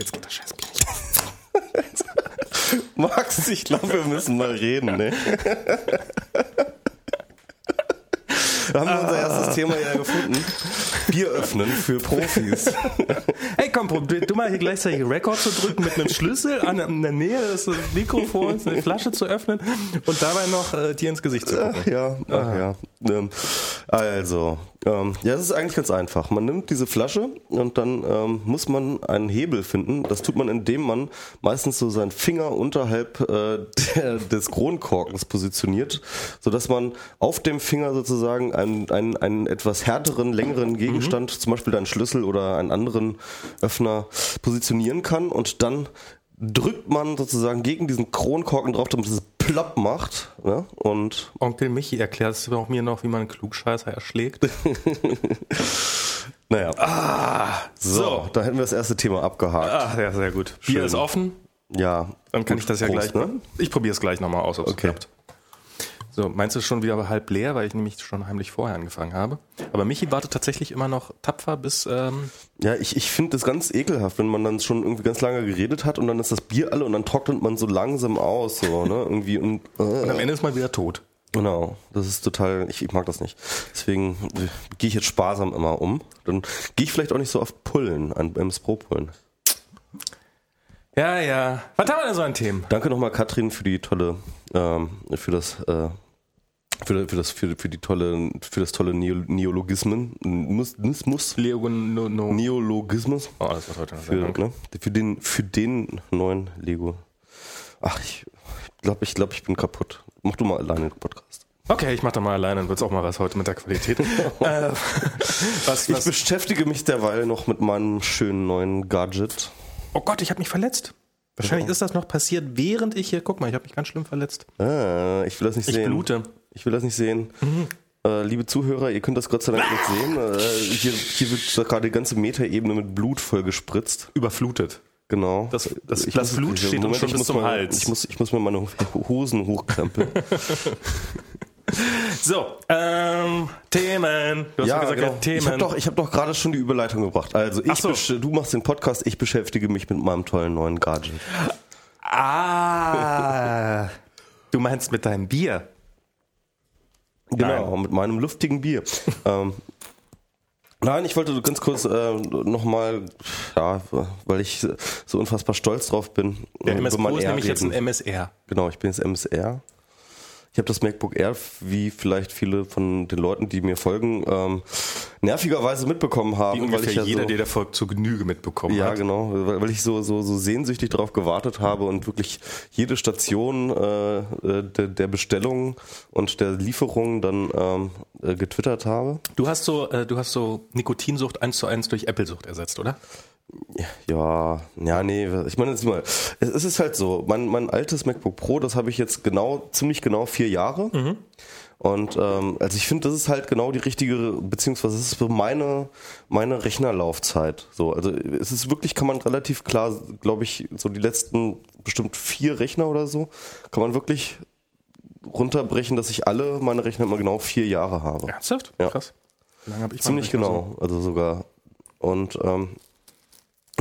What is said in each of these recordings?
Jetzt geht das Scheißbier. Max, ich glaube, wir müssen mal reden, ne? Wir haben unser erstes Thema ja gefunden. Bier öffnen für Profis. Hey, komm, probier du mal hier gleichzeitig Rekord zu drücken mit einem Schlüssel an, in der Nähe des Mikrofons, eine Flasche zu öffnen und dabei noch äh, dir ins Gesicht zu gucken. Ach ja, ach ja. Ähm, also, ähm, ja, es ist eigentlich ganz einfach. Man nimmt diese Flasche und dann ähm, muss man einen Hebel finden. Das tut man, indem man meistens so seinen Finger unterhalb äh, der, des Kronkorkens positioniert, sodass man auf dem Finger sozusagen einen, einen, einen etwas härteren, längeren Gegenstand, zum Beispiel einen Schlüssel oder einen anderen Öffner, positionieren kann und dann drückt man sozusagen gegen diesen Kronkorken drauf, damit es plopp macht. Ne? Und Onkel Michi erklärt es auch mir noch, wie man einen Klugscheißer erschlägt. naja. Ah, so, da hätten wir das erste Thema abgehakt. Ach, ja, sehr gut. Bier Schön. ist offen, Ja. dann kann gut, ich das ja Prost, gleich. Ne? Ich probiere es gleich nochmal aus, ob es Okay. klappt. So, meinst du schon wieder halb leer, weil ich nämlich schon heimlich vorher angefangen habe? Aber Michi wartet tatsächlich immer noch tapfer bis. Ähm, Ja, ich, ich finde das ganz ekelhaft, wenn man dann schon irgendwie ganz lange geredet hat und dann ist das Bier alle und dann trocknet man so langsam aus, so, ne? Irgendwie und, und äh, am Ende ist man wieder tot. genau. Das ist total, ich, ich mag das nicht. Deswegen äh, gehe ich jetzt sparsam immer um. Dann gehe ich vielleicht auch nicht so oft pullen, an MS Pro pullen. Ja, ja. Was haben wir denn so an Themen? Danke nochmal Katrin für die tolle, ähm, für das, äh, für, für das, für, für die tolle, für das tolle Neo, Neologismen, muss, muss, muss, Leo, no, no. Neologismus. Oh, das wird heute für, ne, für den für den neuen Lego. Ach, ich glaube, ich glaube, ich bin kaputt. Mach du mal alleine den Podcast. Okay, ich mach da mal alleine, dann wird's auch mal was heute mit der Qualität. äh, was, Ich was, beschäftige mich derweil noch mit meinem schönen neuen Gadget. oh Gott, ich habe mich verletzt. Wahrscheinlich ist das noch passiert, während ich hier, guck mal, ich habe mich ganz schlimm verletzt. Ah, ich will das nicht Ich sehen. blute. Ich will das nicht sehen. Äh, liebe Zuhörer, ihr könnt das Gott sei Dank nicht sehen. Äh, hier, hier wird gerade die ganze Metaebene mit Blut voll gespritzt. Überflutet. Genau. Das- das- Ich das muss- Blut steht uns Moment, schon ich bis muss zum mal, Hals. Ich muss, ich muss mir meine Hosen hochkrempeln. So, ähm, Themen. Du hast ja, gesagt, genau. Themen. Ich habe doch, ich hab doch gerade schon die Überleitung gebracht. Also ich so. du machst den Podcast, ich beschäftige mich mit meinem tollen neuen Gadget. ah, du meinst mit deinem Bier? Genau, mit meinem luftigen Bier. ähm, nein, ich wollte ganz kurz äh, nochmal, ja, weil ich so unfassbar stolz drauf bin. Der äh, MS über mein Pro ist nämlich jetzt reden. ein MSR. Genau, ich bin jetzt MSR. Ich habe das MacBook Air, wie vielleicht viele von den Leuten, die mir folgen, ähm, nervigerweise mitbekommen haben. Wie weil ich ja jeder, so, der der Volk zur Genüge mitbekommen Ja, hat. genau, weil, weil ich so, so, so sehnsüchtig darauf gewartet habe und wirklich jede Station äh, äh, der, der Bestellung und der Lieferung dann ähm, äh, getwittert habe. Du hast so, äh, du hast so Nikotinsucht eins zu eins durch Apple-Sucht ersetzt, oder? Ja, ja, nee, ich meine, sieh mal, es ist halt so, mein, mein altes MacBook Pro, das habe ich jetzt genau, ziemlich genau vier Jahre. Und ähm, also ich finde, das ist halt genau die richtige, beziehungsweise es ist so meine, meine Rechnerlaufzeit. So, also es ist wirklich, kann man relativ klar, glaube ich, so die letzten bestimmt vier Rechner oder so, kann man wirklich runterbrechen, dass ich alle meine Rechner immer genau vier Jahre habe. Ernsthaft? Ja. Krass. Wie lange hab ich Ziemlich genau, also sogar. Und ähm,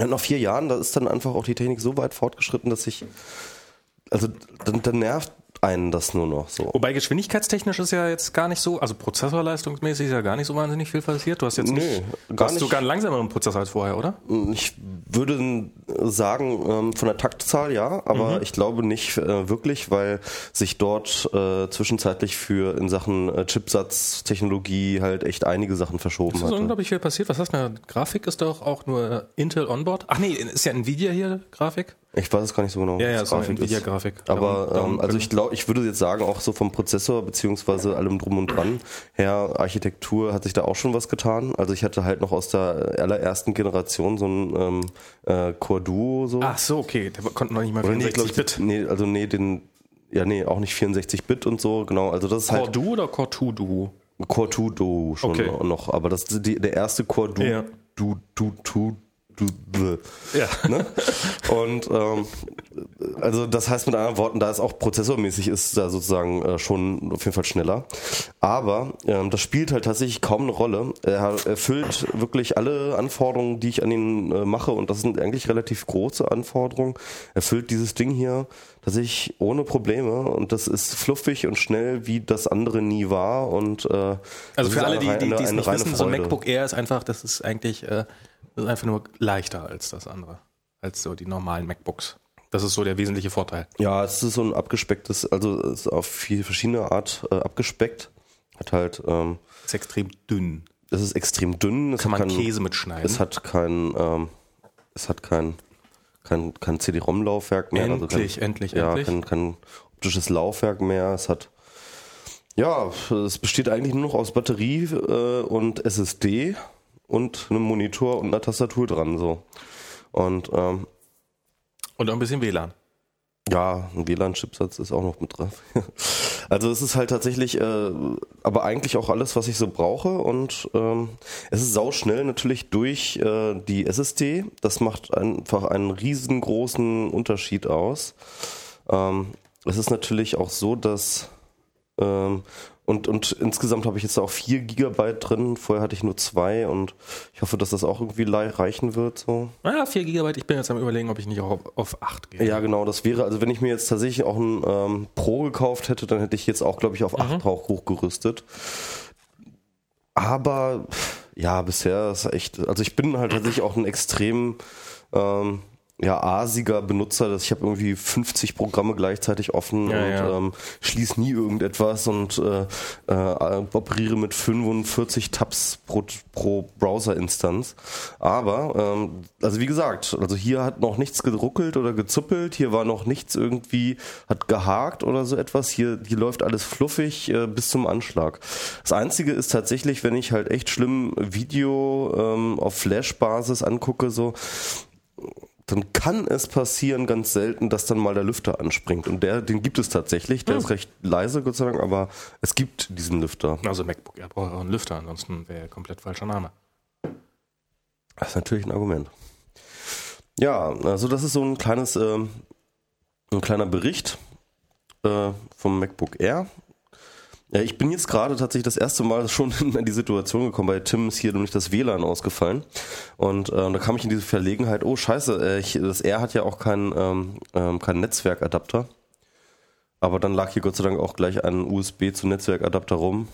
nach vier Jahren, da ist dann einfach auch die Technik so weit fortgeschritten, dass ich, also dann, dann nervt einen das nur noch so. Wobei geschwindigkeitstechnisch ist ja jetzt gar nicht so, also prozessorleistungsmäßig ist ja gar nicht so wahnsinnig viel passiert. Du hast jetzt Nö, nicht, gar hast nicht. sogar einen langsameren Prozessor als vorher, oder? Ich würde sagen, ähm, von der Taktzahl ja, aber Mhm. ich glaube nicht äh, wirklich, weil sich dort äh, zwischenzeitlich für in Sachen äh, Chipsatztechnologie halt echt einige Sachen verschoben Ist hat. unglaublich viel passiert. Was hast du? Grafik ist doch auch nur Intel Onboard. Ach nee, ist ja Nvidia hier Grafik. Ich weiß es gar nicht so genau. Ja, ja, so eine. Nvidia-Grafik. Aber Darum- darum- ähm, also ich glaube, ich würde jetzt sagen, auch so vom Prozessor beziehungsweise allem drum und dran her, Architektur hat sich da auch schon was getan. Also ich hatte halt noch aus der allerersten Generation so ein ähm, äh, Core Duo so. Ach so, okay. Der konnte noch nicht mal Oder nee, 64 glaub ich, Bit. nee, also nee, den ja nee, auch nicht 64 Bit und so, genau. Also das ist Core halt Duo oder Core 2 Duo? Core 2 Duo schon Okay. noch, aber das ist die, der erste Core Duo Ja. du du du ja. Ne? Und ähm, also das heißt mit anderen Worten, da ist auch prozessormäßig ist da sozusagen äh, schon auf jeden Fall schneller. Aber ähm, das spielt halt tatsächlich kaum eine Rolle. Er erfüllt wirklich alle Anforderungen, die ich an ihn äh, mache und das sind eigentlich relativ große Anforderungen. Erfüllt dieses Ding hier tatsächlich ohne Probleme und das ist fluffig und schnell, wie das andere nie war. Und äh, also für alle, die, die, die es nicht wissen, Freude. so ein MacBook Air ist einfach, das ist eigentlich äh, das ist einfach nur leichter als das andere, als so die normalen MacBooks. Das ist so der wesentliche Vorteil. Ja, es ist so ein abgespecktes, also es ist auf viel verschiedene Art äh, abgespeckt. Hat halt. Ähm, ist extrem dünn. Es ist extrem dünn. Es Kann man kein, Käse mitschneiden. Es hat kein, ähm, es hat kein, kein, kein CD-ROM-Laufwerk mehr. Endlich, also kein, endlich, ja, endlich. Kein, kein optisches Laufwerk mehr. Es hat, ja, es besteht eigentlich nur noch aus Batterie äh, und SSD und einem Monitor und einer Tastatur dran so. Und ähm, und auch ein bisschen WLAN. Ja, ein WLAN-Chipsatz ist auch noch mit drauf. also es ist halt tatsächlich, äh, aber eigentlich auch alles, was ich so brauche und ähm, es ist sauschnell natürlich durch äh, die SSD. Das macht einfach einen riesengroßen Unterschied aus. Ähm, es ist natürlich auch so, dass ähm, und, und insgesamt habe ich jetzt auch vier Gigabyte drin. Vorher hatte ich nur zwei und ich hoffe, dass das auch irgendwie reichen wird. So. Ja, vier Gigabyte. Ich bin jetzt am überlegen, ob ich nicht auch auf, auf acht gehe. Ja, genau. Das wäre, also wenn ich mir jetzt tatsächlich auch ein ähm, Pro gekauft hätte, dann hätte ich jetzt auch, glaube ich, auf mhm. auch hochgerüstet. Aber ja, bisher ist echt, also ich bin halt tatsächlich auch ein extrem ähm, ja, asiger Benutzer, dass ich habe irgendwie 50 Programme gleichzeitig offen ja, und ja. Ähm, schließe nie irgendetwas und äh, äh, operiere mit 45 Tabs pro, pro Browser-Instanz. Aber, ähm, also wie gesagt, also hier hat noch nichts geruckelt oder gezuppelt, hier war noch nichts irgendwie, hat gehakt oder so etwas. Hier, hier läuft alles fluffig äh, bis zum Anschlag. Das Einzige ist tatsächlich, wenn ich halt echt schlimm Video ähm, auf Flash-Basis angucke, so dann kann es passieren, ganz selten, dass dann mal der Lüfter anspringt. Und der, den gibt es tatsächlich. Der hm. ist recht leise, Gott sei Dank, aber es gibt diesen Lüfter. Also MacBook Air braucht auch einen Lüfter, ansonsten wäre er komplett falscher Name. Das ist natürlich ein Argument. Ja, also das ist so ein kleines, äh, ein kleiner Bericht äh, vom MacBook Air. Ja, ich bin jetzt gerade tatsächlich das erste Mal schon in die Situation gekommen. Bei Tim ist hier nämlich das WLAN ausgefallen. Und äh, da kam ich in diese Verlegenheit, oh scheiße, äh, ich, das R hat ja auch keinen ähm, ähm, kein Netzwerkadapter. Aber dann lag hier Gott sei Dank auch gleich ein USB zu Netzwerkadapter rum.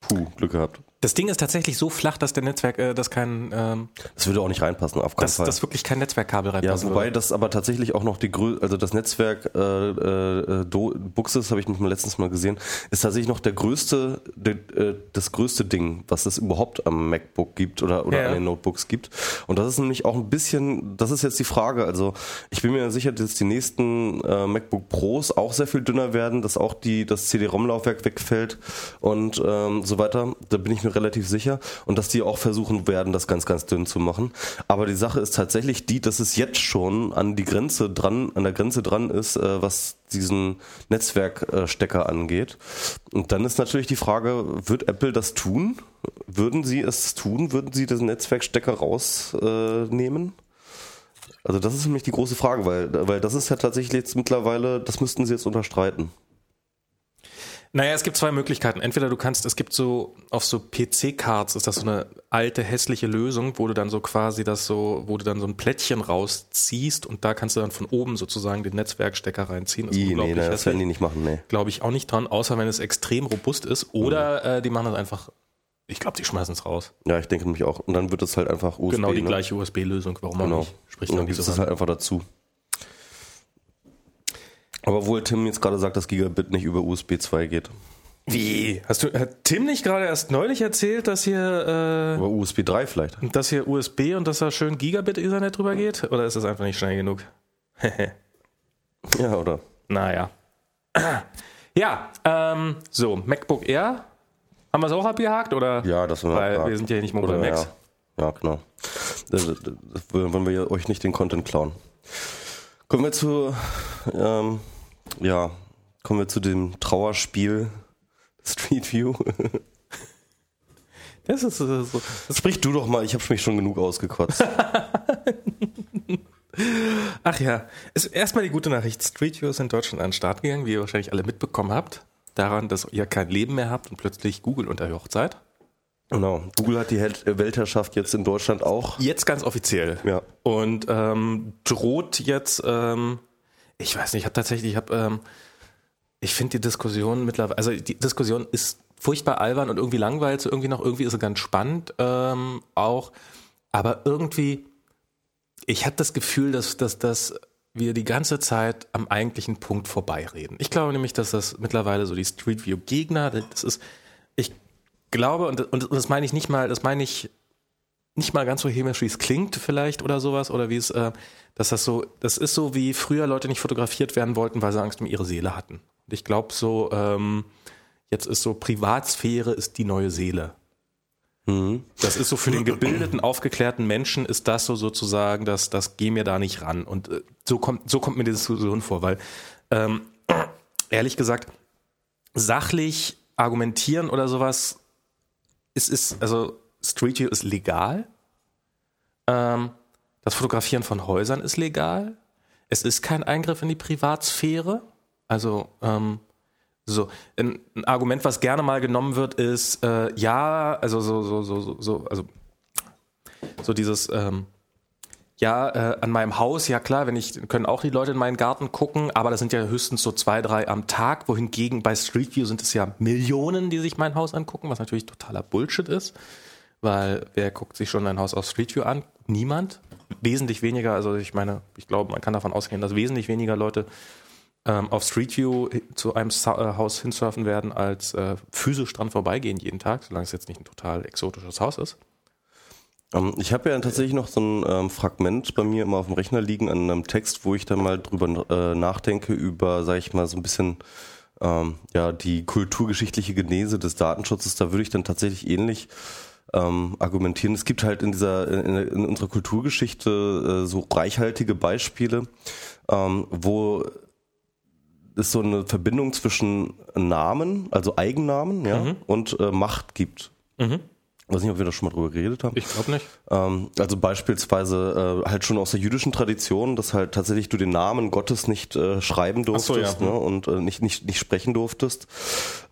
Puh, Glück gehabt. Das Ding ist tatsächlich so flach, dass der Netzwerk, äh, das kein. Ähm, das würde auch nicht reinpassen, auf keinen dass, Fall. Dass wirklich kein Netzwerkkabel reinpassen Ja, wobei würde. das aber tatsächlich auch noch die Grö also das Netzwerk äh, äh, Do Buxes habe ich mich mal letztens mal gesehen, ist tatsächlich noch der größte, de, äh, das größte Ding, was es überhaupt am MacBook gibt oder oder ja. an den Notebooks gibt. Und das ist nämlich auch ein bisschen, das ist jetzt die Frage. Also ich bin mir sicher, dass die nächsten äh, MacBook Pros auch sehr viel dünner werden, dass auch die das CD-ROM-Laufwerk wegfällt und ähm, so weiter. Da bin ich mir relativ sicher und dass die auch versuchen werden, das ganz, ganz dünn zu machen. Aber die Sache ist tatsächlich die, dass es jetzt schon an die Grenze dran, an der Grenze dran ist, äh, was diesen Netzwerkstecker angeht. Und dann ist natürlich die Frage, wird Apple das tun? Würden sie es tun? Würden sie den Netzwerkstecker rausnehmen? Also das ist nämlich die große Frage, weil, weil das ist ja tatsächlich jetzt mittlerweile, das müssten sie jetzt unterstreiten. Naja, es gibt zwei Möglichkeiten. Entweder du kannst, es gibt so, auf so PC-Cards ist das so eine alte, hässliche Lösung, wo du dann so quasi das so, wo du dann so ein Plättchen rausziehst und da kannst du dann von oben sozusagen den Netzwerkstecker reinziehen. Das, I, nee, das werden die nicht machen, nee. Glaube ich auch nicht dran, außer wenn es extrem robust ist. Oder mhm. äh, die machen das einfach ich glaube, die schmeißen es raus. Ja, ich denke nämlich auch. Und dann wird es halt einfach USB. Genau die ne? gleiche USB-Lösung, warum genau. auch nicht. Spricht und dann gibt es halt einfach dazu. Aber wohl Tim jetzt gerade sagt, dass Gigabit nicht über USB 2 geht. Wie? Hast du, hat Tim nicht gerade erst neulich erzählt, dass hier. Äh, über USB 3 vielleicht. Dass hier USB und dass da schön Gigabit Ethernet drüber geht? Oder ist das einfach nicht schnell genug? ja, oder? Naja. Ja, ähm, so, MacBook Air. Haben wir es auch abgehakt? Oder? Ja, das haben wir Weil abgehakt. wir sind ja nicht Mobile Max. Ja. ja, genau. Das, das, das, wollen wir euch nicht den Content klauen. Kommen wir zu, ähm, ja, kommen wir zu dem Trauerspiel Street View. Das ist so. Das Sprich du doch mal, ich habe mich schon genug ausgekotzt. Ach ja, ist erstmal die gute Nachricht. Street View ist in Deutschland an den Start gegangen, wie ihr wahrscheinlich alle mitbekommen habt. Daran, dass ihr kein Leben mehr habt und plötzlich Google unterjocht seid. Genau. Google hat die Weltherrschaft jetzt in Deutschland auch. Jetzt ganz offiziell. Ja. Und ähm, droht jetzt, ähm, ich weiß nicht, ich habe tatsächlich, ich habe, ähm, ich finde die Diskussion mittlerweile, also die Diskussion ist furchtbar albern und irgendwie langweilig, so irgendwie noch, irgendwie ist sie ganz spannend ähm, auch. Aber irgendwie, ich habe das Gefühl, dass, dass, dass wir die ganze Zeit am eigentlichen Punkt vorbeireden. Ich glaube nämlich, dass das mittlerweile so die Street View Gegner, das ist, ich glaube, und, und das meine ich nicht mal, das meine ich nicht mal ganz so hämisch, wie es klingt vielleicht oder sowas, oder wie es, äh, dass das so, das ist so, wie früher Leute nicht fotografiert werden wollten, weil sie Angst um ihre Seele hatten. Und ich glaube so, ähm, jetzt ist so, Privatsphäre ist die neue Seele. Mhm. Das ist so für den gebildeten, aufgeklärten Menschen ist das so sozusagen, dass das geh mir da nicht ran. Und äh, so kommt, so kommt mir die Diskussion vor, weil ähm, ehrlich gesagt, sachlich argumentieren oder sowas es ist, also Street View ist legal. Ähm, das Fotografieren von Häusern ist legal. Es ist kein Eingriff in die Privatsphäre. Also ähm, so ein, ein, Argument, was gerne mal genommen wird, ist äh, ja, also so so so so also so dieses ähm, ja, äh, an meinem Haus, ja klar, wenn ich, können auch die Leute in meinen Garten gucken, aber das sind ja höchstens so zwei, drei am Tag, wohingegen bei Street View sind es ja Millionen, die sich mein Haus angucken, was natürlich totaler Bullshit ist, weil wer guckt sich schon ein Haus auf Street View an? Niemand. Wesentlich weniger, also ich meine, ich glaube, man kann davon ausgehen, dass wesentlich weniger Leute ähm, auf Street View zu einem Sa äh, Haus hinsurfen werden, als äh, physisch dran vorbeigehen jeden Tag, solange es jetzt nicht ein total exotisches Haus ist. Ähm, ich habe ja tatsächlich noch so ein ähm, Fragment bei mir immer auf dem Rechner liegen an einem Text, wo ich dann mal drüber äh, nachdenke über, sage ich mal, so ein bisschen ähm, ja die kulturgeschichtliche Genese des Datenschutzes. Da würde ich dann tatsächlich ähnlich ähm, argumentieren. Es gibt halt in dieser in, in unserer Kulturgeschichte äh, so reichhaltige Beispiele, ähm, wo es so eine Verbindung zwischen Namen, also Eigennamen, ja, mhm. und äh, Macht gibt. Mhm. Ich weiß nicht, ob wir da schon mal drüber geredet haben. Ich glaube nicht. Ähm, also beispielsweise äh, halt schon aus der jüdischen Tradition, dass halt tatsächlich du den Namen Gottes nicht äh, schreiben durftest so, ja. ne, und äh, nicht, nicht, nicht sprechen durftest.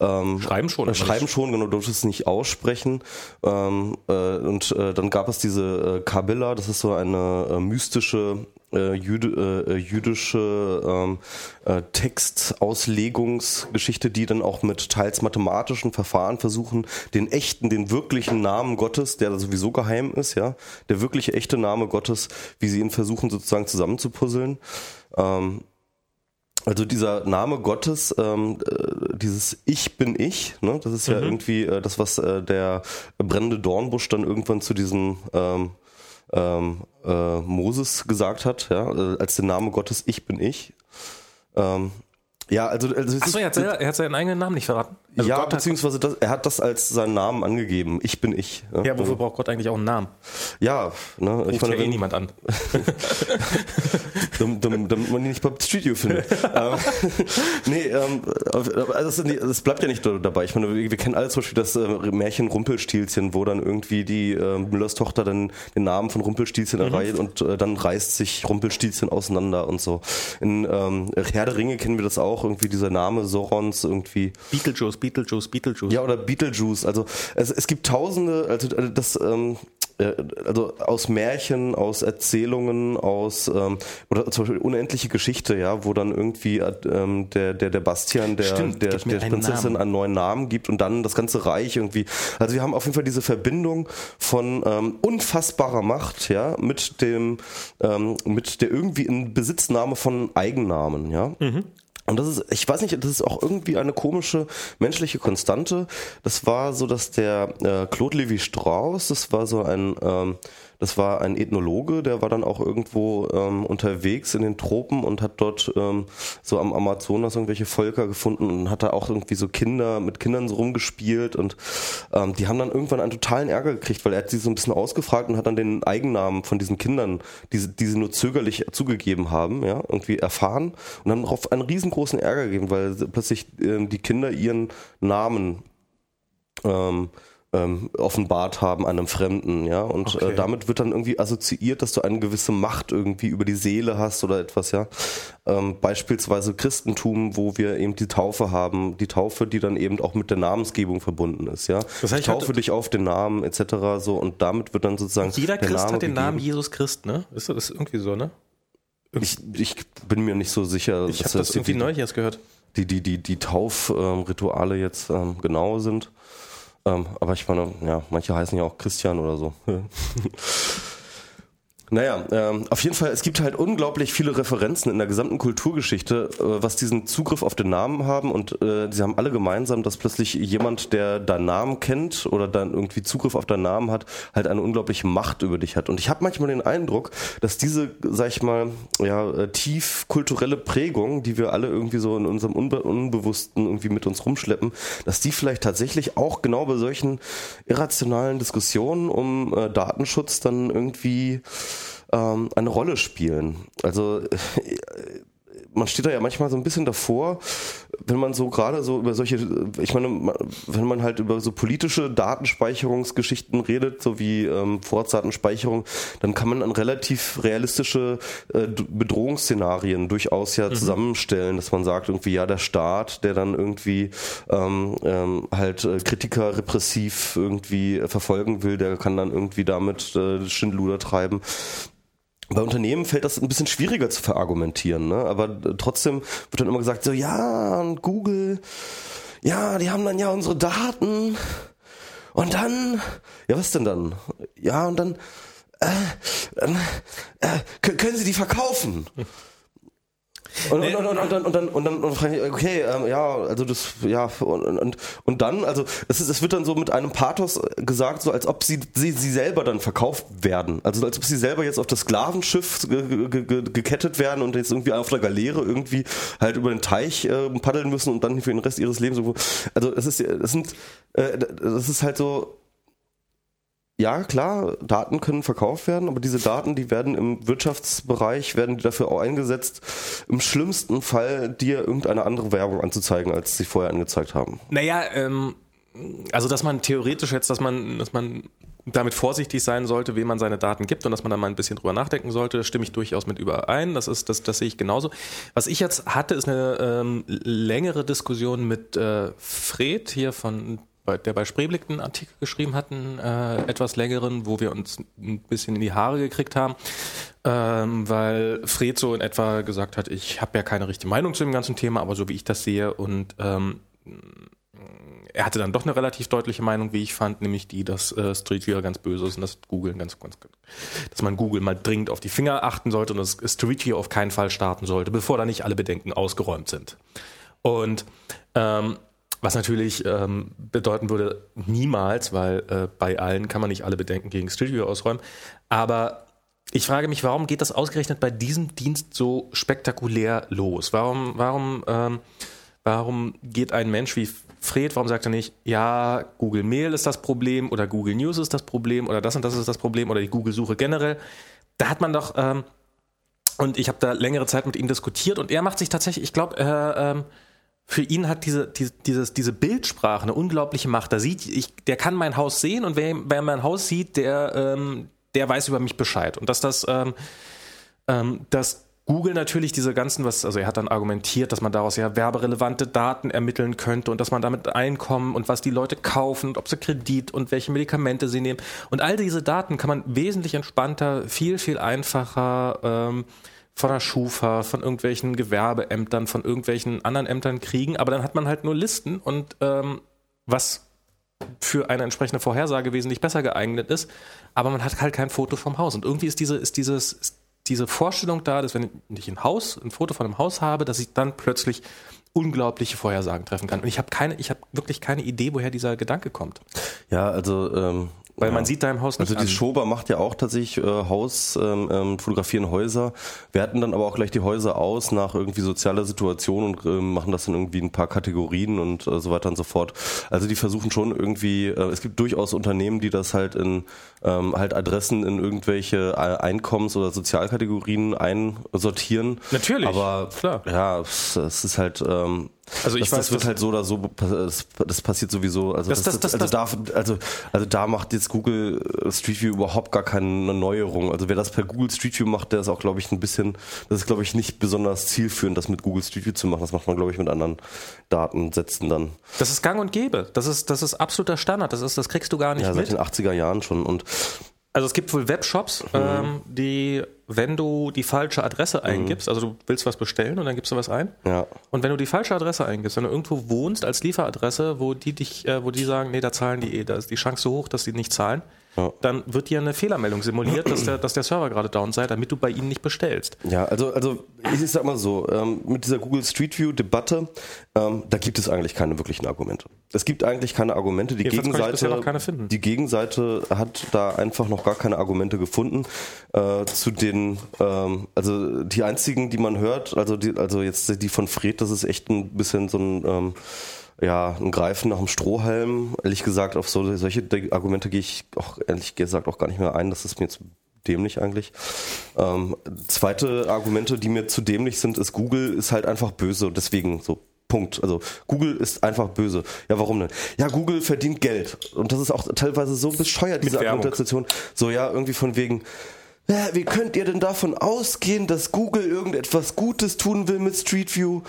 Ähm, schreiben schon. Äh, schreiben schon, genau, du durftest nicht aussprechen. Ähm, äh, und äh, dann gab es diese äh, Kabila, das ist so eine äh, mystische äh, jüd, äh, jüdische ähm, äh, Textauslegungsgeschichte, die dann auch mit teils mathematischen Verfahren versuchen, den echten, den wirklichen Namen Gottes, der sowieso geheim ist, ja, der wirkliche echte Name Gottes, wie sie ihn versuchen sozusagen zusammenzupuzzeln. Ähm, also dieser Name Gottes, ähm, äh, dieses Ich bin ich, ne, das ist ja mhm. irgendwie äh, das, was äh, der brennende Dornbusch dann irgendwann zu diesem ähm, ähm, äh, Moses gesagt hat, ja, äh, als der Name Gottes Ich bin ich. Ähm, ja, also, also Achso, er hat, er hat seinen eigenen Namen nicht verraten. Also ja, Gott beziehungsweise das, er hat das als seinen Namen angegeben. Ich bin ich. Ja, ja wofür also, braucht Gott eigentlich auch einen Namen? Ja, ne, Ruft ich meine, ja eh niemand an. damit, damit man ihn nicht beim Studio findet. ähm, nee, ähm, also das, das, bleibt ja nicht dabei. Ich meine, wir, wir kennen alle zum Beispiel das äh, Märchen Rumpelstilzchen, wo dann irgendwie die äh, Müllers Tochter dann den Namen von Rumpelstilzchen mhm. erreicht und äh, dann reißt sich Rumpelstilzchen auseinander und so. In ähm, Herr der Ringe kennen wir das auch, irgendwie dieser Name Sorons irgendwie. Beetlejuice, Beetlejuice, Beetlejuice. Ja, oder Beetlejuice. Also es, es gibt tausende, also das, ähm, äh, also aus Märchen, aus Erzählungen, aus ähm, oder zum Beispiel unendliche Geschichte, ja, wo dann irgendwie ähm, der der der Bastian der Stimmt, der, der Prinzessin einen, einen, neuen Namen gibt und dann das ganze Reich irgendwie. Also wir haben auf jeden Fall diese Verbindung von ähm, unfassbarer Macht, ja, mit dem ähm, mit der irgendwie in Besitznahme von Eigennamen, ja. Mhm. Und das ist, ich weiß nicht, das ist auch irgendwie eine komische menschliche Konstante. Das war so, dass der äh, Claude Levi Strauss, das war so ein ähm, das war ein Ethnologe, der war dann auch irgendwo ähm, unterwegs in den Tropen und hat dort ähm, so am Amazonas irgendwelche Völker gefunden und hat da auch irgendwie so Kinder mit Kindern so rumgespielt und ähm, die haben dann irgendwann einen totalen Ärger gekriegt, weil er hat sie so ein bisschen ausgefragt und hat dann den Eigennamen von diesen Kindern, die, die sie nur zögerlich zugegeben haben, ja, irgendwie erfahren und haben darauf einen riesengroßen Ärger gegeben, weil plötzlich ähm, die Kinder ihren Namen ähm, ähm, offenbart haben einem Fremden, ja. Und äh, Okay. äh, damit wird dann irgendwie assoziiert, dass du eine gewisse Macht irgendwie über die Seele hast oder etwas, ja. Ähm, beispielsweise Christentum, wo wir eben die Taufe haben, die Taufe, die dann eben auch mit der Namensgebung verbunden ist, ja. Das heißt, ich taufe dich auf den Namen etc. so und damit wird dann sozusagen Jeder der Christ Name hat den Namen gegeben. Jesus Christ, ne? Ist das irgendwie so, ne? Ich, ich bin mir nicht so sicher, Ich habe das irgendwie die, neulich erst gehört. die, die, die, die Taufrituale jetzt ähm, genau sind. Ähm, aber ich meine, ja, manche heißen ja auch Christian oder so. Naja, ähm, auf jeden Fall, es gibt halt unglaublich viele Referenzen in der gesamten Kulturgeschichte, äh, was diesen Zugriff auf den Namen haben und äh, sie haben alle gemeinsam, dass plötzlich jemand, der deinen Namen kennt oder dann irgendwie Zugriff auf deinen Namen hat, halt eine unglaubliche Macht über dich hat. Und ich habe manchmal den Eindruck, dass diese, sag ich mal, ja, äh, tief kulturelle Prägung, die wir alle irgendwie so in unserem Unbe Unbewussten irgendwie mit uns rumschleppen, dass die vielleicht tatsächlich auch genau bei solchen irrationalen Diskussionen um äh, Datenschutz dann irgendwie ähm, eine Rolle spielen. Also äh, man steht da ja manchmal so ein bisschen davor, wenn man so gerade so über solche, ich meine, wenn man halt über so politische Datenspeicherungsgeschichten redet, so wie ähm, Vorratsdatenspeicherung, dann kann man an relativ realistische äh, Bedrohungsszenarien durchaus ja zusammenstellen, dass man sagt, irgendwie, ja, der Staat, der dann irgendwie ähm, ähm, halt äh, Kritiker repressiv irgendwie äh, verfolgen will, der kann dann irgendwie damit äh, Schindluder treiben. Bei Unternehmen fällt das ein bisschen schwieriger zu verargumentieren, ne? aber trotzdem wird dann immer gesagt, so ja, und Google, ja, die haben dann ja unsere Daten und dann, ja, was denn dann? Ja, und dann, äh, äh, kö- können sie die verkaufen? Und, und, und, und, dann und dann und dann und ich, okay, ähm, ja, also das ja und und und dann also es ist es wird dann so mit einem Pathos gesagt, so als ob sie sie, sie selber dann verkauft werden, also als ob sie selber jetzt auf das Sklavenschiff ge, ge, ge, gekettet werden und jetzt irgendwie auf der Galeere irgendwie halt über den Teich äh, paddeln müssen und dann für den Rest ihres Lebens irgendwo. Also es ist es sind äh, das ist halt so ja, klar, Daten können verkauft werden, aber diese Daten, die werden im Wirtschaftsbereich, werden die dafür auch eingesetzt, im schlimmsten Fall dir irgendeine andere Werbung anzuzeigen, als sie vorher angezeigt haben. Naja, ähm, also dass man theoretisch jetzt, dass man, dass man damit vorsichtig sein sollte, wem man seine Daten gibt und dass man da mal ein bisschen drüber nachdenken sollte, stimme ich durchaus mit überein. Das ist, das, das sehe ich genauso. Was ich jetzt hatte, ist eine ähm, längere Diskussion mit äh, Fred hier von der bei Spreeblick einen Artikel geschrieben hatten, äh, etwas längeren, wo wir uns ein bisschen in die Haare gekriegt haben, ähm, weil Fred so in etwa gesagt hat, ich habe ja keine richtige Meinung zu dem ganzen Thema, aber so wie ich das sehe und ähm, er hatte dann doch eine relativ deutliche Meinung, wie ich fand, nämlich die, dass äh, Street View ganz böse ist und dass Google ganz, ganz, dass man Google mal dringend auf die Finger achten sollte und dass Street View auf keinen Fall starten sollte, bevor da nicht alle Bedenken ausgeräumt sind. Und ähm, was natürlich ähm, bedeuten würde, niemals, weil äh, bei allen kann man nicht alle Bedenken gegen View ausräumen. Aber ich frage mich, warum geht das ausgerechnet bei diesem Dienst so spektakulär los? Warum, warum, ähm, warum geht ein Mensch wie Fred, warum sagt er nicht, ja, Google Mail ist das Problem oder Google News ist das Problem oder das und das ist das Problem oder die Google-Suche generell? Da hat man doch, ähm, und ich habe da längere Zeit mit ihm diskutiert und er macht sich tatsächlich, ich glaube, äh, ähm, für ihn hat diese, die, dieses, diese Bildsprache eine unglaubliche Macht. Da sieht, ich, der kann mein Haus sehen und wer, wer mein Haus sieht, der, ähm, der weiß über mich Bescheid. Und dass das, ähm, ähm, dass Google natürlich diese ganzen, was, also er hat dann argumentiert, dass man daraus ja werberelevante Daten ermitteln könnte und dass man damit Einkommen und was die Leute kaufen und ob sie Kredit und welche Medikamente sie nehmen. Und all diese Daten kann man wesentlich entspannter, viel, viel einfacher ähm, von der Schufa, von irgendwelchen Gewerbeämtern, von irgendwelchen anderen Ämtern kriegen. Aber dann hat man halt nur Listen und ähm, was für eine entsprechende Vorhersage wesentlich besser geeignet ist, aber man hat halt kein Foto vom Haus. Und irgendwie ist diese, ist dieses, ist diese Vorstellung da, dass wenn ich ein Haus, ein Foto von einem Haus habe, dass ich dann plötzlich unglaubliche Vorhersagen treffen kann. Und ich habe keine, ich habe wirklich keine Idee, woher dieser Gedanke kommt. Ja, also ähm, weil man sieht dein Haus nicht Also die. Schober macht ja auch tatsächlich äh, Haus, ähm, ähm, fotografieren Häuser, werten dann aber auch gleich die Häuser aus nach irgendwie sozialer Situation und ähm, machen das in irgendwie ein paar Kategorien und äh, so weiter und so fort. Also die versuchen schon irgendwie, äh, es gibt durchaus Unternehmen, die das halt in ähm, halt Adressen in irgendwelche äh, Einkommens- oder Sozialkategorien einsortieren. Natürlich, Aber klar. ja, es, es ist halt ähm, Also ich das, weiß, das wird halt so oder so, das, das passiert sowieso. Also, Das- das, das- also, da, also, also da macht jetzt Google äh, Street View überhaupt gar keine Neuerung. Also wer das per Google Street View macht, der ist auch, glaube ich, ein bisschen, das ist, glaube ich, nicht besonders zielführend, das mit Google Street View zu machen. Das macht man, glaube ich, mit anderen Datensätzen dann. Das ist gang und gäbe. Das ist, das ist absoluter Standard. Das, ist, das kriegst du gar nicht Ja, seit mit. den 80er Jahren schon. Und Also es gibt wohl Webshops, ähm, die, wenn du die falsche Adresse eingibst, also du willst was bestellen und dann gibst du was ein. ja, Und wenn du die falsche Adresse eingibst, wenn du irgendwo wohnst als Lieferadresse, wo die dich, äh, wo die sagen, nee, da zahlen die eh, da ist die Chance so hoch, dass die nicht zahlen, Ja. dann wird dir eine Fehlermeldung simuliert, dass der, dass der Server gerade down sei, damit du bei ihnen nicht bestellst. Ja, also, also ich sag mal so, ähm, mit dieser Google Street View Debatte, ähm, da gibt es eigentlich keine wirklichen Argumente. Es gibt eigentlich keine Argumente. Die Gegenseite, die Gegenseite hat da einfach noch gar keine Argumente gefunden. Äh, zu den, ähm, also die einzigen, die man hört, also die, also jetzt die von Fred, das ist echt ein bisschen so ein ähm, ja, ein Greifen nach dem Strohhalm. Ehrlich gesagt, auf so, solche Argumente gehe ich auch ehrlich gesagt auch gar nicht mehr ein. Das ist mir jetzt dämlich eigentlich. Ähm, zweite Argumente, die mir zu dämlich sind, ist Google ist halt einfach böse und deswegen so. Punkt. Also Google ist einfach böse. Ja, warum denn? Ja, Google verdient Geld. Und das ist auch teilweise so bescheuert, diese. Argumentation. So, ja, irgendwie von wegen, ja, wie könnt ihr denn davon ausgehen, dass Google irgendetwas Gutes tun will mit Street View?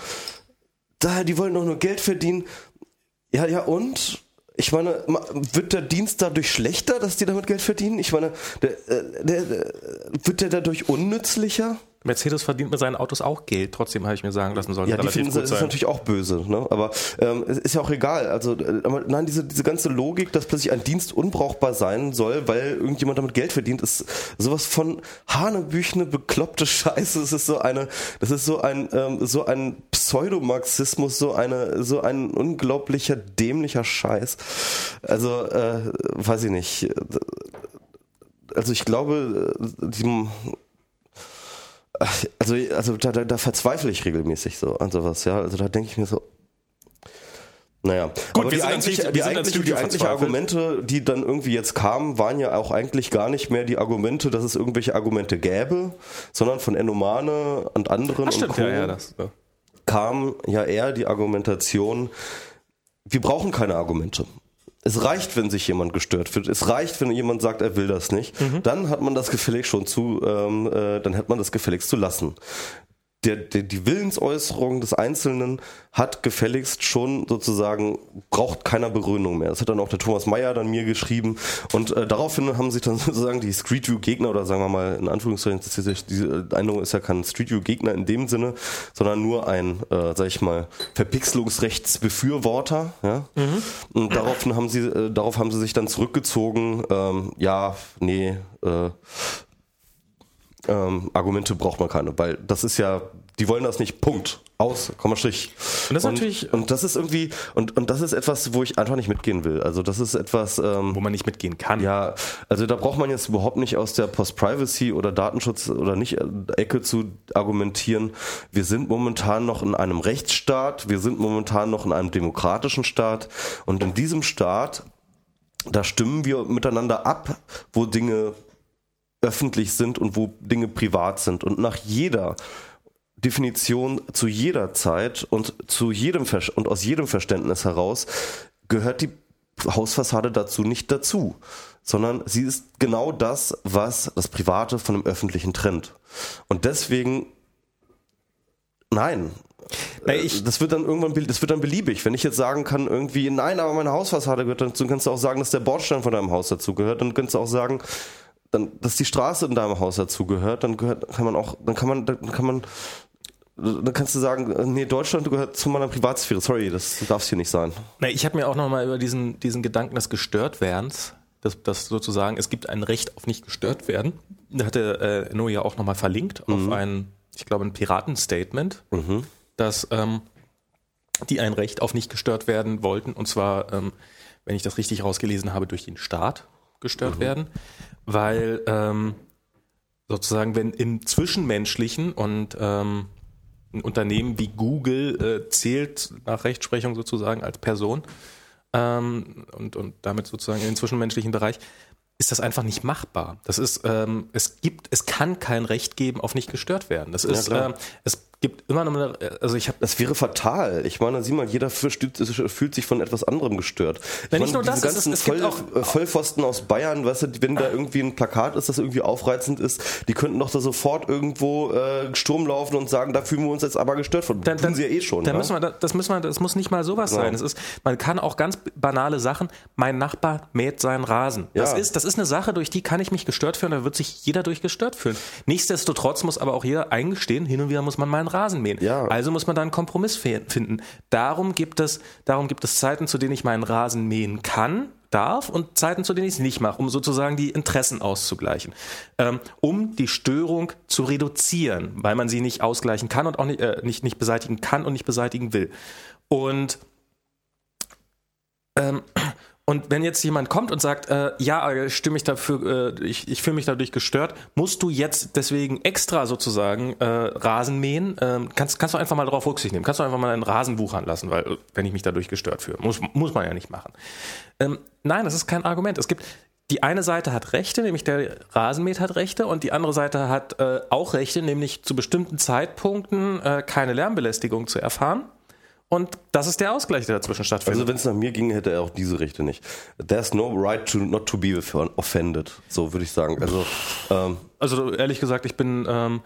Da, die wollen doch nur Geld verdienen. Ja, ja, und? Ich meine, wird der Dienst dadurch schlechter, dass die damit Geld verdienen? Ich meine, der, äh, der, der, wird der dadurch unnützlicher? Mercedes verdient mit seinen Autos auch Geld, trotzdem habe ich mir sagen lassen, sollen Ja, die finden das ist natürlich auch böse, ne? Aber ähm, es ist ja auch egal. Also, äh, nein, diese, diese ganze Logik, dass plötzlich ein Dienst unbrauchbar sein soll, weil irgendjemand damit Geld verdient, ist sowas von Hanebüchene bekloppte Scheiße. Es ist so eine, das ist so ein, ähm, so ein Pseudomarxismus, so eine, so ein unglaublicher dämlicher Scheiß. Also, äh, weiß ich nicht. Also ich glaube, äh, die also, also da, da, da verzweifle ich regelmäßig so an sowas, ja. Also da denke ich mir so. Naja, Gut, aber wir die, eigentlich, die, sind eigentlich, die eigentlichen. Argumente, die dann irgendwie jetzt kamen, waren ja auch eigentlich gar nicht mehr die Argumente, dass es irgendwelche Argumente gäbe, sondern von Ennomane und anderen Ach, stimmt, und Co. ja, ja, das, ja. kam ja eher die Argumentation, wir brauchen keine Argumente. Es reicht, wenn sich jemand gestört fühlt. Es reicht, wenn jemand sagt, er will das nicht. Dann hat man das gefälligst schon zu, ähm, äh, dann hat man das gefälligst zu lassen. Der, der, die Willensäußerung des Einzelnen hat gefälligst schon sozusagen, braucht keiner Berührung mehr. Das hat dann auch der Thomas Mayer dann mir geschrieben. Und äh, daraufhin haben sich dann sozusagen die Street View Gegner oder sagen wir mal in Anführungszeichen, das ist, diese Einigung ist ja kein Street View Gegner in dem Sinne, sondern nur ein, äh, sag ich mal, Verpixelungsrechtsbefürworter. Ja? Und daraufhin haben sie, äh, darauf haben sie sich dann zurückgezogen. Ähm, ja, nee, äh, ähm, Argumente braucht man keine, weil das ist ja, die wollen das nicht, Punkt. Aus, Komma Strich. Und das ist natürlich- und das ist irgendwie, und, und das ist etwas, wo ich einfach nicht mitgehen will. Also das ist etwas, ähm, wo man nicht mitgehen kann. ja, also da braucht man jetzt überhaupt nicht aus der Post-Privacy oder Datenschutz oder nicht äh, Ecke zu argumentieren. Wir sind momentan noch in einem Rechtsstaat, wir sind momentan noch in einem demokratischen Staat und in diesem Staat, da stimmen wir miteinander ab, wo Dinge öffentlich sind und wo Dinge privat sind. Und nach jeder Definition zu jeder Zeit und zu jedem Ver- und aus jedem Verständnis heraus gehört die Hausfassade dazu nicht dazu, sondern sie ist genau das, was das Private von dem Öffentlichen trennt. Und deswegen, nein. Ich- das wird dann irgendwann, das wird dann beliebig. Wenn ich jetzt sagen kann, irgendwie, nein, aber meine Hausfassade gehört dazu, dann kannst du auch sagen, dass der Bordstein von deinem Haus dazu gehört, dann kannst du auch sagen, dann, dass die Straße in deinem Haus dazu gehört, dann gehört, kann man auch, dann kann man, dann kann man, dann kannst du sagen, nee, Deutschland gehört zu meiner Privatsphäre. Sorry, das darf hier nicht sein. Na, ich habe mir auch nochmal über diesen, diesen Gedanken des Gestörtwerdens, dass, dass sozusagen, es gibt ein Recht auf nicht gestört werden. Da hatte äh, Noe ja auch nochmal verlinkt auf ein, ich glaube, ein Piratenstatement, dass ähm, die ein Recht auf nicht gestört werden wollten, und zwar, ähm, wenn ich das richtig rausgelesen habe, durch den Staat. gestört mhm. werden, weil ähm, sozusagen, wenn im Zwischenmenschlichen und ähm, ein Unternehmen wie Google äh, zählt nach Rechtsprechung sozusagen als Person ähm, und, und damit sozusagen in den zwischenmenschlichen Bereich, ist das einfach nicht machbar. Das ist, ähm, es gibt, es kann kein Recht geben auf nicht gestört werden. Das ist, ja, ähm, es gibt immer noch eine, also ich habe das wäre fatal. Ich meine, sieh mal, jeder fühlt sich von etwas anderem gestört. Ich meine, nicht nur das, ganzen es, es Voll, auch, äh, Vollpfosten aus Bayern, weißt du, wenn da irgendwie ein Plakat ist, das irgendwie aufreizend ist, die könnten doch da sofort irgendwo äh, Sturm laufen und sagen, da fühlen wir uns jetzt aber gestört von. Dann, dann sie ja eh schon. Dann ja? müssen wir, das müssen wir, das muss nicht mal sowas ja. sein. Es ist, man kann auch ganz banale Sachen. Mein Nachbar mäht seinen Rasen. Ja. Das ist, das ist eine Sache, durch die kann ich mich gestört fühlen. Da wird sich jeder durch gestört fühlen. Nichtsdestotrotz muss aber auch jeder eingestehen, hin und wieder muss man meinen Rasen mähen. Ja. Also muss man da einen Kompromiss finden. Darum gibt es, darum gibt es Zeiten, zu denen ich meinen Rasen mähen kann, darf und Zeiten, zu denen ich es nicht mache, um sozusagen die Interessen auszugleichen, ähm, um die Störung zu reduzieren, weil man sie nicht ausgleichen kann und auch nicht, äh, nicht, nicht beseitigen kann und nicht beseitigen will. Und ähm, und wenn jetzt jemand kommt und sagt, äh, ja, stimme ich dafür, äh, ich, ich fühle mich dadurch gestört, musst du jetzt deswegen extra sozusagen äh, Rasen mähen? Ähm, kannst, kannst du einfach mal darauf Rücksicht nehmen? Kannst du einfach mal einen Rasen wuchern lassen, weil äh, wenn ich mich dadurch gestört fühle, muss, muss man ja nicht machen. Ähm, nein, das ist kein Argument. Es gibt die eine Seite hat Rechte, nämlich der Rasenmäht hat Rechte, und die andere Seite hat äh, auch Rechte, nämlich zu bestimmten Zeitpunkten äh, keine Lärmbelästigung zu erfahren. Und das ist der Ausgleich, der dazwischen stattfindet. Also wenn es nach mir ging, hätte er auch diese Rechte nicht. There's no right to not to be offended. So würde ich sagen. Also, ähm, also ehrlich gesagt, ich bin ähm,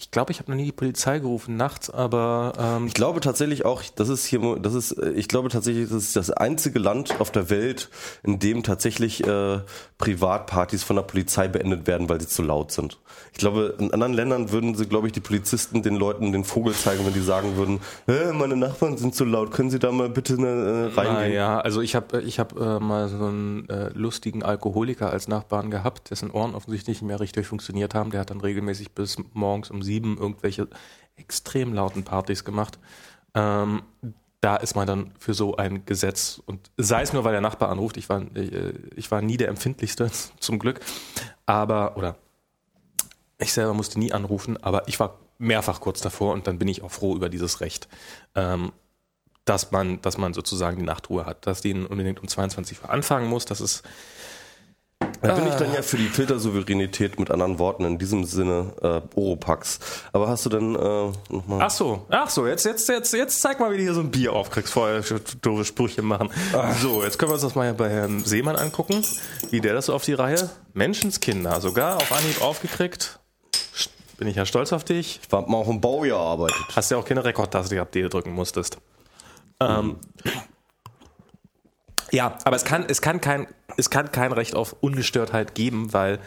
ich glaube, ich habe noch nie die Polizei gerufen nachts, aber ähm ich glaube tatsächlich auch, das ist hier, das ist, ich glaube tatsächlich, das ist das einzige Land auf der Welt, in dem tatsächlich äh, Privatpartys von der Polizei beendet werden, weil sie zu laut sind. Ich glaube, in anderen Ländern würden sie, glaube ich, die Polizisten den Leuten den Vogel zeigen, wenn die sagen würden, äh, meine Nachbarn sind zu laut, können Sie da mal bitte äh, reingehen? Ja, also ich habe, ich habe äh, mal so einen äh, lustigen Alkoholiker als Nachbarn gehabt, dessen Ohren offensichtlich nicht mehr richtig funktioniert haben. Der hat dann regelmäßig bis morgens um sieben irgendwelche extrem lauten Partys gemacht. Ähm, da ist man dann für so ein Gesetz und sei es nur, weil der Nachbar anruft, ich war, äh, ich war nie der empfindlichste zum Glück, aber, oder ich selber musste nie anrufen, aber ich war mehrfach kurz davor und dann bin ich auch froh über dieses Recht, ähm, dass man, dass man sozusagen die Nachtruhe hat, dass die unbedingt um 22 Uhr anfangen muss, das ist da bin ich dann ja für die Filtersouveränität mit anderen Worten in diesem Sinne äh, Oropax. Aber hast du denn äh, nochmal. Ach so, ach so, jetzt, jetzt, jetzt, jetzt zeig mal, wie du hier so ein Bier aufkriegst, vorher doofe Sprüche machen. Ach. So, jetzt können wir uns das mal bei Herrn Seemann angucken, wie der das so auf die Reihe. Menschenskinder, sogar auf Anhieb aufgekriegt. Bin ich ja stolz auf dich. Ich habe mal auch im Baujahr arbeitet. Hast ja auch keine Rekordtaste gehabt, die du drücken musstest. Ähm, ja, aber es kann, es kann kein, es kann kein Recht auf Ungestörtheit geben, weil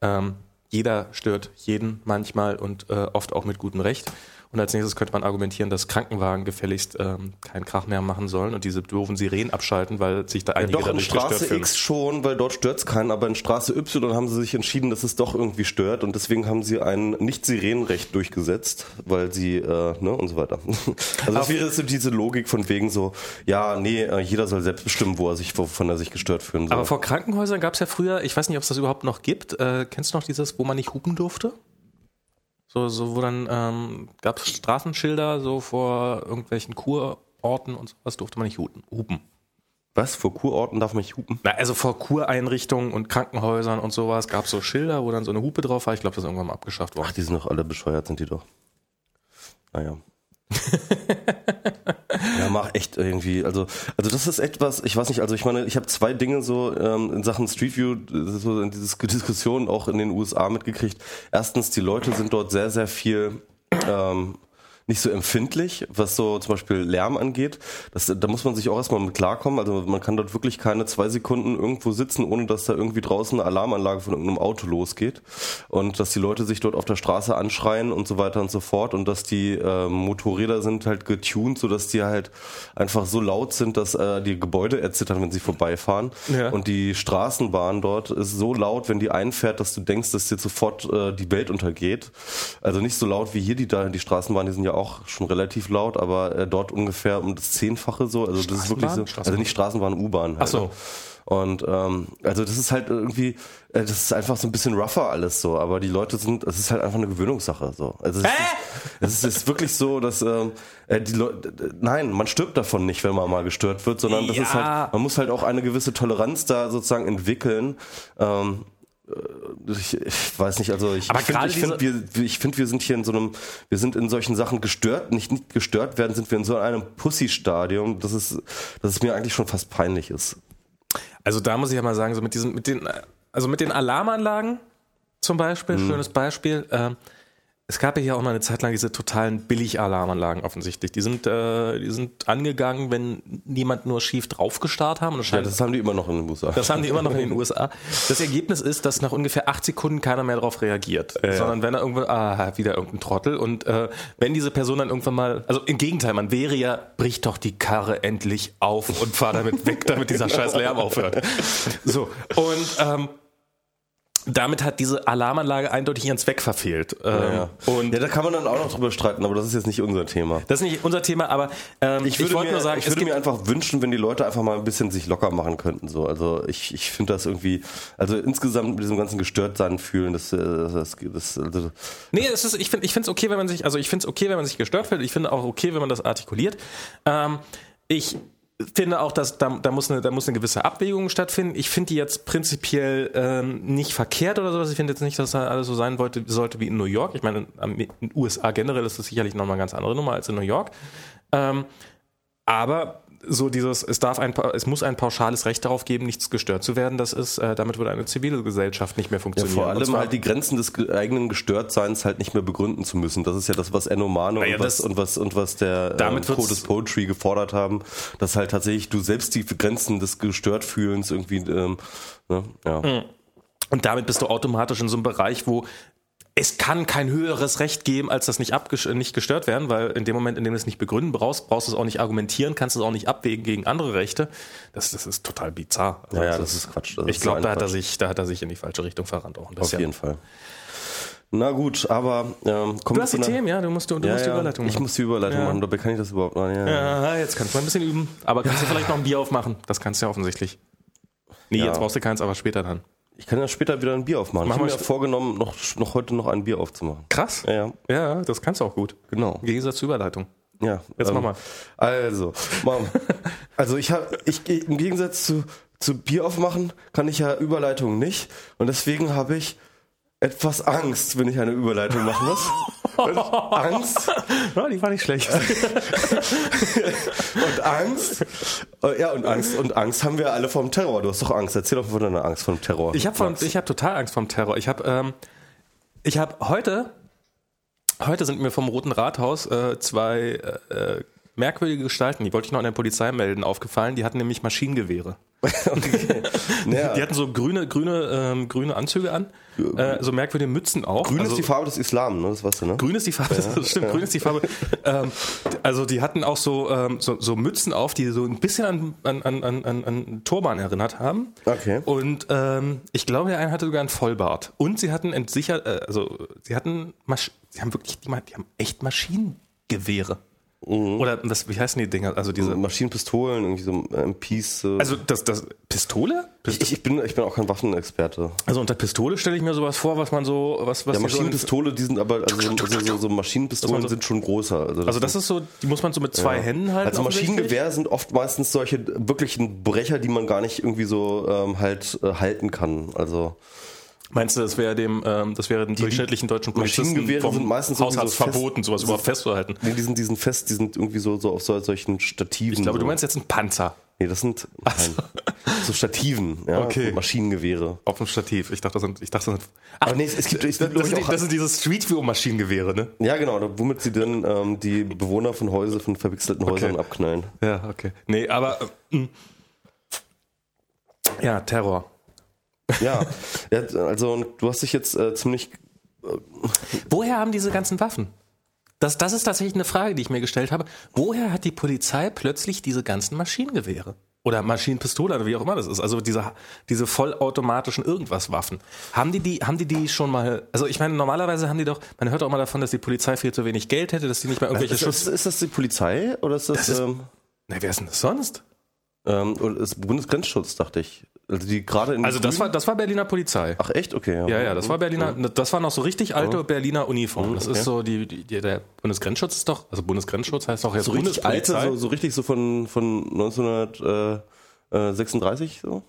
ähm, jeder stört jeden manchmal und äh, oft auch mit gutem Recht. Und als nächstes könnte man argumentieren, dass Krankenwagen gefälligst ähm, keinen Krach mehr machen sollen und diese doofen Sirenen abschalten, weil sich da einige ja, doch, in Straße X schon, weil dort stört es keinen, aber in Straße Y haben sie sich entschieden, dass es doch irgendwie stört und deswegen haben sie ein Nicht-Sirenenrecht durchgesetzt, weil sie, äh, ne, und so weiter. Also das wäre diese Logik von wegen so, ja, nee, äh, jeder soll selbst bestimmen, wo er sich, wovon er sich gestört fühlen soll. Aber vor Krankenhäusern gab es ja früher, ich weiß nicht, ob es das überhaupt noch gibt, äh, kennst du noch dieses, wo man nicht hupen durfte? So, so wo dann ähm, gab es Straßenschilder so vor irgendwelchen Kurorten und sowas durfte man nicht hupen. Was? Vor Kurorten darf man nicht hupen? Na, also vor Kureinrichtungen und Krankenhäusern und sowas gab es so Schilder, wo dann so eine Hupe drauf war. Ich glaube, das ist irgendwann mal abgeschafft worden. Ach, die sind doch alle bescheuert, sind die doch. Naja. ja, mach echt irgendwie. Also, also das ist etwas, ich weiß nicht, also ich meine, ich habe zwei Dinge so ähm, in Sachen Street View, so in diese Diskussion auch in den USA mitgekriegt. Erstens, die Leute sind dort sehr, sehr viel ähm, nicht so empfindlich, was so zum Beispiel Lärm angeht. Das, da muss man sich auch erstmal mit klarkommen. Also man kann dort wirklich keine zwei Sekunden irgendwo sitzen, ohne dass da irgendwie draußen eine Alarmanlage von irgendeinem Auto losgeht. Und dass die Leute sich dort auf der Straße anschreien und so weiter und so fort. Und dass die äh, Motorräder sind halt getuned, sodass die halt einfach so laut sind, dass äh, die Gebäude erzittern, wenn sie vorbeifahren. Ja. Und die Straßenbahn dort ist so laut, wenn die einfährt, dass du denkst, dass dir sofort äh, die Welt untergeht. Also nicht so laut wie hier die, da, die Straßenbahn, die sind ja auch schon relativ laut, aber äh, dort ungefähr um das Zehnfache so. Also das ist wirklich so. Also nicht Straßenbahn, U-Bahn. Halt, Ach so. Und ähm, also das ist halt irgendwie, äh, das ist einfach so ein bisschen rougher alles so, aber die Leute sind, es ist halt einfach eine Gewöhnungssache so. Also es, ist, es ist, es ist wirklich so, dass ähm, äh, die Leute, nein, man stirbt davon nicht, wenn man mal gestört wird, sondern das ist Ja. halt, man muss halt auch eine gewisse Toleranz da sozusagen entwickeln. Ähm, äh, ich, ich weiß nicht, also ich finde, finde, wir, ich finde, wir sind hier in so einem, wir sind in solchen Sachen gestört, nicht, nicht gestört werden, sind wir in so einem Pussy-Stadium, dass es, dass es mir eigentlich schon fast peinlich ist. Also da muss ich ja mal sagen, so mit diesen, mit den, also mit den Alarmanlagen zum Beispiel, Mhm. schönes Beispiel. Ähm, es gab ja hier auch mal eine Zeit lang diese totalen Billig-Alarmanlagen offensichtlich. Die sind, äh, die sind angegangen, wenn niemand nur schief draufgestarrt haben. Ja, das haben die immer noch in den USA. das haben die immer noch in den USA. Das Ergebnis ist, dass nach ungefähr acht Sekunden keiner mehr darauf reagiert. Sondern wenn er irgendwo, ah, wieder irgendein Trottel. Und äh, wenn diese Person dann irgendwann mal, also im Gegenteil, man wäre ja, brich doch die Karre endlich auf und fahr damit weg, damit dieser scheiß Lärm aufhört. So, und ähm, damit hat diese Alarmanlage eindeutig ihren Zweck verfehlt. Ähm, ja. Und ja, da kann man dann auch noch drüber streiten, aber das ist jetzt nicht unser Thema. das ist nicht unser Thema, aber ähm, ich, würde wollte mir, nur sagen, ich würde mir einfach wünschen, wenn die Leute einfach mal ein bisschen sich locker machen könnten. So, also ich, ich finde das irgendwie, also insgesamt mit diesem ganzen Gestörtsein fühlen, das, äh, das, das also, Nee, es ist, ich finde ich es okay, wenn man sich, also ich finde es okay, wenn man sich gestört fühlt. Ich finde auch okay, wenn man das artikuliert. Ähm, ich finde auch, dass da, da, muss eine, da muss eine gewisse Abwägung stattfinden. Ich finde die jetzt prinzipiell ähm, nicht verkehrt oder sowas. Ich finde jetzt nicht, dass da alles so sein wollte, sollte wie in New York. Ich meine, in den USA generell ist das sicherlich nochmal eine ganz andere Nummer als in New York. Ähm, aber so dieses, es darf ein, es muss ein pauschales Recht darauf geben, nichts gestört zu werden. Das ist, äh, damit würde eine zivile Gesellschaft nicht mehr ja, funktionieren. vor Und allem halt die Grenzen des ge- eigenen Gestörtseins halt nicht mehr begründen zu müssen. Das ist ja das, was Enno Mano Naja, und, was, und was und was der äh, wird's- Code of Poetry gefordert haben, dass halt tatsächlich du selbst die Grenzen des Gestörtfühlens irgendwie, ähm, ne, ja. Mhm. Und damit bist du automatisch in so einem Bereich, wo es kann kein höheres Recht geben, als das nicht, abgesch- nicht gestört werden, weil in dem Moment, in dem du es nicht begründen brauchst, brauchst du es auch nicht argumentieren, kannst du es auch nicht abwägen gegen andere Rechte. Das, das ist total bizarr. Ja, ja, Also das ist Quatsch. Das ich glaube, da hat er sich, da hat er sich in die falsche Richtung verrannt auch ein Auf bisschen. jeden Fall. Na gut, aber ähm, kommen Du hast die Themen, ja, du musst, du, du ja, musst die Überleitung Ich machen. muss die Überleitung Ja. machen, dabei kann ich das überhaupt noch. Ja, jetzt kannst du mal ein bisschen üben. Aber kannst du vielleicht noch ein Bier aufmachen? Das kannst du ja offensichtlich. Nee, jetzt brauchst du keins, aber später dann. Ich kann ja später wieder ein Bier aufmachen. Machen ich habe mir vorgenommen, noch, noch heute noch ein Bier aufzumachen. Krass. Ja, ja, Ja, das kannst du auch gut. genau. Im Gegensatz zur Überleitung. Ja, Jetzt ähm, mach mal. Also, Mom, also ich habe, ich im Gegensatz zu, zu Bier aufmachen kann ich ja Überleitungen nicht und deswegen habe ich etwas Angst, wenn ich eine Überleitung machen muss. Angst Ja, die war nicht schlecht. und Angst. Ja, und Angst und Angst haben wir alle vom Terror. Du hast doch Angst. Erzähl doch von deiner Angst vom Terror. Ich habe hab total Angst vom Terror. Ich habe ähm, ich hab heute, heute sind mir vom Roten Rathaus äh, zwei äh, äh, merkwürdige Gestalten, die wollte ich noch an der Polizei melden, aufgefallen. Die hatten nämlich Maschinengewehre. ja. Die hatten so grüne, grüne, ähm, grüne Anzüge an, äh, so merkwürdige Mützen auch. Grün also, ist die Farbe des Islam, ne? Das weißt du, ne? Grün ist die Farbe, das stimmt, grün ist die Farbe. Ähm, also die hatten auch so, ähm, so, so Mützen auf, die so ein bisschen an, an, an, an, an- an Turban erinnert haben. Okay. Und ähm, ich glaube, der eine hatte sogar einen Vollbart. Und sie hatten entsichert, äh, also sie hatten, Masch sie haben wirklich, die, die haben echt Maschinengewehre. Oder das, wie heißen die Dinger? Also diese, Maschinenpistolen, irgendwie so MPs. Äh. also das, das Pistole? ich, ich, bin, ich bin auch kein Waffenexperte. Also unter Pistole stelle ich mir sowas vor, was man so, was, was Ja, Maschinenpistole, die sind aber, also, so, so, so Maschinenpistolen so- sind schon größer. Also das, Also das ist so, die muss man so mit zwei Händen halten. also. Maschinengewehr sind oft meistens solche wirklichen Brecher, die man gar nicht irgendwie so ähm, halt äh, halten kann. Also Meinst du, das wäre dem, ähm, das wäre dem durchschnittlichen deutschen Polizisten sind meistens Hausarzt so verboten, sowas überhaupt festzuhalten? nee, die sind, die sind fest, die sind irgendwie so, so auf so, solchen Stativen. Ich glaube, so. du meinst jetzt einen Panzer Nee, das sind nein, so Stativen, ja, Okay. so Maschinengewehre. auf dem Stativ. Ich dachte, das sind, ich dachte, das sind, Aber nee, es, gibt, es das, gibt das, sind, die- auch, das sind diese Street View Maschinengewehre, ne? ja genau, womit sie dann ähm, die Bewohner von Häusern, von verwechselten Häusern abknallen. Ja, okay. Nee, aber äh, ja, Terror. Ja, also und du hast dich jetzt äh, ziemlich Woher haben diese ganzen Waffen? Das, das ist tatsächlich eine Frage, die ich mir gestellt habe. Woher hat die Polizei plötzlich diese ganzen Maschinengewehre? oder Maschinenpistole oder wie auch immer das ist. Also diese, diese vollautomatischen Irgendwas-Waffen. Haben die die, haben die die schon mal, also ich meine, normalerweise haben die doch, man hört auch mal davon, dass die Polizei viel zu wenig Geld hätte, dass die nicht mal irgendwelche ist, Schutz... das, ist das die Polizei oder ist das, Das ist- ähm, Na, wer ist denn das sonst? ähm, oder ist Bundesgrenzschutz, dachte ich. Also die gerade in Also das war, das war Berliner Polizei. Ach echt? Okay. Ja, ja, das war Berliner, das war noch so richtig alte Berliner Uniform. Das okay. ist so, die, die, der Bundesgrenzschutz ist doch, also Bundesgrenzschutz heißt doch jetzt So richtig alte, so, so richtig so von, von 1936 so?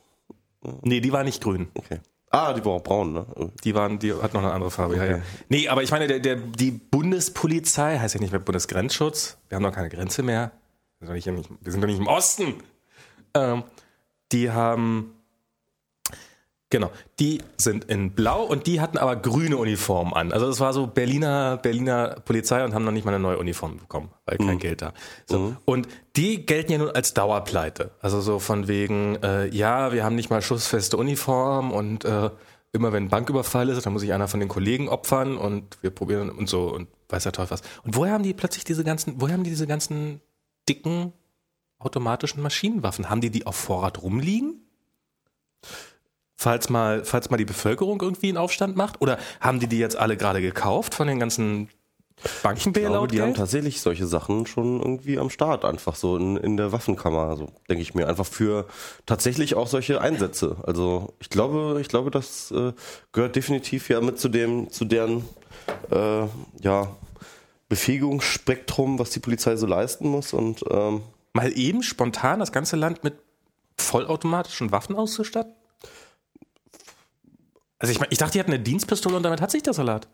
Nee, die war nicht grün. Okay. Ah, die war auch braun, ne? Die waren, die hat noch eine andere Farbe, ja, ja. Okay. Nee, aber ich meine, der, der, die Bundespolizei heißt ja nicht mehr Bundesgrenzschutz. Wir haben doch keine Grenze mehr. Wir sind doch nicht, im- wir sind doch nicht im Osten. Ähm, die haben, genau, die sind in blau und die hatten aber grüne Uniformen an. Also das war so Berliner, Berliner Polizei und haben noch nicht mal eine neue Uniform bekommen, weil kein Geld da. So. Und die gelten ja nun als Dauerpleite. Also so von wegen, äh, ja, wir haben nicht mal schussfeste Uniform und äh, immer wenn ein Banküberfall ist, dann muss sich einer von den Kollegen opfern und wir probieren und so und weiß der Teufel was. Und woher haben die plötzlich diese ganzen, woher haben die diese ganzen dicken automatischen Maschinenwaffen? Haben die die auf Vorrat rumliegen? Falls mal, falls mal die Bevölkerung irgendwie einen Aufstand macht? Oder haben die die jetzt alle gerade gekauft von den ganzen Ich Bankenbailout? glaube, die haben tatsächlich solche Sachen schon irgendwie am Start, einfach so in, in der Waffenkammer, so denke ich mir, einfach für tatsächlich auch solche Einsätze. Also ich glaube, ich glaube, das äh, gehört definitiv ja mit zu dem, zu deren äh, ja, Befähigungsspektrum, was die Polizei so leisten muss. Und ähm, Mal eben spontan das ganze Land mit vollautomatischen Waffen auszustatten? Also ich meine, ich dachte, die hatten eine Dienstpistole und damit hat sich der Salat.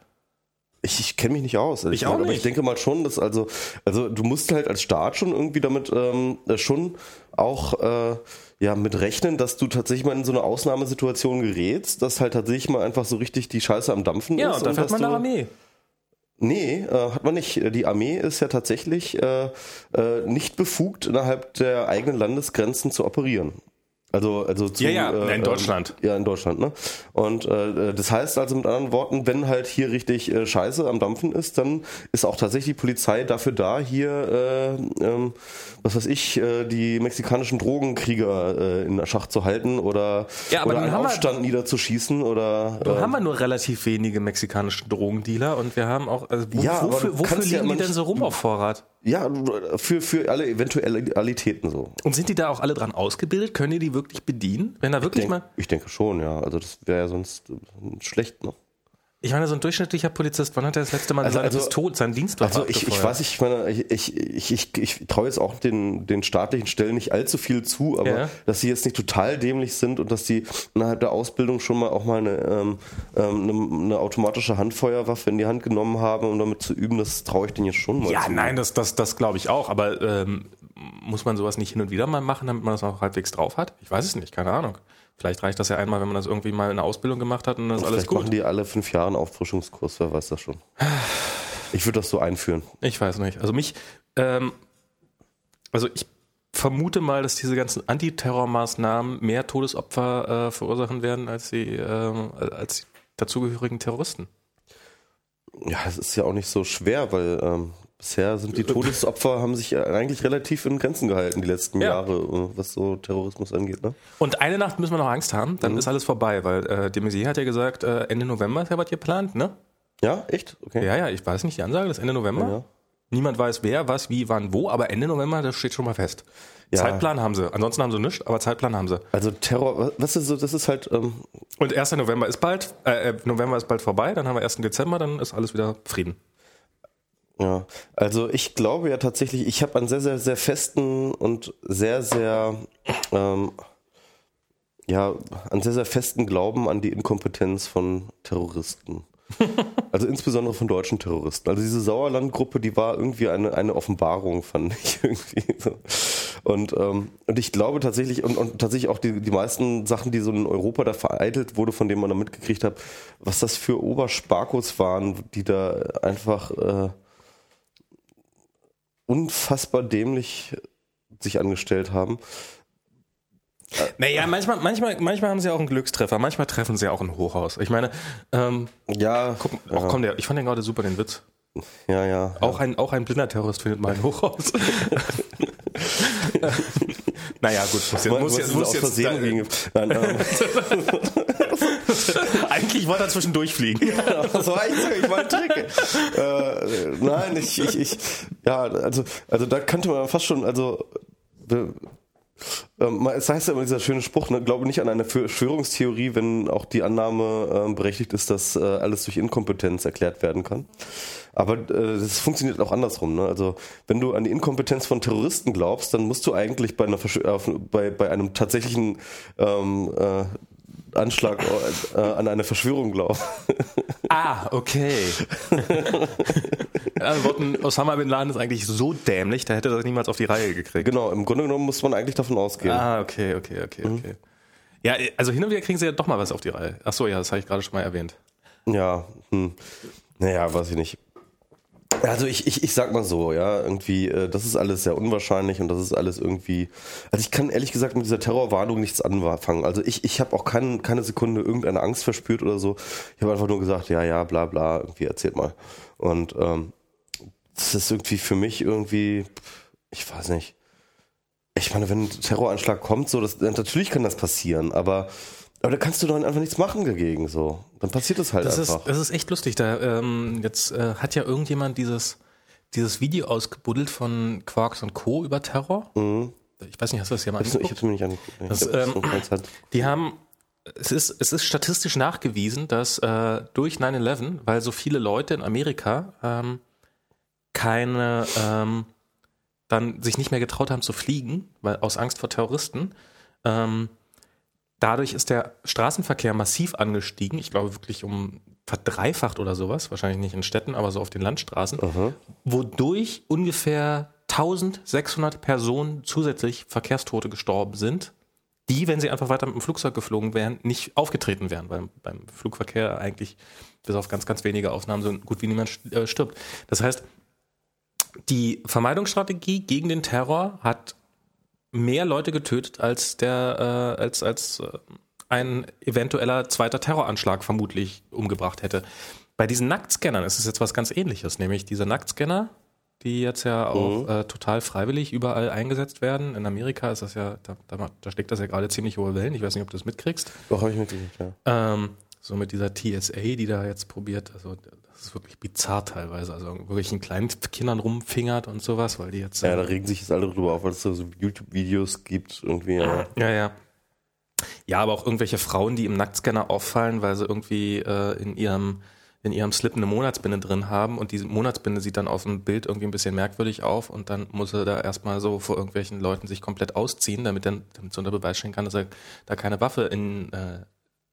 Ich, ich kenne mich nicht aus. ehrlich Ich auch gesagt, Aber ich nicht. denke mal schon, dass also, also du musst halt als Staat schon irgendwie damit ähm, äh, schon auch äh, ja mit rechnen, dass du tatsächlich mal in so eine Ausnahmesituation gerätst, dass halt tatsächlich mal einfach so richtig die Scheiße am Dampfen Ja, ist. und dafür hat man eine Armee. Nee, äh, hat man nicht. Die Armee ist ja tatsächlich äh, äh, nicht befugt, innerhalb der eigenen Landesgrenzen zu operieren. Also, also zu, Ja, ja, äh, in Deutschland. Ähm, ja, in Deutschland, ne? Und äh, das heißt also mit anderen Worten, wenn halt hier richtig äh, Scheiße am Dampfen ist, dann ist auch tatsächlich die Polizei dafür da, hier, äh, ähm, was weiß ich, äh, die mexikanischen Drogenkrieger äh, in Schach zu halten oder, Ja, aber oder einen haben wir- Aufstand niederzuschießen oder. Äh, haben wir nur relativ wenige mexikanische Drogendealer und wir haben auch, also wo, Ja, wofür, wofür kannst ja liegen die denn so rum auf Vorrat? Ja, für, für alle Eventualitäten so. Und sind die da auch alle dran ausgebildet? Können die die wirklich bedienen? Wenn da wirklich Denk, mal, ich denke schon, ja. Also das wäre ja sonst schlecht, ne? Ich meine, so ein durchschnittlicher Polizist, wann hat er das letzte Mal Also- seine also- Pistole, seinen Dienstwaffe Also ich, ich weiß, ich meine, ich, ich, ich, ich, traue jetzt auch den, den staatlichen Stellen nicht allzu viel zu, aber Ja. dass sie jetzt nicht total dämlich sind und dass die innerhalb der Ausbildung schon mal auch mal eine, ähm, ähm, eine, eine automatische Handfeuerwaffe in die Hand genommen haben, um damit zu üben, das traue ich denen jetzt schon mal Ja, nein, das, das, das glaube ich auch. Aber ähm, muss man sowas nicht hin und wieder mal machen, damit man das auch halbwegs drauf hat? Ich weiß es nicht, keine Ahnung. Vielleicht reicht das ja einmal, wenn man das irgendwie mal in der Ausbildung gemacht hat und dann ist alles Vielleicht machen gut. die alle fünf Jahre einen Auffrischungskurs, wer weiß das schon. Ich würde das so einführen. Ich weiß nicht. Also mich, ähm, also ich vermute mal, dass diese ganzen Antiterrormaßnahmen mehr Todesopfer äh, verursachen werden als die, ähm, als die dazugehörigen Terroristen. Ja, es ist ja auch nicht so schwer, weil ähm, bisher sind die Todesopfer, haben sich eigentlich relativ in Grenzen gehalten die letzten Ja. Jahre, äh, was so Terrorismus angeht. Ne? Und eine Nacht müssen wir noch Angst haben, Mhm. dann ist alles vorbei, weil äh, de Maizière hat ja gesagt, äh, Ende November ist ja was geplant, ne? Ja, echt? Okay. Ja, ja, ich weiß nicht, die Ansage ist Ende November. Ja. Niemand weiß wer, was, wie, wann, wo, aber Ende November, das steht schon mal fest. Ja. Zeitplan haben sie. Ansonsten haben sie nichts, aber Zeitplan haben sie. Also Terror, was ist so, das ist halt, ähm, Und 1. November ist bald, äh, äh, November ist bald vorbei, dann haben wir 1. Dezember, dann ist alles wieder Frieden. Ja, also ich glaube ja tatsächlich, ich habe einen sehr, sehr, sehr festen und sehr, sehr, ähm, ja, einen sehr, sehr festen Glauben an die Inkompetenz von Terroristen. Also insbesondere von deutschen Terroristen. Also diese Sauerland-Gruppe, die war irgendwie eine, eine Offenbarung, fand ich irgendwie so. Und, ähm, und ich glaube tatsächlich, und, und tatsächlich auch die, die meisten Sachen, die so in Europa da vereitelt wurde, von denen man da mitgekriegt hat, was das für Obersparkos waren, die da einfach äh, unfassbar dämlich sich angestellt haben. Naja, manchmal, manchmal, manchmal haben sie auch einen Glückstreffer, manchmal treffen sie auch ein Hochhaus. Ich meine, ähm, Ja, guck, auch komm, der, ich fand den gerade super, den Witz. ja, ja. Auch ein, auch ein blinder Terrorist findet mal ein Hochhaus. Naja, gut, muss jetzt, muss muss aus jetzt Versehen gegen, nein, ähm, Eigentlich wollte er zwischendurch fliegen. das war eigentlich mal ein Trick. äh, nein, ich, ich, ich, ja, also, also da könnte man fast schon, also, äh, ähm, es heißt ja immer dieser schöne Spruch, ne, glaube nicht an eine Verschwörungstheorie, wenn auch die Annahme äh, berechtigt ist, dass äh, alles durch Inkompetenz erklärt werden kann. Aber äh, das funktioniert auch andersrum. Ne? Also wenn du an die Inkompetenz von Terroristen glaubst, dann musst du eigentlich bei, einer Verschw äh, bei, bei einem tatsächlichen ähm, äh, Anschlag äh, an eine Verschwörung glauben. Ah, okay. Worten, Osama Bin Laden ist eigentlich so dämlich, da hätte er das niemals auf die Reihe gekriegt. genau, im Grunde genommen muss man eigentlich davon ausgehen. Ah, okay, okay, okay, okay. Ja, also hin und wieder kriegen sie ja doch mal was auf die Reihe. Ach so, ja, das habe ich gerade schon mal erwähnt. Ja, hm. naja, weiß ich nicht. Also ich, ich, ich sag mal so, ja, irgendwie, äh, das ist alles sehr unwahrscheinlich und das ist alles irgendwie. Also ich kann ehrlich gesagt mit dieser Terrorwarnung nichts anfangen. Also ich, ich habe auch kein, keine Sekunde irgendeine Angst verspürt oder so. Ich habe einfach nur gesagt, ja, ja, bla bla, irgendwie erzählt mal. Und ähm, das ist irgendwie für mich irgendwie, ich weiß nicht. Ich meine, wenn ein Terroranschlag kommt, so, das, natürlich kann das passieren, aber, aber da kannst du doch einfach nichts machen dagegen, so. Dann passiert das halt Das ist, einfach. das ist echt lustig. Da, ähm, jetzt äh, hat ja irgendjemand dieses, dieses Video ausgebuddelt von Quarks und Co. über Terror. Ich weiß nicht, hast du das ja mal ich angeguckt? hab's mir nicht angeguckt. Ich Das, ähm. Die haben, es ist, es ist statistisch nachgewiesen, dass äh, durch 9-11, weil so viele Leute in Amerika ähm, keine, ähm, dann sich nicht mehr getraut haben zu fliegen, weil aus Angst vor Terroristen, ähm, dadurch ist der Straßenverkehr massiv angestiegen. Ich glaube wirklich um verdreifacht oder sowas, wahrscheinlich nicht in Städten, aber so auf den Landstraßen, wodurch ungefähr 1600 Personen zusätzlich Verkehrstote gestorben sind, die, wenn sie einfach weiter mit dem Flugzeug geflogen wären, nicht aufgetreten wären, weil beim Flugverkehr eigentlich bis auf ganz, ganz wenige Ausnahmen so gut wie niemand äh, stirbt. Das heißt, die Vermeidungsstrategie gegen den Terror hat mehr Leute getötet als der äh, als als äh, ein eventueller zweiter Terroranschlag vermutlich umgebracht hätte. Bei diesen Nacktscannern ist es jetzt was ganz ähnliches, nämlich diese Nacktscanner, die jetzt ja auch äh, total freiwillig überall eingesetzt werden. In Amerika ist das ja, da, da, da schlägt das ja gerade ziemlich hohe Wellen. Ich weiß nicht, ob du das mitkriegst. Doch, habe ich mitgekriegt, ja. Ähm, so mit dieser TSA, die da jetzt probiert, also ist wirklich bizarr teilweise. Also wirklich in kleinen Kindern rumfingert und sowas, weil die jetzt. Ja, da regen sich jetzt alle drüber auf, weil es da so YouTube-Videos gibt, irgendwie. Ja. Ja, ja. Ja, aber auch irgendwelche Frauen, die im Nacktscanner auffallen, weil sie irgendwie äh, in ihrem in ihrem Slip eine Monatsbinde drin haben und diese Monatsbinde sieht dann auf dem Bild irgendwie ein bisschen merkwürdig auf und dann muss er da erstmal so vor irgendwelchen Leuten sich komplett ausziehen, damit dann damit so unter Beweis stellen kann, dass er da keine Waffe in äh,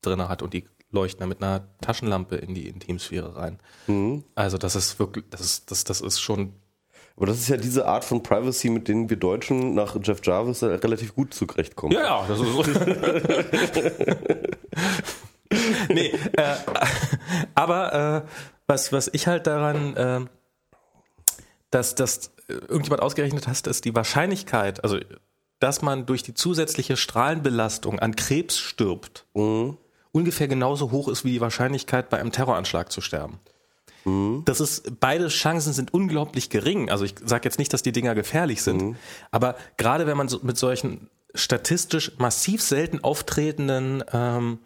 drinne hat und die leuchten dann mit einer Taschenlampe in die Intimsphäre rein. Mhm. Also das ist wirklich, das ist, das, das ist schon Aber das ist ja diese Art von Privacy, mit denen wir Deutschen nach Jeff Jarvis relativ gut zurechtkommen. Ja, ja, das ist. nee, äh, aber äh, was, was ich halt daran, äh, dass, dass irgendjemand ausgerechnet hast, ist die Wahrscheinlichkeit, also dass man durch die zusätzliche Strahlenbelastung an Krebs stirbt, ungefähr genauso hoch ist wie die Wahrscheinlichkeit, bei einem Terroranschlag zu sterben. Das ist, beide Chancen sind unglaublich gering. Also ich sage jetzt nicht, dass die Dinger gefährlich sind, aber gerade wenn man so mit solchen statistisch massiv selten auftretenden ähm,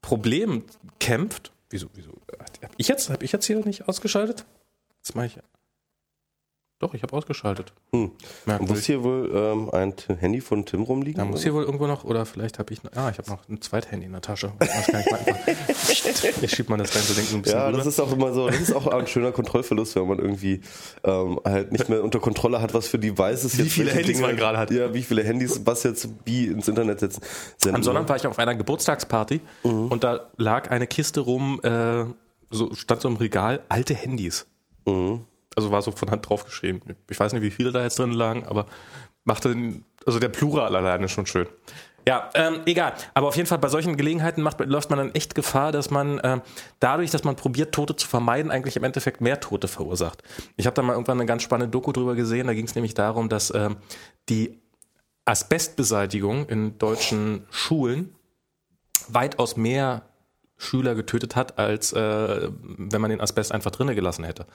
Problemen kämpft, wieso, wieso, hab ich jetzt, hab ich jetzt hier nicht ausgeschaltet? Das mache ich. Doch, ich habe ausgeschaltet. Hm. Merkwürdig. Muss hier wohl ähm, ein Handy von Tim rumliegen? Da muss hier wohl irgendwo noch, oder vielleicht habe ich noch, ah, ich habe noch ein Zweithandy in der Tasche. Das kann ich mal einfach, ich schieb mal das ganze Ding so ein bisschen ja, rüber. das ist auch immer so, das ist auch ein schöner Kontrollverlust, wenn man irgendwie ähm, halt nicht mehr unter Kontrolle hat, was für Devices Wie viele Handys man gerade hat. Ja, wie viele Handys, was jetzt wie ins Internet setzen. senden. Am Sonntag war ich auf einer Geburtstagsparty Mhm. und da lag eine Kiste rum, äh, so stand so im Regal, alte Handys. Mhm. Also war so von Hand draufgeschrieben. Ich weiß nicht, wie viele da jetzt drin lagen, aber machte, also der Plural alleine schon schön. Ja, ähm, egal. Aber auf jeden Fall bei solchen Gelegenheiten macht, läuft man dann echt Gefahr, dass man ähm, dadurch, dass man probiert, Tote zu vermeiden, eigentlich im Endeffekt mehr Tote verursacht. Ich habe da mal irgendwann eine ganz spannende Doku drüber gesehen. Da ging es nämlich darum, dass ähm, die Asbestbeseitigung in deutschen Schulen weitaus mehr Schüler getötet hat, als äh, wenn man den Asbest einfach drinnen gelassen hätte.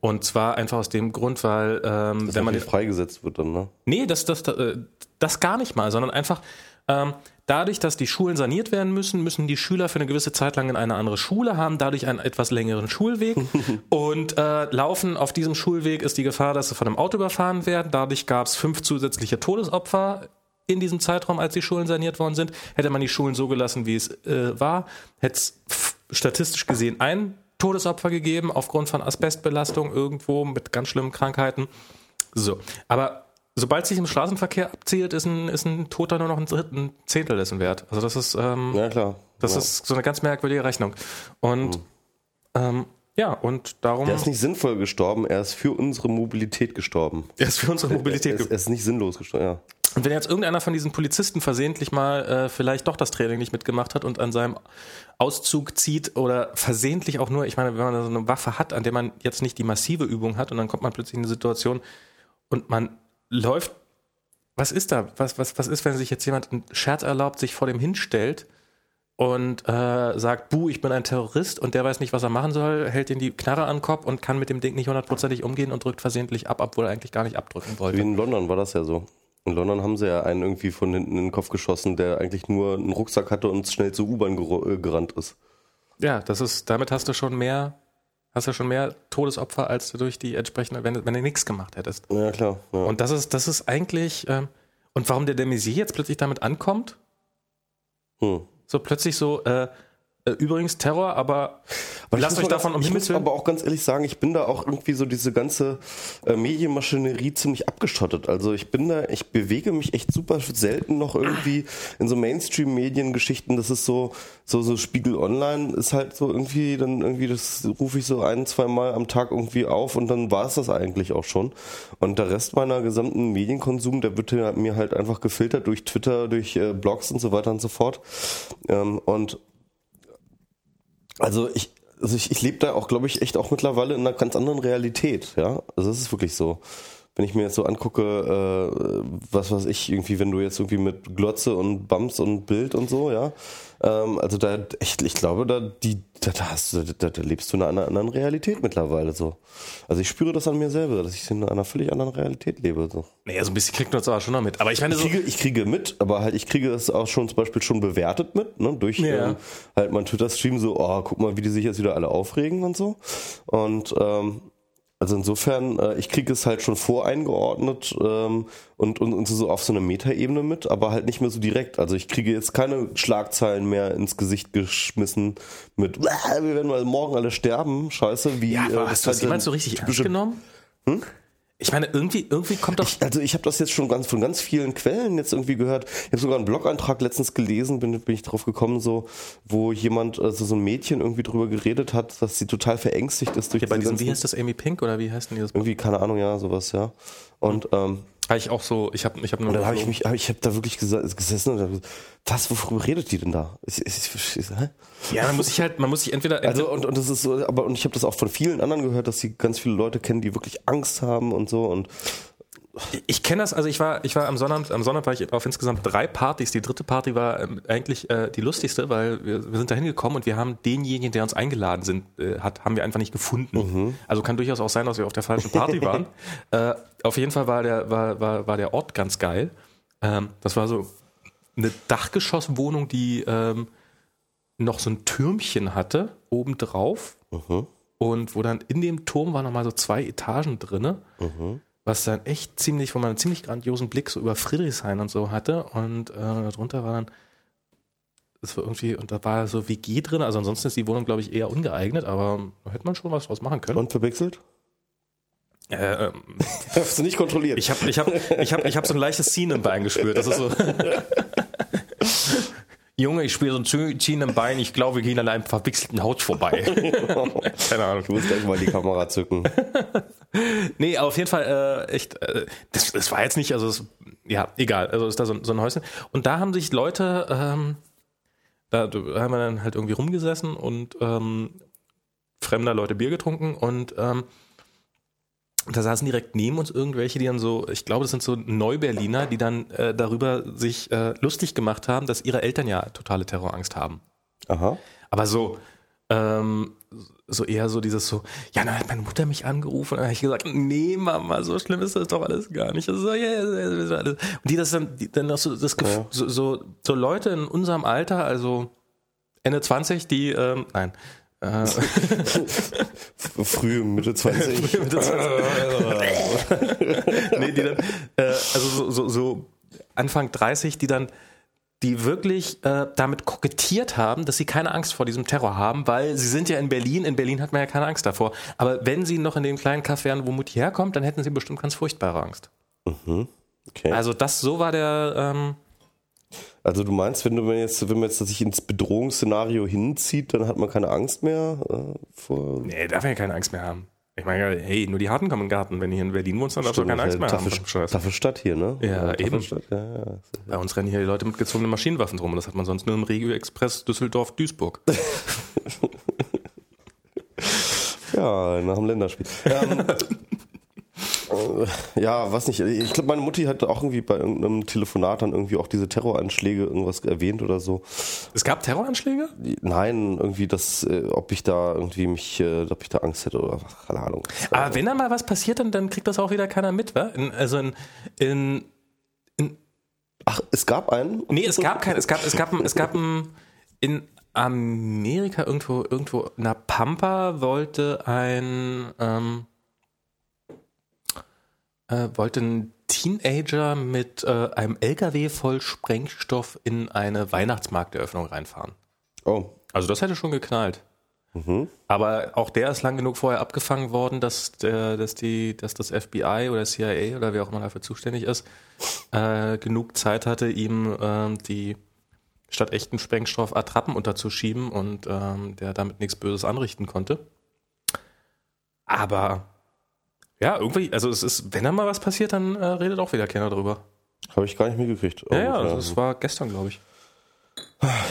Und zwar einfach aus dem Grund, weil ähm, dass wenn man den freigesetzt wird dann, ne? Nee, das, das, äh, das gar nicht mal, sondern einfach ähm, dadurch, dass die Schulen saniert werden müssen, müssen die Schüler für eine gewisse Zeit lang in eine andere Schule haben, dadurch einen etwas längeren Schulweg und äh, laufen auf diesem Schulweg ist die Gefahr, dass sie von einem Auto überfahren werden. Dadurch gab es fünf zusätzliche Todesopfer in diesem Zeitraum, als die Schulen saniert worden sind. Hätte man die Schulen so gelassen, wie es äh, war, hätte es statistisch gesehen ein Todesopfer gegeben aufgrund von Asbestbelastung irgendwo mit ganz schlimmen Krankheiten. So, aber sobald sich im Straßenverkehr abzielt, ist ein, ist ein Toter nur noch ein, ein Zehntel dessen wert. Also das ist, ähm, Ja, klar. das ja. ist so eine ganz merkwürdige Rechnung. Und ähm, ja, und darum Der ist nicht sinnvoll gestorben, er ist für unsere Mobilität gestorben. er ist für unsere Mobilität Er ist, er ist nicht sinnlos gestorben, ja. Und wenn jetzt irgendeiner von diesen Polizisten versehentlich mal äh, vielleicht doch das Training nicht mitgemacht hat und an seinem Auszug zieht oder versehentlich auch nur, ich meine, wenn man so eine Waffe hat, an der man jetzt nicht die massive Übung hat und dann kommt man plötzlich in eine Situation und man läuft, was ist da? Was, was, was ist, wenn sich jetzt jemand einen Scherz erlaubt, sich vor dem hinstellt und äh, sagt, buh, ich bin ein Terrorist und der weiß nicht, was er machen soll, hält ihn die Knarre an den Kopf und kann mit dem Ding nicht hundertprozentig umgehen und drückt versehentlich ab, obwohl er eigentlich gar nicht abdrücken Wie wollte. in London war das ja so. In London haben sie ja einen irgendwie von hinten in den Kopf geschossen, der eigentlich nur einen Rucksack hatte und schnell zur U-Bahn gero- äh, gerannt ist. Ja, das ist, damit hast du schon mehr, hast du schon mehr Todesopfer, als du durch die entsprechende, wenn, du- wenn du nichts gemacht hättest. Ja, klar. Ja. Und das ist, das ist eigentlich, ähm, und warum der de Maizière jetzt plötzlich damit ankommt, hm. so plötzlich so, äh, übrigens Terror, aber, Aber lasst euch davon um Ich muss aber auch ganz ehrlich sagen, ich bin da auch irgendwie so diese ganze äh, Medienmaschinerie ziemlich abgeschottet. Also ich bin da, ich bewege mich echt super selten noch irgendwie in so Mainstream-Mediengeschichten. Das ist so, so, so Spiegel Online ist halt so irgendwie, dann irgendwie, das rufe ich so ein, zwei Mal am Tag irgendwie auf und dann war es das eigentlich auch schon. Und der Rest meiner gesamten Medienkonsum, der wird mir halt einfach gefiltert durch Twitter, durch äh, Blogs und so weiter und so fort. Ähm, und also ich, also ich, ich lebe da auch, glaube ich, echt auch mittlerweile in einer ganz anderen Realität, ja. Also das ist wirklich so. Wenn ich mir jetzt so angucke, äh, was weiß ich, irgendwie, wenn du jetzt irgendwie mit Glotze und Bums und Bild und so, ja. Ähm, also da echt, ich glaube, da, die, da, da hast du, da, da lebst du in einer anderen Realität mittlerweile so. Also ich spüre das an mir selber, dass ich in einer völlig anderen Realität lebe. So. Naja, so ein bisschen kriegt man es aber schon noch mit. Aber ich meine, Ich so, kriege, ich kriege mit, aber halt, ich kriege das auch schon zum Beispiel schon bewertet mit, ne, durch Ja. ähm, halt mein Twitter-Stream so, oh, guck mal, wie die sich jetzt wieder alle aufregen und so. Und ähm, also insofern, äh, ich kriege es halt schon voreingeordnet ähm, und, und, und so auf so eine Metaebene mit, aber halt nicht mehr so direkt. Also ich kriege jetzt keine Schlagzeilen mehr ins Gesicht geschmissen mit, "Uah, wir werden mal morgen alle sterben, scheiße, wie ja, äh, aber das hast du das halt jemals so richtig ernst genommen? Ich meine, irgendwie, irgendwie kommt doch. Ich, also ich habe das jetzt schon ganz von ganz vielen Quellen jetzt irgendwie gehört. Ich habe sogar einen Blog-Eintrag letztens gelesen, bin, bin ich drauf gekommen, so, wo jemand, also so ein Mädchen irgendwie drüber geredet hat, dass sie total verängstigt ist durch Hier bei diese diesem, wie heißt das, Amy Pink oder wie heißt denn dieses? irgendwie, keine Ahnung, ja, sowas, ja. Und ähm, Habe ich auch so, ich habe ich hab und dann habe ich mich, hab, ich habe da wirklich gesessen und hab gesagt, was, worüber redet die denn da? Ich, ich, ich, hä? Ja, man muss sich halt, man muss sich entweder, Also und, und das ist so, aber und ich habe das auch von vielen anderen gehört, dass sie ganz viele Leute kennen, die wirklich Angst haben und so und Ich kenne das, also ich war, ich war am Sonnabend, am Sonnabend war ich auf insgesamt drei Partys. Die dritte Party war ähm, eigentlich äh, die lustigste, weil wir, wir sind da hingekommen und wir haben denjenigen, der uns eingeladen sind, äh, hat, haben wir einfach nicht gefunden. Also kann durchaus auch sein, dass wir auf der falschen Party waren. äh, auf jeden Fall war der, war, war, war der Ort ganz geil. Ähm, das war so eine Dachgeschosswohnung, die ähm, noch so ein Türmchen hatte, obendrauf. Und wo dann in dem Turm waren nochmal so zwei Etagen drinne was dann echt ziemlich, wo man einen ziemlich grandiosen Blick so über Friedrichshain und so hatte und äh, darunter war dann das war irgendwie, und da war so WG drin, also ansonsten ist die Wohnung, glaube ich, eher ungeeignet, aber da hätte man schon was draus machen können. und verwechselt? Äh, ähm, Hast du nicht kontrolliert? ich habe ich hab, ich hab, ich hab so ein leichtes Ziehen im Bein gespürt. Das ist so. Junge, ich spüre so ein Ziehen im Bein, ich glaube, wir gehen an einem verwechselten Haut vorbei. Keine Ahnung. Du musst gleich mal die Kamera zücken. Nee, aber auf jeden Fall äh, echt, äh, das, das war jetzt nicht, also es, ja, egal, also ist da so, ein- so ein Häuschen. Und da haben sich Leute, ähm, da da haben wir dann halt irgendwie rumgesessen und ähm, fremder Leute Bier getrunken und ähm, da saßen direkt neben uns irgendwelche, die dann so, ich glaube, das sind so Neuberliner, die dann äh, darüber sich äh, lustig gemacht haben, dass ihre Eltern ja totale Terrorangst haben. Aha. Aber so, ähm, so eher so dieses so, ja, dann hat meine Mutter mich angerufen und dann habe ich gesagt, nee, Mama, so schlimm ist das doch alles gar nicht. So, ja, ja, ja, und die das dann, die, dann auch so das Gefühl, Ja. so, so, so Leute in unserem Alter, also Ende 20, die, ähm, nein, äh, Früh, Mitte 20. nee, die dann, äh, also so, so, so Anfang 30, die dann, die wirklich äh, damit kokettiert haben, dass sie keine Angst vor diesem Terror haben, weil sie sind ja in Berlin, in Berlin hat man ja keine Angst davor. Aber wenn sie noch in dem kleinen Kaff wären, wo Mutti herkommt, dann hätten sie bestimmt ganz furchtbare Angst. Okay. Also das, so war der, ähm, Also du meinst, wenn du wenn jetzt, wenn man jetzt sich ins Bedrohungsszenario hinzieht, dann hat man keine Angst mehr äh, vor. nee, darf man ja keine Angst mehr haben. Ich meine, hey, nur die Harten kommen in den Garten. Wenn du hier in Berlin wohnst, dann darfst du keine Angst mehr haben. taffe, Scheiß. taffe Stadt hier, ne? Ja, taffe eben. Stadt, ja, ja. Bei uns rennen hier die Leute mit gezogenen Maschinenwaffen rum und das hat man sonst nur im Regio-Express Düsseldorf-Duisburg. Ja, nach dem Länderspiel. ähm, äh, ja, was nicht. Ich glaube, meine Mutti hat auch irgendwie bei irgendeinem Telefonat dann irgendwie auch diese Terroranschläge irgendwas erwähnt oder so. Es gab Terroranschläge? Nein, irgendwie das, äh, ob ich da irgendwie mich, äh, ob ich da Angst hätte oder was, keine Ahnung. Aber wenn da mal was passiert, dann, dann kriegt das auch wieder keiner mit, wa? In, also in, in, Ach, es gab einen? nee, es gab kein, es gab, es gab, es gab ein, in Amerika irgendwo, irgendwo in der Pampa wollte ein, ähm, äh, wollte ein Teenager mit äh, einem LKW voll Sprengstoff in eine Weihnachtsmarkteröffnung reinfahren. Oh. Also das hätte schon geknallt. Aber auch der ist lang genug vorher abgefangen worden, dass, der, dass, die, dass das FBI oder CIA oder wer auch immer dafür zuständig ist, äh, genug Zeit hatte, ihm ähm, die statt echten Sprengstoff Attrappen unterzuschieben und ähm, der damit nichts Böses anrichten konnte. Aber ja, irgendwie, also es ist, wenn da mal was passiert, dann äh, redet auch wieder keiner drüber. Habe ich gar nicht mitgekriegt. Ja, ja, also es war gestern, glaube ich.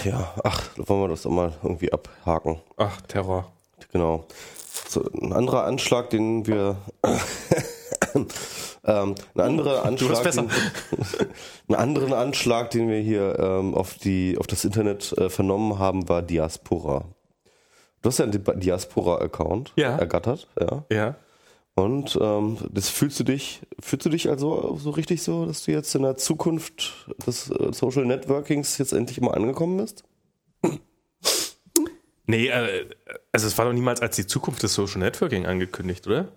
ja, ach, wollen wir das doch mal irgendwie abhaken. Ach, Terror. Genau. So, ein anderer Anschlag, den wir. ähm, ein anderer Anschlag. Du hast besser. Den, einen anderen Anschlag, den wir hier ähm, auf, die, auf das Internet äh, vernommen haben, war Diaspora. Du hast ja einen Di- Diaspora-Account Ja. ergattert, ja. Ja. Und ähm, das fühlst du dich, fühlst du dich also so richtig so, dass du jetzt in der Zukunft des äh, Social Networkings jetzt endlich mal angekommen bist? Nee, äh, also es war doch niemals als die Zukunft des Social Networking angekündigt, oder?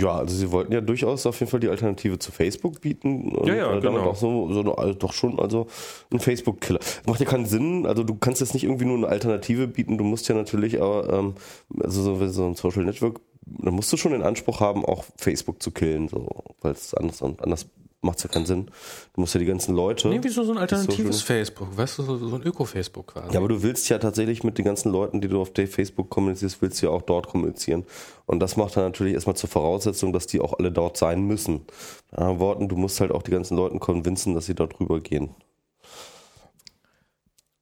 Ja, also sie wollten ja durchaus auf jeden Fall die Alternative zu Facebook bieten. Und Ja, ja, äh, damit genau. auch so, so eine, also doch schon also ein Facebook-Killer. Macht ja keinen Sinn, also du kannst jetzt nicht irgendwie nur eine Alternative bieten, du musst ja natürlich aber, ähm, also so, so ein Social Network, da musst du schon den Anspruch haben, auch Facebook zu killen, so, weil es anders, anders macht ja keinen Sinn. Du musst ja die ganzen Leute. Nee, wieso so ein alternatives Social- Facebook? Weißt du, so, so ein Öko-Facebook quasi. Ja, aber du willst ja tatsächlich mit den ganzen Leuten, die du auf Facebook kommunizierst, willst du ja auch dort kommunizieren. Und das macht dann natürlich erstmal zur Voraussetzung, dass die auch alle dort sein müssen. Mit anderen Worten, du musst halt auch die ganzen Leuten konvinzen, dass sie dort rübergehen.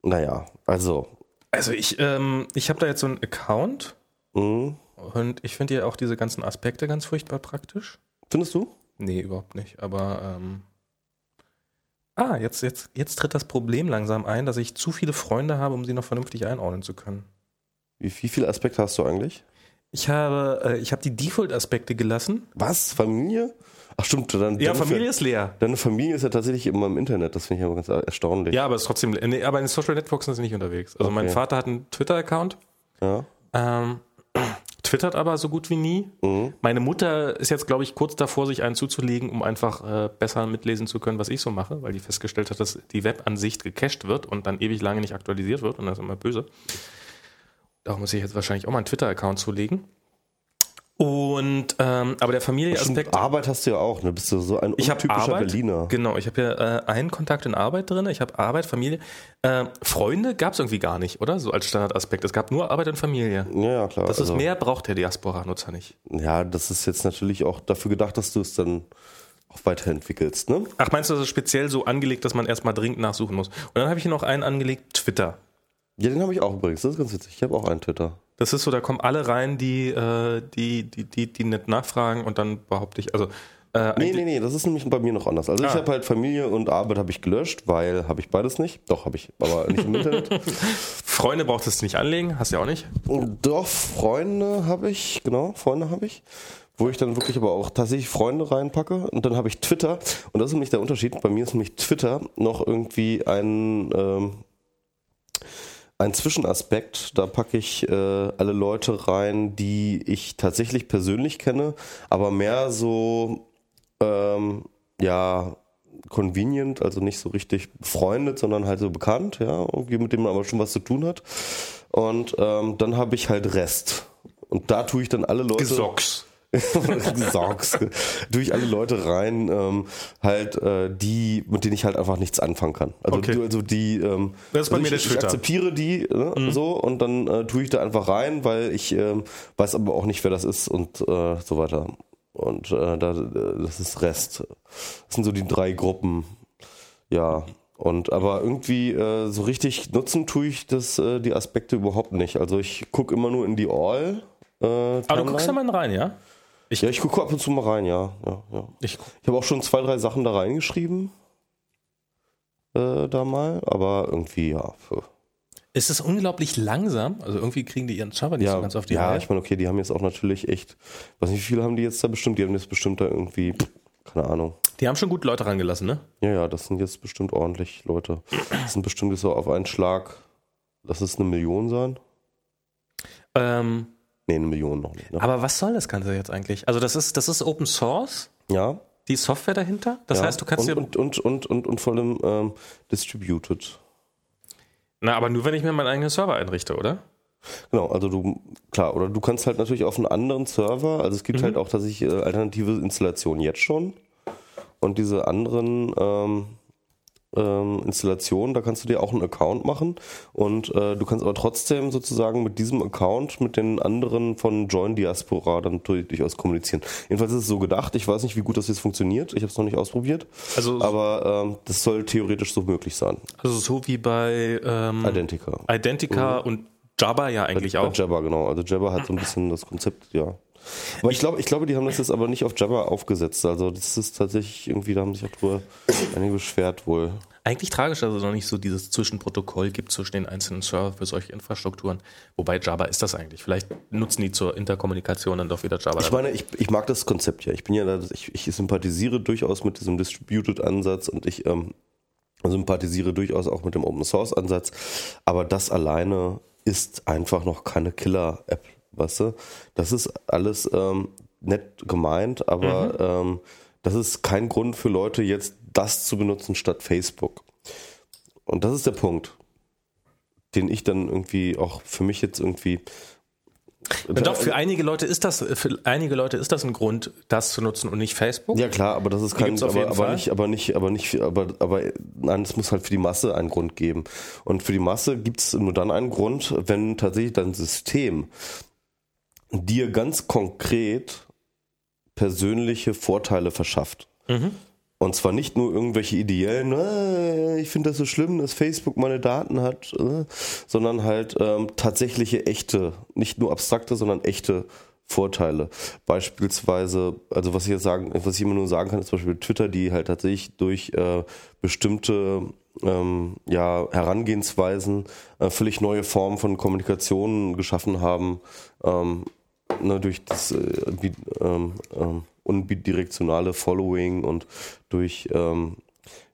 Naja, also. Also ich, ähm, ich habe da jetzt so einen Account Mh, und ich finde ja auch diese ganzen Aspekte ganz furchtbar praktisch. findest du? Nee, überhaupt nicht. Aber ähm, ah, jetzt, jetzt, jetzt tritt das Problem langsam ein, dass ich zu viele Freunde habe, um sie noch vernünftig einordnen zu können. Wie, wie viele Aspekte hast du eigentlich? Ich habe, äh, ich habe die Default-Aspekte gelassen. Was? Familie? Ach stimmt, dann, Ja, Familie Fa- ist leer. Deine Familie ist ja tatsächlich immer im Internet, das finde ich aber ganz erstaunlich. Ja, aber es ist trotzdem, nee, aber in den Social Networks sind sie nicht unterwegs. Also mein Okay. Vater hat einen Twitter-Account, Ja. ähm, twittert aber so gut wie nie. Mhm. Meine Mutter ist jetzt, glaube ich, kurz davor, sich einen zuzulegen, um einfach äh, besser mitlesen zu können, was ich so mache, weil die festgestellt hat, dass die Webansicht gecached wird und dann ewig lange nicht aktualisiert wird und das ist immer böse. Darum muss ich jetzt wahrscheinlich auch mal einen Twitter-Account zulegen. Und ähm, aber der Familienaspekt. Arbeit hast du ja auch, ne? Bist du so ein Ich habe untypischer Arbeit. Berliner. Genau, ich habe ja äh, einen Kontakt in Arbeit drin. Ich habe Arbeit, Familie. Äh, Freunde gab es irgendwie gar nicht, oder? So als Standardaspekt. Es gab nur Arbeit und Familie. Ja, klar. Das also- ist mehr, braucht der Diaspora-Nutzer nicht. Ja, das ist jetzt natürlich auch dafür gedacht, dass du es dann auch weiterentwickelst, ne? Ach, meinst du, das ist speziell so angelegt, dass man erstmal dringend nachsuchen muss? Und dann habe ich hier noch einen angelegt, Twitter. Ja, den habe ich auch übrigens. Das ist ganz witzig. Ich habe auch einen Twitter. Das ist so, da kommen alle rein, die, äh, die, die, die, die nicht nachfragen und dann behaupte ich, also Äh, Nee, nee, nee, das ist nämlich bei mir noch anders. Also ich Ah. habe halt Familie und Arbeit habe ich gelöscht, weil habe ich beides nicht. Doch, habe ich, aber nicht im Internet. Freunde brauchtest du nicht anlegen, hast du ja auch nicht. Doch, Freunde habe ich, genau, Freunde habe ich. Wo ich dann wirklich aber auch tatsächlich Freunde reinpacke. Und dann habe ich Twitter. Und das ist nämlich der Unterschied. Bei mir ist nämlich Twitter noch irgendwie ein, ähm, ein Zwischenaspekt. Da packe ich äh, alle Leute rein, die ich tatsächlich persönlich kenne, aber mehr so, ähm, ja, convenient, also nicht so richtig befreundet, sondern halt so bekannt, ja, irgendwie mit dem man aber schon was zu tun hat. Und ähm, dann habe ich halt Rest. Und da tue ich dann alle Leute. Gesocks. Sorgs. tue ich alle Leute rein, ähm, halt, äh, die, mit denen ich halt einfach nichts anfangen kann. Also, Okay. also die, ähm, Das ist bei also mir ich, der ich akzeptiere die ne, so und dann äh, tue ich da einfach rein, weil ich ähm, weiß aber auch nicht, wer das ist und äh, so weiter. Und äh, da, das ist Rest. Das sind so die drei Gruppen. Ja. Und aber irgendwie äh, so richtig nutzen tue ich das, äh, die Aspekte überhaupt nicht. Also ich gucke immer nur in die All. Äh, Aber du guckst da mal rein, ja? Ja, ich gucke ab und zu mal rein, ja. ja, ja. Ich, Ich habe auch schon zwei, drei Sachen da reingeschrieben. Äh, da mal, aber irgendwie, ja. es ist unglaublich langsam. Also irgendwie kriegen die ihren Server nicht Ja, so ganz auf die ja Reihe. ich meine, okay, die haben jetzt auch natürlich echt, weiß nicht, wie viele haben die jetzt da bestimmt? Die haben jetzt bestimmt da irgendwie, keine Ahnung. Die haben schon gut Leute rangelassen, ne? Ja, ja, das sind jetzt bestimmt ordentlich Leute. Das sind bestimmt so auf einen Schlag, lass es eine Million sein? Ähm, Nee, eine Million noch nicht. Ne? aber was soll das Ganze jetzt eigentlich? Also das ist, das ist Open Source, Ja. die Software dahinter. Das ja. heißt, du kannst und, dir. und, und, und, und, und vor allem ähm, distributed. Na, aber nur wenn ich mir meinen eigenen Server einrichte, oder? Genau, also du, klar, oder du kannst halt natürlich auf einen anderen Server, also es gibt halt auch tatsächlich äh, alternative Installationen jetzt schon. Und diese anderen ähm, ähm, Installationen, da kannst du dir auch einen Account machen. Und äh, du kannst aber trotzdem sozusagen mit diesem Account mit den anderen von Join Diaspora dann durch- durchaus kommunizieren. Jedenfalls ist es so gedacht. Ich weiß nicht, wie gut das jetzt funktioniert. Ich habe es noch nicht ausprobiert. Also, Aber ähm, das soll theoretisch so möglich sein. also so wie bei ähm, Identica. Identica und Jabba ja eigentlich Bei auch. Jabba, genau. Also Jabba hat so ein bisschen das Konzept, ja. Aber ich glaube, ich glaube, die haben das jetzt aber nicht auf Jabba aufgesetzt. Also das ist tatsächlich irgendwie, da haben sich auch drüber einige beschwert wohl. Eigentlich tragisch, dass es noch nicht so dieses Zwischenprotokoll gibt zwischen den einzelnen Servern für solche Infrastrukturen. Wobei Java ist das eigentlich. Vielleicht nutzen die zur Interkommunikation dann doch wieder Java. Ich meine, ich, ich mag das Konzept ja. Ich bin ja da, ich, ich sympathisiere durchaus mit diesem Distributed-Ansatz und ich ähm, sympathisiere durchaus auch mit dem Open-Source-Ansatz. Aber das alleine ist einfach noch keine Killer-App, weißt du? Das ist alles ähm, nett gemeint, aber ähm, das ist kein Grund für Leute jetzt das zu benutzen statt Facebook. Und das ist der Punkt, den ich dann irgendwie auch für mich jetzt irgendwie doch, für einige Leute ist das, für einige Leute ist das ein Grund, das zu nutzen und nicht Facebook. Ja klar, aber das ist kein, aber, aber nicht, aber nicht, aber nicht, aber, aber nein, es muss halt für die Masse einen Grund geben. Und für die Masse gibt es nur dann einen Grund, wenn tatsächlich dein System dir ganz konkret persönliche Vorteile verschafft. Mhm. Und zwar nicht nur irgendwelche ideellen, äh, ich finde das so schlimm, dass Facebook meine Daten hat, äh, sondern halt ähm, tatsächliche echte, nicht nur abstrakte, sondern echte Vorteile. Beispielsweise, also was ich jetzt sagen, was ich immer nur sagen kann, ist zum Beispiel Twitter, die halt tatsächlich durch äh, bestimmte ähm, ja, Herangehensweisen äh, völlig neue Formen von Kommunikation geschaffen haben, ähm, ne, durch das äh, bi- ähm, ähm, unbidirektionale Following und durch ähm,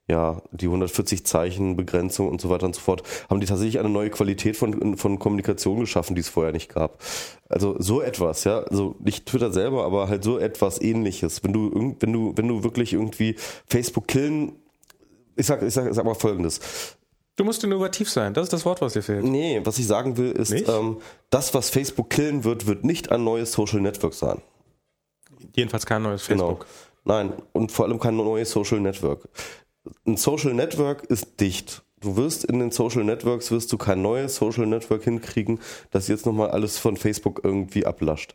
ja, die 140 Zeichen Begrenzung und so weiter und so fort, haben die tatsächlich eine neue Qualität von, von Kommunikation geschaffen, die es vorher nicht gab. Also so etwas, ja, also nicht Twitter selber, aber halt so etwas ähnliches. Wenn du wenn du, wenn du wirklich irgendwie Facebook killen, ich sag, ich sag, ich sag mal folgendes. Du musst innovativ sein. Das ist das Wort, was dir fehlt. Nee, was ich sagen will, ist, ähm, das, was Facebook killen wird, wird nicht ein neues Social Network sein. Jedenfalls kein neues Genau. Facebook. Nein, und vor allem kein neues Social Network. Ein Social Network ist dicht. Du wirst in den Social Networks wirst du kein neues Social Network hinkriegen, das jetzt nochmal alles von Facebook irgendwie ablascht.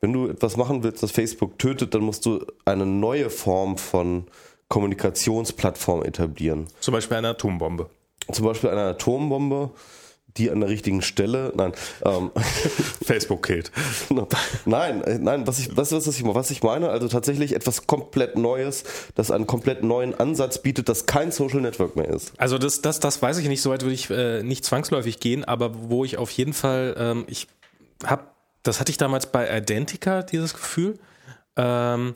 Wenn du etwas machen willst, das Facebook tötet, dann musst du eine neue Form von Kommunikationsplattform etablieren. Zum Beispiel eine Atombombe. Zum Beispiel eine Atombombe, die an der richtigen Stelle, nein, ähm, Facebook killt. nein, äh, nein, was ich, was, was, ich, was ich meine, also tatsächlich etwas komplett Neues, das einen komplett neuen Ansatz bietet, das kein Social Network mehr ist. Also das, das, das weiß ich nicht, soweit würde ich äh, nicht zwangsläufig gehen, aber wo ich auf jeden Fall, ähm, ich habe, das hatte ich damals bei Identica, dieses Gefühl, ähm,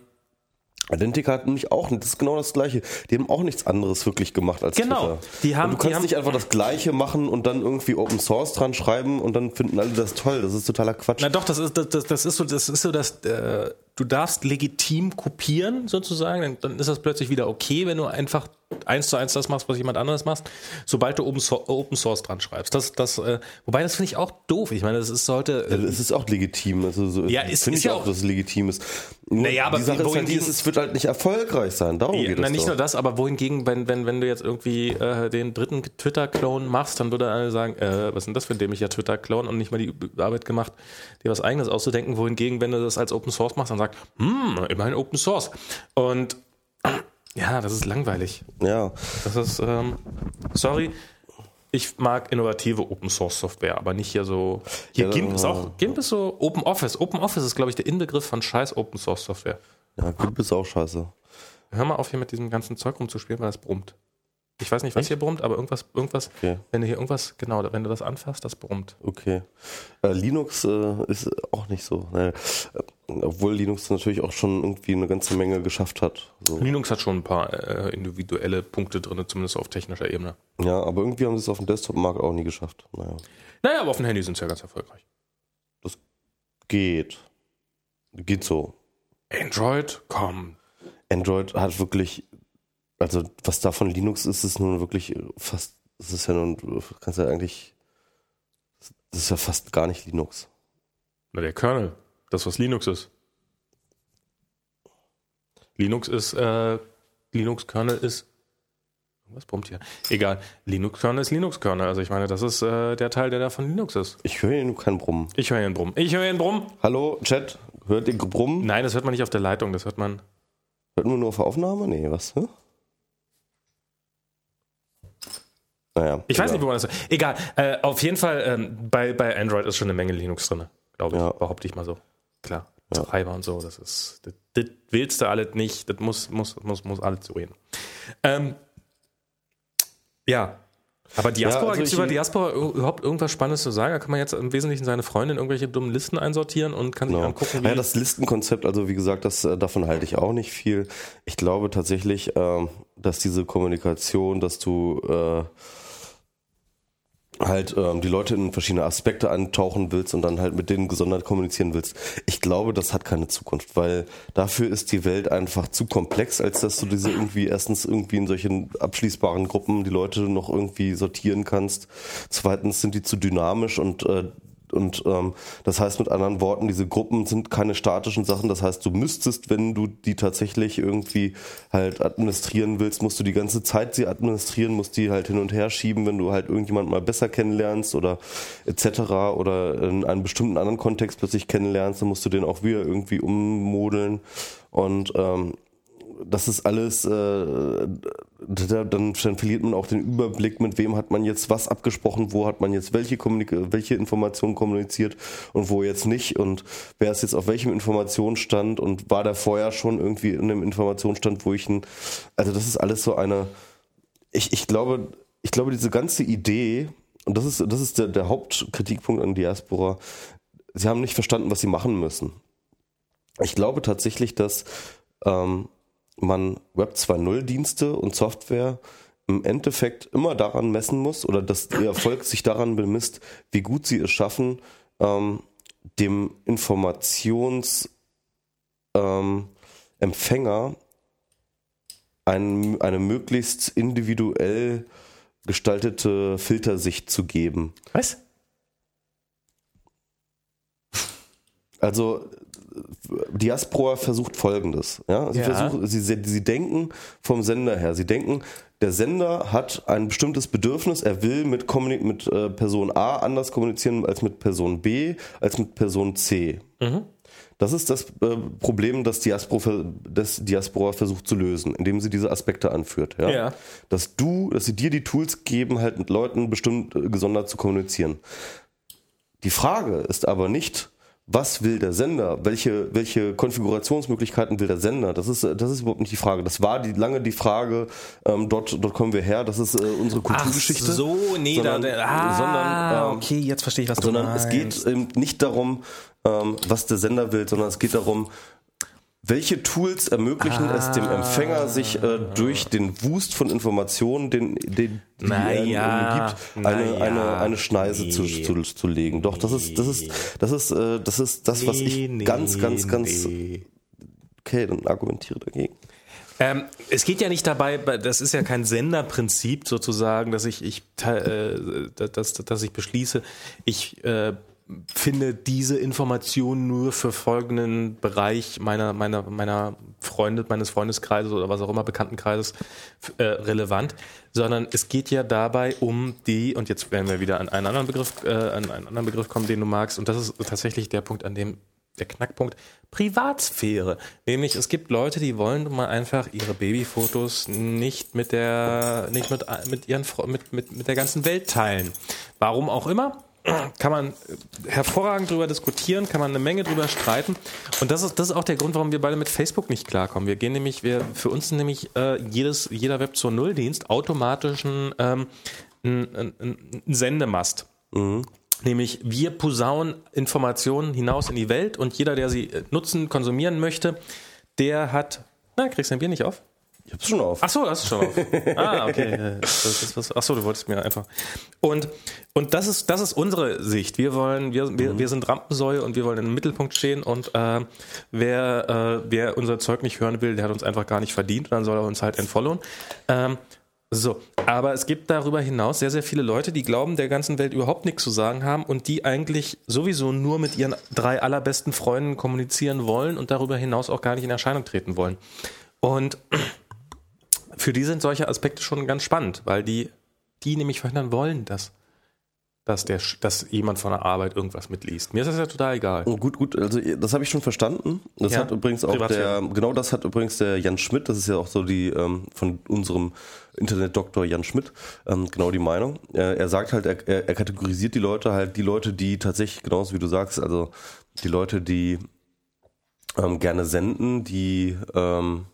Identica hat nämlich auch, das ist genau das Gleiche. Die haben auch nichts anderes wirklich gemacht als genau. Twitter. Die haben, und du kannst haben, nicht einfach das Gleiche machen und dann irgendwie Open Source dran schreiben und dann finden alle das toll. Das ist totaler Quatsch. Na doch, das ist, das, das ist so, das ist so, dass äh, du darfst legitim kopieren sozusagen, dann, dann ist das plötzlich wieder okay, wenn du einfach eins zu eins das machst, was jemand anderes macht, sobald du Open, so Open Source dran schreibst. Das, das, äh, wobei das finde ich auch doof. Ich meine, das ist sollte. Äh, ja, es ist auch legitim. Also so, ja, ist, finde ist ich ja auch, dass es legitim ist. Naja, aber die Sache ist halt, es wird halt nicht erfolgreich sein. Darum ja, geht na, es nicht doch. nur das, aber wohingegen, wenn, wenn, wenn du jetzt irgendwie äh, den dritten Twitter-Clone machst, dann würde alle sagen, äh, was ist denn das für ein dämlicher Twitter-Clone und nicht mal die Arbeit gemacht, dir was eigenes auszudenken. Wohingegen, wenn du das als Open Source machst, dann sagst, hm, immerhin Open Source. Und ja, das ist langweilig. Ja. Das ist, ähm, sorry, ich mag innovative Open Source Software, aber nicht hier so. Hier Ja, GIMP ist auch, GIMP ist so Open Office. Open Office ist, glaube ich, der Inbegriff von scheiß Open Source Software. Ja, GIMP ist auch scheiße. Hör mal auf, hier mit diesem ganzen Zeug rumzuspielen, weil das brummt. Ich weiß nicht, was hier brummt, aber irgendwas, irgendwas, Okay. wenn du hier irgendwas, genau, wenn du das anfasst, das brummt. Okay. Äh, Linux äh, ist auch nicht so. Naja, äh, obwohl Linux natürlich auch schon irgendwie eine ganze Menge geschafft hat. So. Linux hat schon ein paar äh, individuelle Punkte drin, zumindest auf technischer Ebene. Ja, aber irgendwie haben sie es auf dem Desktop-Markt auch nie geschafft. Naja, Naja, aber auf dem Handy sind sie ja ganz erfolgreich. geht. Geht so. Android, komm. Android hat wirklich, also was da von Linux ist, ist nun wirklich fast, das ist ja nun, kannst ja eigentlich, das ist ja fast gar nicht Linux. Na, der Kernel. Das, was Linux ist. Linux ist, äh, Linux-Kernel ist. Was brummt hier? Egal. Linux-Kernel ist Linux-Kernel. Also ich meine, das ist äh, der Teil, der da von Linux ist. Ich höre hier nur keinen Brummen. Ich höre hier einen Brumm. Ich höre hier einen Brumm. Hallo, Chat, hört ihr Brummen? Nein, das hört man nicht auf der Leitung, das hört man. Hört man nur auf der Aufnahme? Nee, was? Hä? Naja. Ich weiß egal. nicht, wo man das. Egal. Äh, auf jeden Fall, ähm, bei, bei Android ist schon eine Menge Linux drin, glaube ich. Ja. Behaupte ich mal so. Klar. Ja. Treiber und so, das ist. Das, das willst du alles nicht. Das muss, muss, muss, muss alles so gehen. Ähm, ja. Aber Diaspora, Ja, also gibt es über Diaspora überhaupt irgendwas Spannendes zu sagen? Da kann man jetzt im Wesentlichen seine Freunde in irgendwelche dummen Listen einsortieren und kann sich Genau. angucken, wie. Ja, das Listenkonzept, also wie gesagt, das, äh, davon halte ich auch nicht viel. Ich glaube tatsächlich, ähm, dass diese Kommunikation, dass du äh, halt ähm, die Leute in verschiedene Aspekte eintauchen willst und dann halt mit denen gesondert kommunizieren willst. Ich glaube, das hat keine Zukunft, weil dafür ist die Welt einfach zu komplex, als dass du diese irgendwie erstens irgendwie in solchen abschließbaren Gruppen die Leute noch irgendwie sortieren kannst. Zweitens sind die zu dynamisch und äh, und ähm, das heißt mit anderen Worten, diese Gruppen sind keine statischen Sachen. Das heißt, du müsstest, wenn du die tatsächlich irgendwie halt administrieren willst, musst du die ganze Zeit sie administrieren, musst die halt hin und her schieben, wenn du halt irgendjemand mal besser kennenlernst oder etc. oder in einem bestimmten anderen Kontext plötzlich kennenlernst, dann musst du den auch wieder irgendwie ummodeln und ähm, das ist alles, äh, da- dann, dann verliert man auch den Überblick, mit wem hat man jetzt was abgesprochen, wo hat man jetzt welche, welche Informationen kommuniziert und wo jetzt nicht und wer ist jetzt auf welchem Informationsstand und war der vorher schon irgendwie in einem Informationsstand, wo ich ein, also das ist alles so eine, ich, ich glaube, ich glaube, diese ganze Idee, und das ist, das ist der, der Hauptkritikpunkt an Diaspora, sie haben nicht verstanden, was sie machen müssen. Ich glaube tatsächlich, dass ähm, man Web 2.0 Dienste und Software im Endeffekt immer daran messen muss oder dass der Erfolg sich daran bemisst, wie gut sie es schaffen, ähm, dem Informationsempfänger ähm, ein, eine möglichst individuell gestaltete Filtersicht zu geben. Was? Also Diaspora versucht folgendes. Ja? Sie, Ja. versuchen, sie, sie denken vom Sender her. Sie denken, der Sender hat ein bestimmtes Bedürfnis, er will mit, Kommunik mit äh, Person A anders kommunizieren als mit Person B, als mit Person C. Das ist das äh, Problem, das Diaspora, das Diaspora versucht zu lösen, indem sie diese Aspekte anführt. Ja? Ja. Dass du, dass sie dir die Tools geben, halt mit Leuten bestimmt äh, gesondert zu kommunizieren. Die Frage ist aber nicht, was will der Sender? Welche, welche Konfigurationsmöglichkeiten will der Sender? Das ist, das ist überhaupt nicht die Frage. Das war die, lange die Frage, ähm, dort, dort kommen wir her, das ist äh, unsere Kulturgeschichte. Ach so, nee, sondern, da, ah, sondern, ähm, okay, jetzt verstehe ich, was du sondern meinst. es geht eben nicht darum, ähm, was der Sender will, sondern es geht darum, welche Tools ermöglichen es dem Empfänger, sich äh, durch den Wust von Informationen, den, den die er ja, gibt, eine, ja. eine, eine Schneise zu, Nee. zu, zu legen. Doch, das ist, das ist, das ist, äh, das ist das, was ich Nee, ganz, ganz, ganz, nee. okay, dann argumentiere dagegen. Ähm, es geht ja nicht dabei, das ist ja kein Senderprinzip sozusagen, dass ich, ich äh, dass, dass ich beschließe, ich äh, finde diese Information nur für folgenden Bereich meiner, meiner, meiner Freunde, meines Freundeskreises oder was auch immer, Bekanntenkreises äh, relevant, sondern es geht ja dabei um die, und jetzt werden wir wieder an einen anderen Begriff, äh, an einen anderen Begriff kommen, den du magst, und das ist tatsächlich der Punkt, an dem der Knackpunkt Privatsphäre. Nämlich es gibt Leute, die wollen mal einfach ihre Babyfotos nicht mit der nicht mit mit ihren mit mit mit der ganzen Welt teilen. Warum auch immer? Kann man hervorragend drüber diskutieren, kann man eine Menge drüber streiten. Und das ist, das ist auch der Grund, warum wir beide mit Facebook nicht klarkommen. Wir gehen nämlich, wir, für uns ist nämlich äh, jedes, jeder Web 2.0 Dienst automatisch ein, ähm, ein, ein, ein Sendemast. Nämlich wir posaunen Informationen hinaus in die Welt und jeder, der sie äh, nutzen, konsumieren möchte, der hat. Na, kriegst du dein Bier nicht auf? Ich hab's schon auf. Ach so, hast du schon auf. Ah, okay. Ach so, du wolltest mir einfach. Und, und das ist, das ist unsere Sicht. Wir wollen, wir, wir, wir sind Rampensäue und wir wollen im Mittelpunkt stehen und äh, wer, äh, wer unser Zeug nicht hören will, der hat uns einfach gar nicht verdient und dann soll er uns halt entfollowen. Ähm, so, aber es gibt darüber hinaus sehr, sehr viele Leute, die glauben, der ganzen Welt überhaupt nichts zu sagen haben und die eigentlich sowieso nur mit ihren drei allerbesten Freunden kommunizieren wollen und darüber hinaus auch gar nicht in Erscheinung treten wollen. Und für die sind solche Aspekte schon ganz spannend, weil die, die nämlich verhindern wollen, dass, dass, der, dass jemand von der Arbeit irgendwas mitliest. Mir ist das ja total egal. Oh, gut, gut, also das habe ich schon verstanden. Das Ja, hat übrigens auch der, genau das hat übrigens der Jan Schmidt, das ist ja auch so die ähm, von unserem Internetdoktor Jan Schmidt, ähm, genau die Meinung. Er, er sagt halt, er, er er kategorisiert die Leute halt, die Leute, die tatsächlich, genauso wie du sagst, also die Leute, die ähm, gerne senden, die ähm,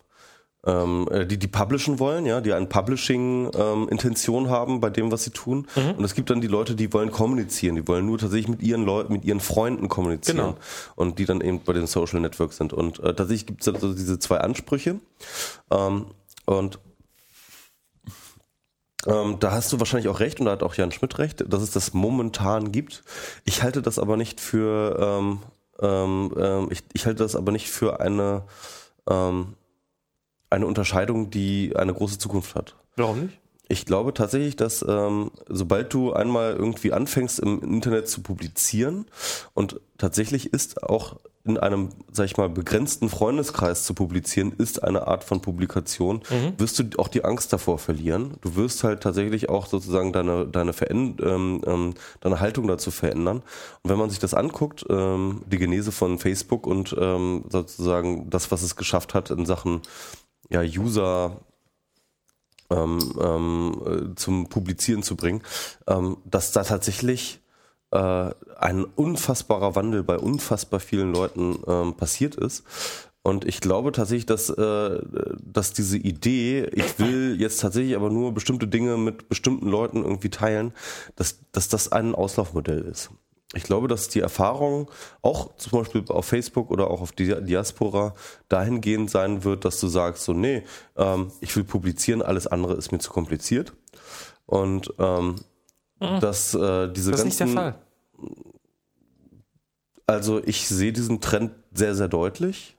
ähm, äh, die die publishen wollen, ja, die eine Publishing-Intention haben bei dem, was sie tun. Und es gibt dann die Leute, die wollen kommunizieren, die wollen nur tatsächlich mit ihren Leuten, mit ihren Freunden kommunizieren. Genau. Und die dann eben bei den Social Networks sind. Und äh, tatsächlich gibt es also diese zwei Ansprüche. Ähm, und ähm, da hast du wahrscheinlich auch recht und da hat auch Jan Schmidt recht, dass es das momentan gibt. Ich halte das aber nicht für, ähm, ähm, ähm, ich, ich halte das aber nicht für eine, ähm, eine Unterscheidung, die eine große Zukunft hat. Warum nicht? Ich glaube tatsächlich, dass ähm, sobald du einmal irgendwie anfängst im Internet zu publizieren und tatsächlich ist auch in einem, sag ich mal, begrenzten Freundeskreis zu publizieren, ist eine Art von Publikation, wirst du auch die Angst davor verlieren. Du wirst halt tatsächlich auch sozusagen deine, deine, Veränd ähm, ähm, deine Haltung dazu verändern. Und wenn man sich das anguckt, ähm, die Genese von Facebook und ähm, sozusagen das, was es geschafft hat in Sachen ja, User ähm, ähm, äh, zum Publizieren zu bringen, ähm, dass da tatsächlich äh, ein unfassbarer Wandel bei unfassbar vielen Leuten ähm, passiert ist. Und ich glaube tatsächlich, dass, äh, dass diese Idee, ich will jetzt tatsächlich aber nur bestimmte Dinge mit bestimmten Leuten irgendwie teilen, dass, dass das ein Auslaufmodell ist. Ich glaube, dass die Erfahrung auch zum Beispiel auf Facebook oder auch auf Diaspora dahingehend sein wird, dass du sagst, so, nee, ähm, ich will publizieren, alles andere ist mir zu kompliziert. Und ähm, dass äh, diese Das ist ganzen, nicht der Fall. also ich sehe diesen Trend sehr, sehr deutlich.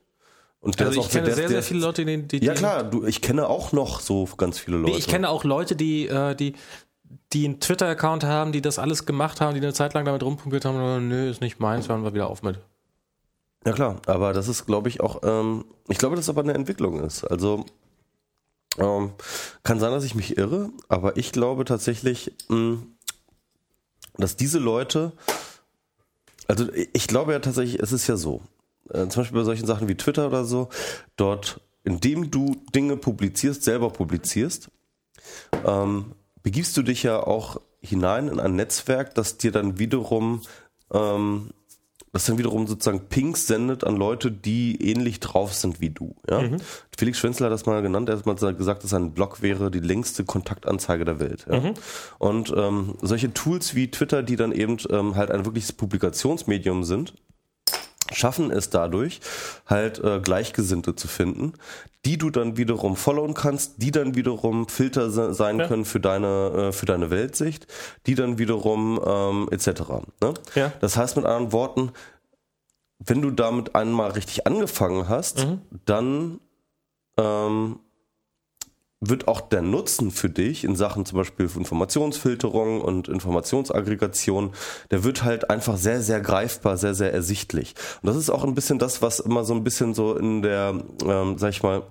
Und Also ist ich auch kenne der, sehr, sehr viele Leute, die, die Ja klar, du, ich kenne auch noch so ganz viele Leute. Nee, ich kenne auch Leute, die, äh, die, die einen Twitter-Account haben, die das alles gemacht haben, die eine Zeit lang damit rumprobiert haben und nö, ist nicht meins, hören wir wieder auf mit. Ja klar, aber das ist, glaube ich, auch, ähm, ich glaube, dass aber eine Entwicklung ist. Also ähm, kann sein, dass ich mich irre, aber ich glaube tatsächlich, mh, dass diese Leute, also ich glaube ja tatsächlich, es ist ja so, äh, zum Beispiel bei solchen Sachen wie Twitter oder so, dort, indem du Dinge publizierst, selber publizierst, ähm, begibst du dich ja auch hinein in ein Netzwerk, das dir dann wiederum ähm, das dann wiederum sozusagen Pings sendet an Leute, die ähnlich drauf sind wie du. Ja? Mhm. Felix Schwenzler hat das mal genannt, er hat mal gesagt, dass ein Blog wäre die längste Kontaktanzeige der Welt. Ja? Mhm. Und ähm, solche Tools wie Twitter, die dann eben ähm, halt ein wirkliches Publikationsmedium sind, schaffen es dadurch, halt äh, Gleichgesinnte zu finden, die du dann wiederum followen kannst, die dann wiederum Filter sein ja. können für deine äh, für deine Weltsicht, die dann wiederum ähm, etc. Ne? Ja. Das heißt mit anderen Worten, wenn du damit einmal richtig angefangen hast, mhm. dann ähm, wird auch der Nutzen für dich in Sachen zum Beispiel Informationsfilterung und Informationsaggregation, der wird halt einfach sehr, sehr greifbar, sehr, sehr ersichtlich. Und das ist auch ein bisschen das, was immer so ein bisschen so in der, ähm, sag ich mal,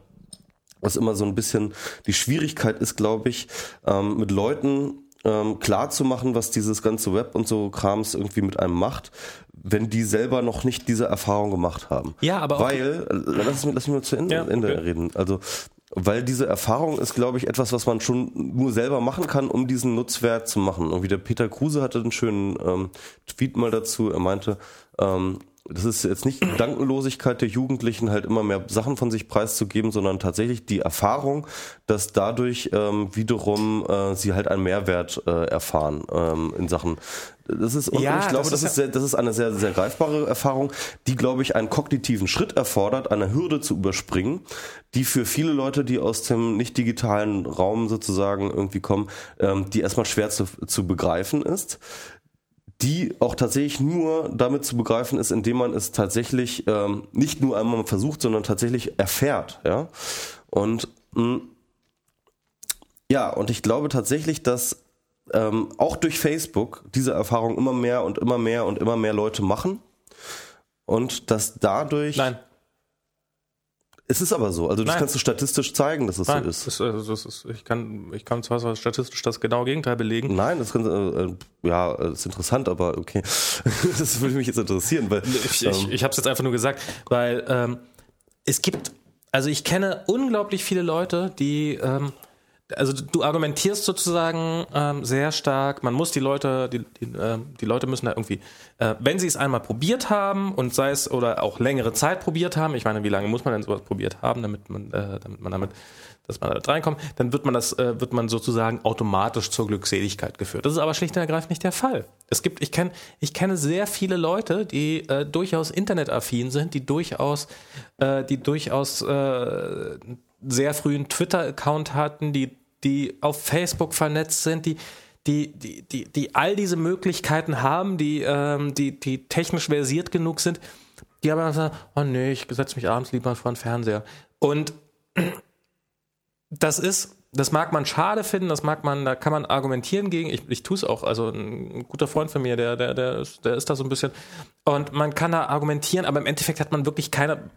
was immer so ein bisschen die Schwierigkeit ist, glaube ich, ähm, mit Leuten ähm, klar zu machen, was dieses ganze Web und so Krams irgendwie mit einem macht, wenn die selber noch nicht diese Erfahrung gemacht haben. Ja, aber Weil, äh, lass mich, lass mich mal zu Ende, ja, okay. Ende reden. Also weil diese Erfahrung ist, glaube ich, etwas, was man schon nur selber machen kann, um diesen Nutzwert zu machen. Und wie der Peter Kruse hatte einen schönen ähm, Tweet mal dazu. Er meinte, ähm, das ist jetzt nicht Gedankenlosigkeit der Jugendlichen, halt immer mehr Sachen von sich preiszugeben, sondern tatsächlich die Erfahrung, dass dadurch ähm, wiederum äh, sie halt einen Mehrwert äh, erfahren ähm, in Sachen. Das ist, und ja, ich glaube, das, das ist, sehr, das ist eine sehr, sehr greifbare Erfahrung, die, glaube ich, einen kognitiven Schritt erfordert, eine Hürde zu überspringen, die für viele Leute, die aus dem nicht digitalen Raum sozusagen irgendwie kommen, ähm, die erstmal schwer zu, zu begreifen ist die auch tatsächlich nur damit zu begreifen ist, indem man es tatsächlich ähm, nicht nur einmal versucht, sondern tatsächlich erfährt. Ja? Und mh, mm, ja, und ich glaube tatsächlich, dass ähm, auch durch Facebook diese Erfahrung immer mehr und immer mehr und immer mehr Leute machen und dass dadurch Nein. Es ist aber so. Also das Nein. kannst du statistisch zeigen, dass es Nein, so ist. ist, also das ist ich, kann, ich kann zwar statistisch das genaue Gegenteil belegen. Nein, das kann, äh, äh ja, ist interessant, aber okay. das würde mich jetzt interessieren. Weil, ich ähm, ich, ich habe es jetzt einfach nur gesagt, weil ähm, es gibt, also ich kenne unglaublich viele Leute, die ähm, also du argumentierst sozusagen ähm, sehr stark, man muss die Leute, die, die, äh, die Leute müssen da irgendwie, äh, wenn sie es einmal probiert haben und sei es oder auch längere Zeit probiert haben, ich meine, wie lange muss man denn sowas probiert haben, damit man, äh, damit man damit, dass man da reinkommt, dann wird man das, äh, wird man sozusagen automatisch zur Glückseligkeit geführt. Das ist aber schlicht und ergreifend nicht der Fall. Es gibt, ich kenne, ich kenne sehr viele Leute, die äh, durchaus internetaffin sind, die durchaus, äh, die durchaus sehr frühen Twitter-Account hatten, die, die auf Facebook vernetzt sind, die, die, die, die, die all diese Möglichkeiten haben, die, ähm, die, die technisch versiert genug sind, die aber dann sagen, oh nee, ich setze mich abends lieber vor den Fernseher. Und das ist, das mag man schade finden, das mag man, da kann man argumentieren gegen. Ich, ich tue es auch. Also ein guter Freund von mir, der, der, der, ist, der ist da so ein bisschen. Und man kann da argumentieren, aber im Endeffekt hat man wirklich keine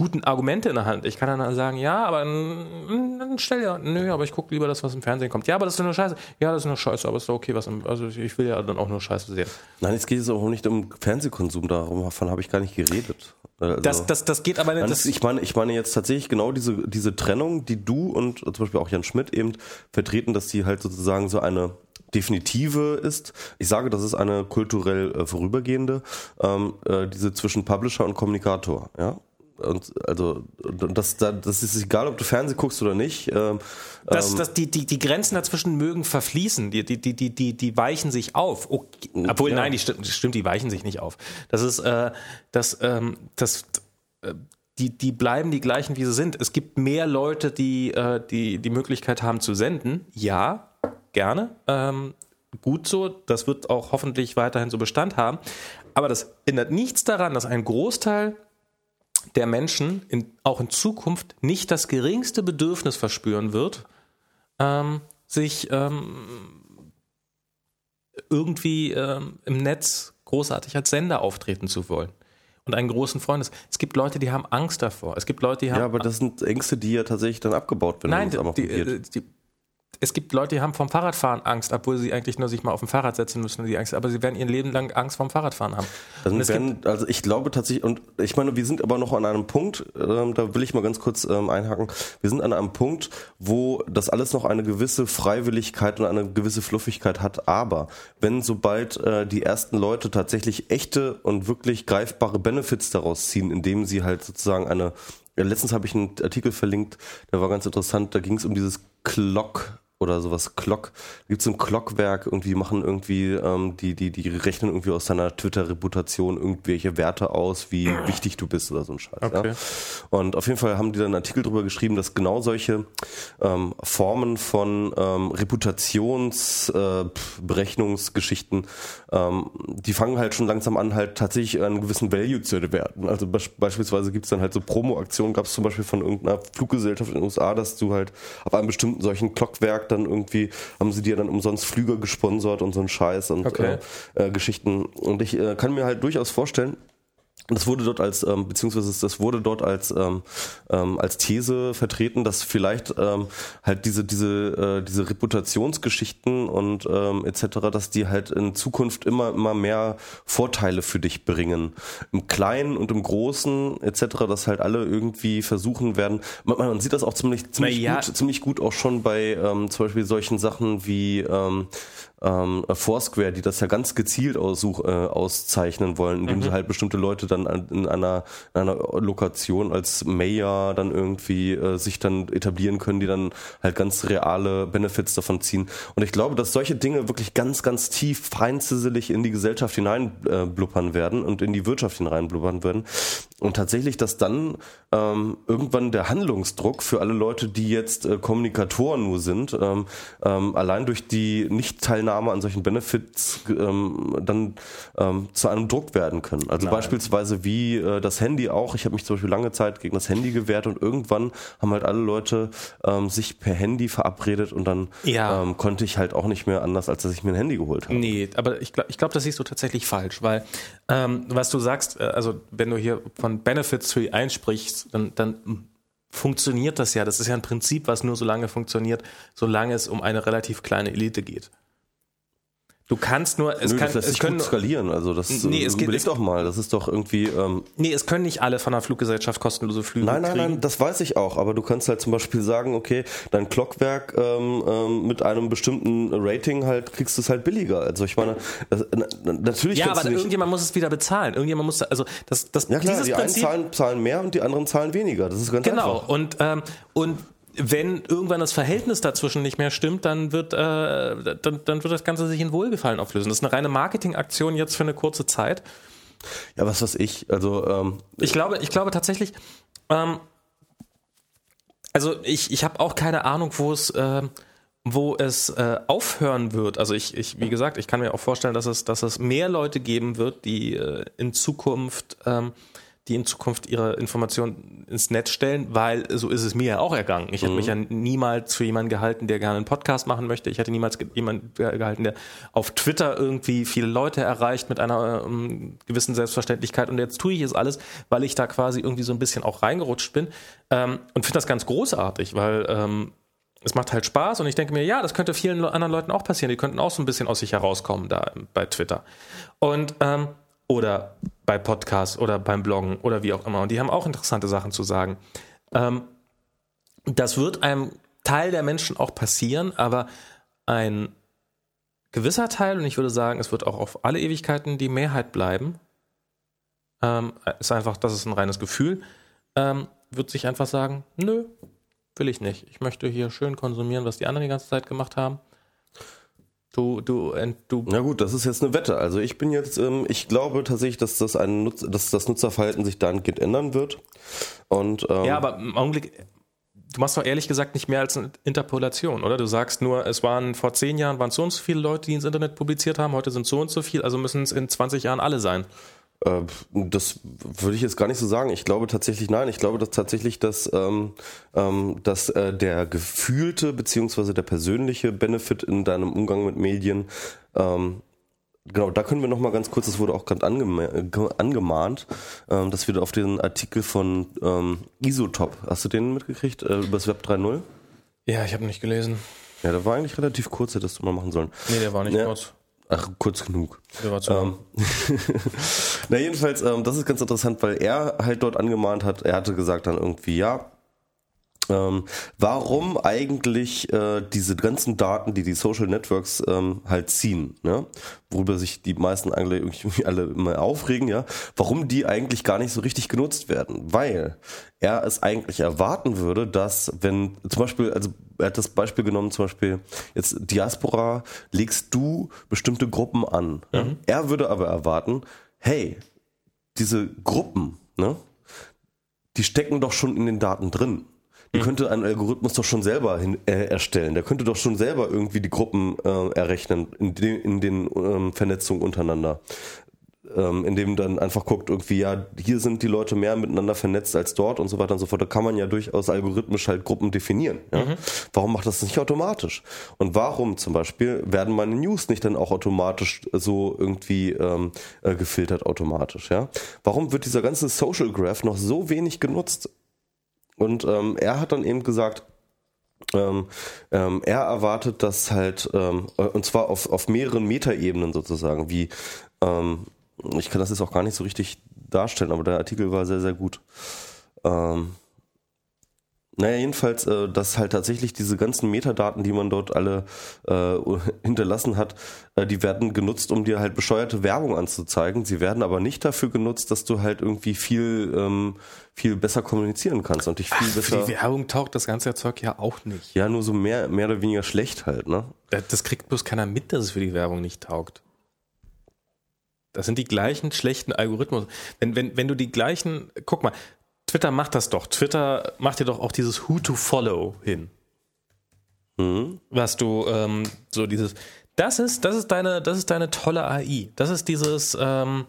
guten Argumente in der Hand. Ich kann dann sagen, ja, aber dann stell ja, nö, aber ich gucke lieber das, was im Fernsehen kommt. Ja, aber das ist nur Scheiße. Ja, das ist nur Scheiße, aber ist doch okay, was im, also ich will ja dann auch nur Scheiße sehen. Nein, es geht jetzt auch nicht um Fernsehkonsum, davon habe ich gar nicht geredet. Also, das, das, das geht aber nicht. Nein, ich meine, ich meine jetzt tatsächlich genau diese, diese Trennung, die du und zum Beispiel auch Jan Schmidt eben vertreten, dass die halt sozusagen so eine definitive ist. Ich sage, das ist eine kulturell äh, vorübergehende, ähm, äh, diese zwischen Publisher und Kommunikator. Ja, und also das, das ist egal, ob du Fernsehen guckst oder nicht. Ähm, das, ähm, das, die, die, die Grenzen dazwischen mögen verfließen, die, die, die, die, die, die weichen sich auf. Okay. Obwohl, ja. nein, die stimmt, stimmt, die weichen sich nicht auf. Das ist äh, das, ähm, das äh, die, die bleiben die gleichen, wie sie sind. Es gibt mehr Leute, die äh, die, die Möglichkeit haben zu senden. Ja, gerne. Ähm, gut so. Das wird auch hoffentlich weiterhin so Bestand haben. Aber das ändert nichts daran, dass ein Großteil der Menschen in, auch in Zukunft nicht das geringste Bedürfnis verspüren wird, ähm, sich ähm, irgendwie ähm, im Netz großartig als Sender auftreten zu wollen und einen großen Freund Es gibt Leute, die haben Angst davor. Es gibt Leute, die haben. Ja, aber das sind Ängste, die ja tatsächlich dann abgebaut werden. Nein, die, die, die, es gibt Leute, die haben vom Fahrradfahren Angst, obwohl sie eigentlich nur sich mal auf dem Fahrrad setzen müssen, die Angst, aber sie werden ihr Leben lang Angst vom Fahrradfahren haben. Dann werden, also ich glaube tatsächlich, und ich meine, wir sind aber noch an einem Punkt, ähm, da will ich mal ganz kurz ähm, einhaken, wir sind an einem Punkt, wo das alles noch eine gewisse Freiwilligkeit und eine gewisse Fluffigkeit hat, aber wenn sobald äh, die ersten Leute tatsächlich echte und wirklich greifbare Benefits daraus ziehen, indem sie halt sozusagen eine ja, letztens habe ich einen Artikel verlinkt, der war ganz interessant, da ging es um dieses Clock oder sowas Clock. Gibt es ein Clockwerk, irgendwie machen irgendwie, ähm, die, die, die rechnen irgendwie aus deiner Twitter-Reputation irgendwelche Werte aus, wie wichtig du bist oder so ein Scheiß. Okay. Ja? Und auf jeden Fall haben die dann einen Artikel darüber geschrieben, dass genau solche ähm, Formen von ähm, Reputationsberechnungsgeschichten, äh, ähm, die fangen halt schon langsam an, halt tatsächlich einen gewissen Value zu erwerten. Also be beispielsweise gibt es dann halt so Promo-Aktionen, gab es zum Beispiel von irgendeiner Fluggesellschaft in den USA, dass du halt auf einem bestimmten solchen Clockwerk dann irgendwie, haben sie dir dann umsonst Flüge gesponsert und so ein Scheiß und okay. äh, äh, Geschichten. Und ich äh, kann mir halt durchaus vorstellen, das wurde dort als, ähm, beziehungsweise das wurde dort als, ähm, ähm, als These vertreten, dass vielleicht ähm, halt diese, diese, äh, diese Reputationsgeschichten und ähm, etc., dass die halt in Zukunft immer, immer mehr Vorteile für dich bringen. Im Kleinen und im Großen etc., dass halt alle irgendwie versuchen werden. Man, man sieht das auch ziemlich, ziemlich, ja. gut, ziemlich gut auch schon bei ähm, zum Beispiel solchen Sachen wie ähm, ähm, Foursquare, die das ja ganz gezielt aussuch, äh, auszeichnen wollen, indem mhm. sie halt bestimmte Leute dann in einer, in einer Lokation als Mayor dann irgendwie äh, sich dann etablieren können, die dann halt ganz reale Benefits davon ziehen. Und ich glaube, dass solche Dinge wirklich ganz, ganz tief feinzisselig in die Gesellschaft hineinblubbern äh, werden und in die Wirtschaft hineinblubbern werden. Und tatsächlich, dass dann ähm, irgendwann der Handlungsdruck für alle Leute, die jetzt äh, Kommunikatoren nur sind, ähm, ähm, allein durch die Nicht-Teilnahme an solchen Benefits ähm, dann ähm, zu einem Druck werden können. Also Nein. beispielsweise wie äh, das Handy auch. Ich habe mich zum Beispiel lange Zeit gegen das Handy gewehrt und irgendwann haben halt alle Leute ähm, sich per Handy verabredet und dann ja. ähm, konnte ich halt auch nicht mehr anders, als dass ich mir ein Handy geholt habe. Nee, aber ich glaube, ich glaub, das siehst du tatsächlich falsch, weil ähm, was du sagst, äh, also wenn du hier von von Benefits Tree einsprichst, dann, dann funktioniert das ja. Das ist ja ein Prinzip, was nur so lange funktioniert, solange es um eine relativ kleine Elite geht. Du kannst nur, es Nö, kann, das lässt es sich können gut skalieren. Also das nee, es überleg doch mal. Das ist doch irgendwie. Ähm, nee, es können nicht alle von der Fluggesellschaft kostenlose Flüge Nein, nein, kriegen. nein, das weiß ich auch. Aber du kannst halt zum Beispiel sagen, okay, dein Clockwerk ähm, ähm, mit einem bestimmten Rating halt kriegst du es halt billiger. Also ich meine, das, natürlich. Ja, aber irgendjemand muss es wieder bezahlen. Irgendjemand muss, also das, das ja klar, dieses die Prinzip, einen zahlen, zahlen mehr und die anderen zahlen weniger. Das ist ganz genau. einfach. Genau. Und ähm, und wenn irgendwann das Verhältnis dazwischen nicht mehr stimmt, dann wird, äh, dann, dann wird das Ganze sich in Wohlgefallen auflösen. Das ist eine reine Marketingaktion jetzt für eine kurze Zeit. Ja, was weiß ich. Also ähm, ich glaube, ich glaube tatsächlich. Ähm, also ich, ich habe auch keine Ahnung, wo es, äh, wo es äh, aufhören wird. Also ich, ich, wie gesagt, ich kann mir auch vorstellen, dass es, dass es mehr Leute geben wird, die äh, in Zukunft ähm, die in Zukunft ihre Informationen ins Netz stellen, weil so ist es mir ja auch ergangen. Ich mhm. hätte mich ja niemals für jemanden gehalten, der gerne einen Podcast machen möchte. Ich hätte niemals jemanden gehalten, der auf Twitter irgendwie viele Leute erreicht mit einer ähm, gewissen Selbstverständlichkeit. Und jetzt tue ich es alles, weil ich da quasi irgendwie so ein bisschen auch reingerutscht bin ähm, und finde das ganz großartig, weil ähm, es macht halt Spaß und ich denke mir, ja, das könnte vielen anderen Leuten auch passieren. Die könnten auch so ein bisschen aus sich herauskommen da bei Twitter. Und ähm, oder bei Podcasts oder beim Bloggen oder wie auch immer. Und die haben auch interessante Sachen zu sagen. Ähm, das wird einem Teil der Menschen auch passieren, aber ein gewisser Teil, und ich würde sagen, es wird auch auf alle Ewigkeiten die Mehrheit bleiben, ähm, ist einfach, das ist ein reines Gefühl, ähm, wird sich einfach sagen, nö, will ich nicht. Ich möchte hier schön konsumieren, was die anderen die ganze Zeit gemacht haben. Du, du, du. Na gut, das ist jetzt eine Wette. Also ich bin jetzt, ähm, ich glaube tatsächlich, dass das ein Nutz, dass das Nutzerverhalten sich dahingehend ändern wird. Und ähm, ja, aber im Augenblick, du machst doch ehrlich gesagt nicht mehr als eine Interpolation, oder? Du sagst nur, es waren vor zehn Jahren waren so und so viele Leute, die ins Internet publiziert haben, heute sind so und so viel, also müssen es in 20 Jahren alle sein. Äh, das würde ich jetzt gar nicht so sagen. Ich glaube tatsächlich nein. Ich glaube dass tatsächlich, dass, ähm, ähm, dass äh, der gefühlte beziehungsweise der persönliche Benefit in deinem Umgang mit Medien ähm, Genau, da können wir noch mal ganz kurz, das wurde auch gerade angemahnt, ähm, dass wir auf den Artikel von ähm, Isotop, hast du den mitgekriegt, äh, über das Web 3.0? Ja, ich habe nicht gelesen. Ja, der war eigentlich relativ kurz, hättest du mal machen sollen. Nee, der war nicht Ja. kurz. Ach, kurz genug. Der war zu Ähm, Na, jedenfalls, ähm, das ist ganz interessant, weil er halt dort angemahnt hat, er hatte gesagt dann irgendwie, ja, ähm, warum eigentlich äh, diese ganzen Daten, die die Social Networks ähm, halt ziehen, ne? worüber sich die meisten eigentlich irgendwie alle immer aufregen, ja, warum die eigentlich gar nicht so richtig genutzt werden, weil er es eigentlich erwarten würde, dass wenn zum Beispiel, also er hat das Beispiel genommen, zum Beispiel jetzt Diaspora, legst du bestimmte Gruppen an. Ja? Er würde aber erwarten, hey, diese Gruppen, ne, die stecken doch schon in den Daten drin. Die könnte ein Algorithmus doch schon selber hin, äh, erstellen. Der könnte doch schon selber irgendwie die Gruppen äh, errechnen in den, in den ähm, Vernetzungen untereinander. Ähm, indem dann einfach guckt, irgendwie, ja, hier sind die Leute mehr miteinander vernetzt als dort und so weiter und so fort. Da kann man ja durchaus algorithmisch halt Gruppen definieren. Ja? Warum macht das nicht automatisch? Und warum zum Beispiel werden meine News nicht dann auch automatisch so irgendwie ähm, äh, gefiltert automatisch? Ja? Warum wird dieser ganze Social Graph noch so wenig genutzt? Und ähm, er hat dann eben gesagt, ähm, ähm, er erwartet, dass halt, ähm, äh, und zwar auf, auf mehreren Metaebenen sozusagen, wie, ähm, ich kann das jetzt auch gar nicht so richtig darstellen, aber der Artikel war sehr, sehr gut. Ähm, naja, jedenfalls, äh, dass halt tatsächlich diese ganzen Metadaten, die man dort alle äh, hinterlassen hat, äh, die werden genutzt, um dir halt bescheuerte Werbung anzuzeigen. Sie werden aber nicht dafür genutzt, dass du halt irgendwie viel, ähm, viel besser kommunizieren kannst und dich viel Für besser. die Werbung taugt das ganze Zeug ja auch nicht. Ja, nur so mehr, mehr oder weniger schlecht halt, ne? Das kriegt bloß keiner mit, dass es für die Werbung nicht taugt. Das sind die gleichen schlechten Algorithmen. Wenn, wenn, wenn du die gleichen, guck mal, Twitter macht das doch. Twitter macht dir doch auch dieses Who to Follow hin. Mhm. Was du, ähm, so dieses, das ist, das ist deine, das ist deine tolle AI. Das ist dieses, ähm,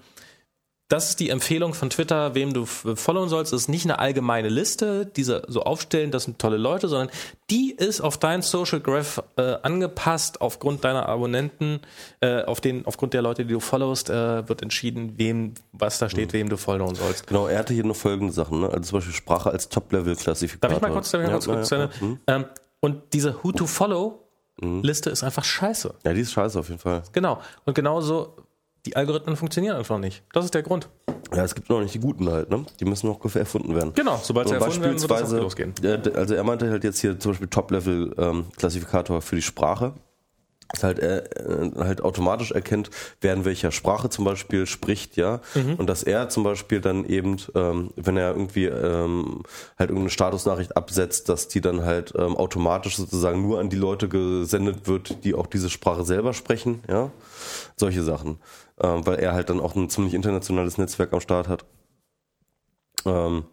das ist die Empfehlung von Twitter, wem du followen sollst. Das ist nicht eine allgemeine Liste, diese so aufstellen, das sind tolle Leute, sondern die ist auf dein Social Graph äh, angepasst aufgrund deiner Abonnenten, äh, auf den, aufgrund der Leute, die du followst, äh, wird entschieden, wem, was da steht, wem du followen sollst. Genau, er hatte hier noch folgende Sachen, ne? Also zum Beispiel Sprache als Top-Level-Klassifikator. Darf ich mal kurz, ja, kurz ja, ja, ja. Mhm. ähm, Und diese Who to Follow Liste ist einfach scheiße. ja, die ist scheiße auf jeden Fall. Genau. Und genauso, die Algorithmen funktionieren einfach nicht. Das ist der Grund. Ja, es gibt noch nicht die guten halt, ne? Die müssen noch erfunden werden. Genau, sobald sie Und erfunden werden, wird das losgehen. d- also er meinte halt jetzt hier zum Beispiel Top-Level-Klassifikator für die Sprache. Dass halt, äh, äh, halt automatisch erkennt, wer in welcher Sprache zum Beispiel spricht, ja. Mhm. Und dass er zum Beispiel dann eben, ähm, wenn er irgendwie ähm, halt irgendeine Statusnachricht absetzt, dass die dann halt ähm, automatisch sozusagen nur an die Leute gesendet wird, die auch diese Sprache selber sprechen, ja. Solche Sachen. Ähm, weil er halt dann auch ein ziemlich internationales Netzwerk am Start hat. Ähm,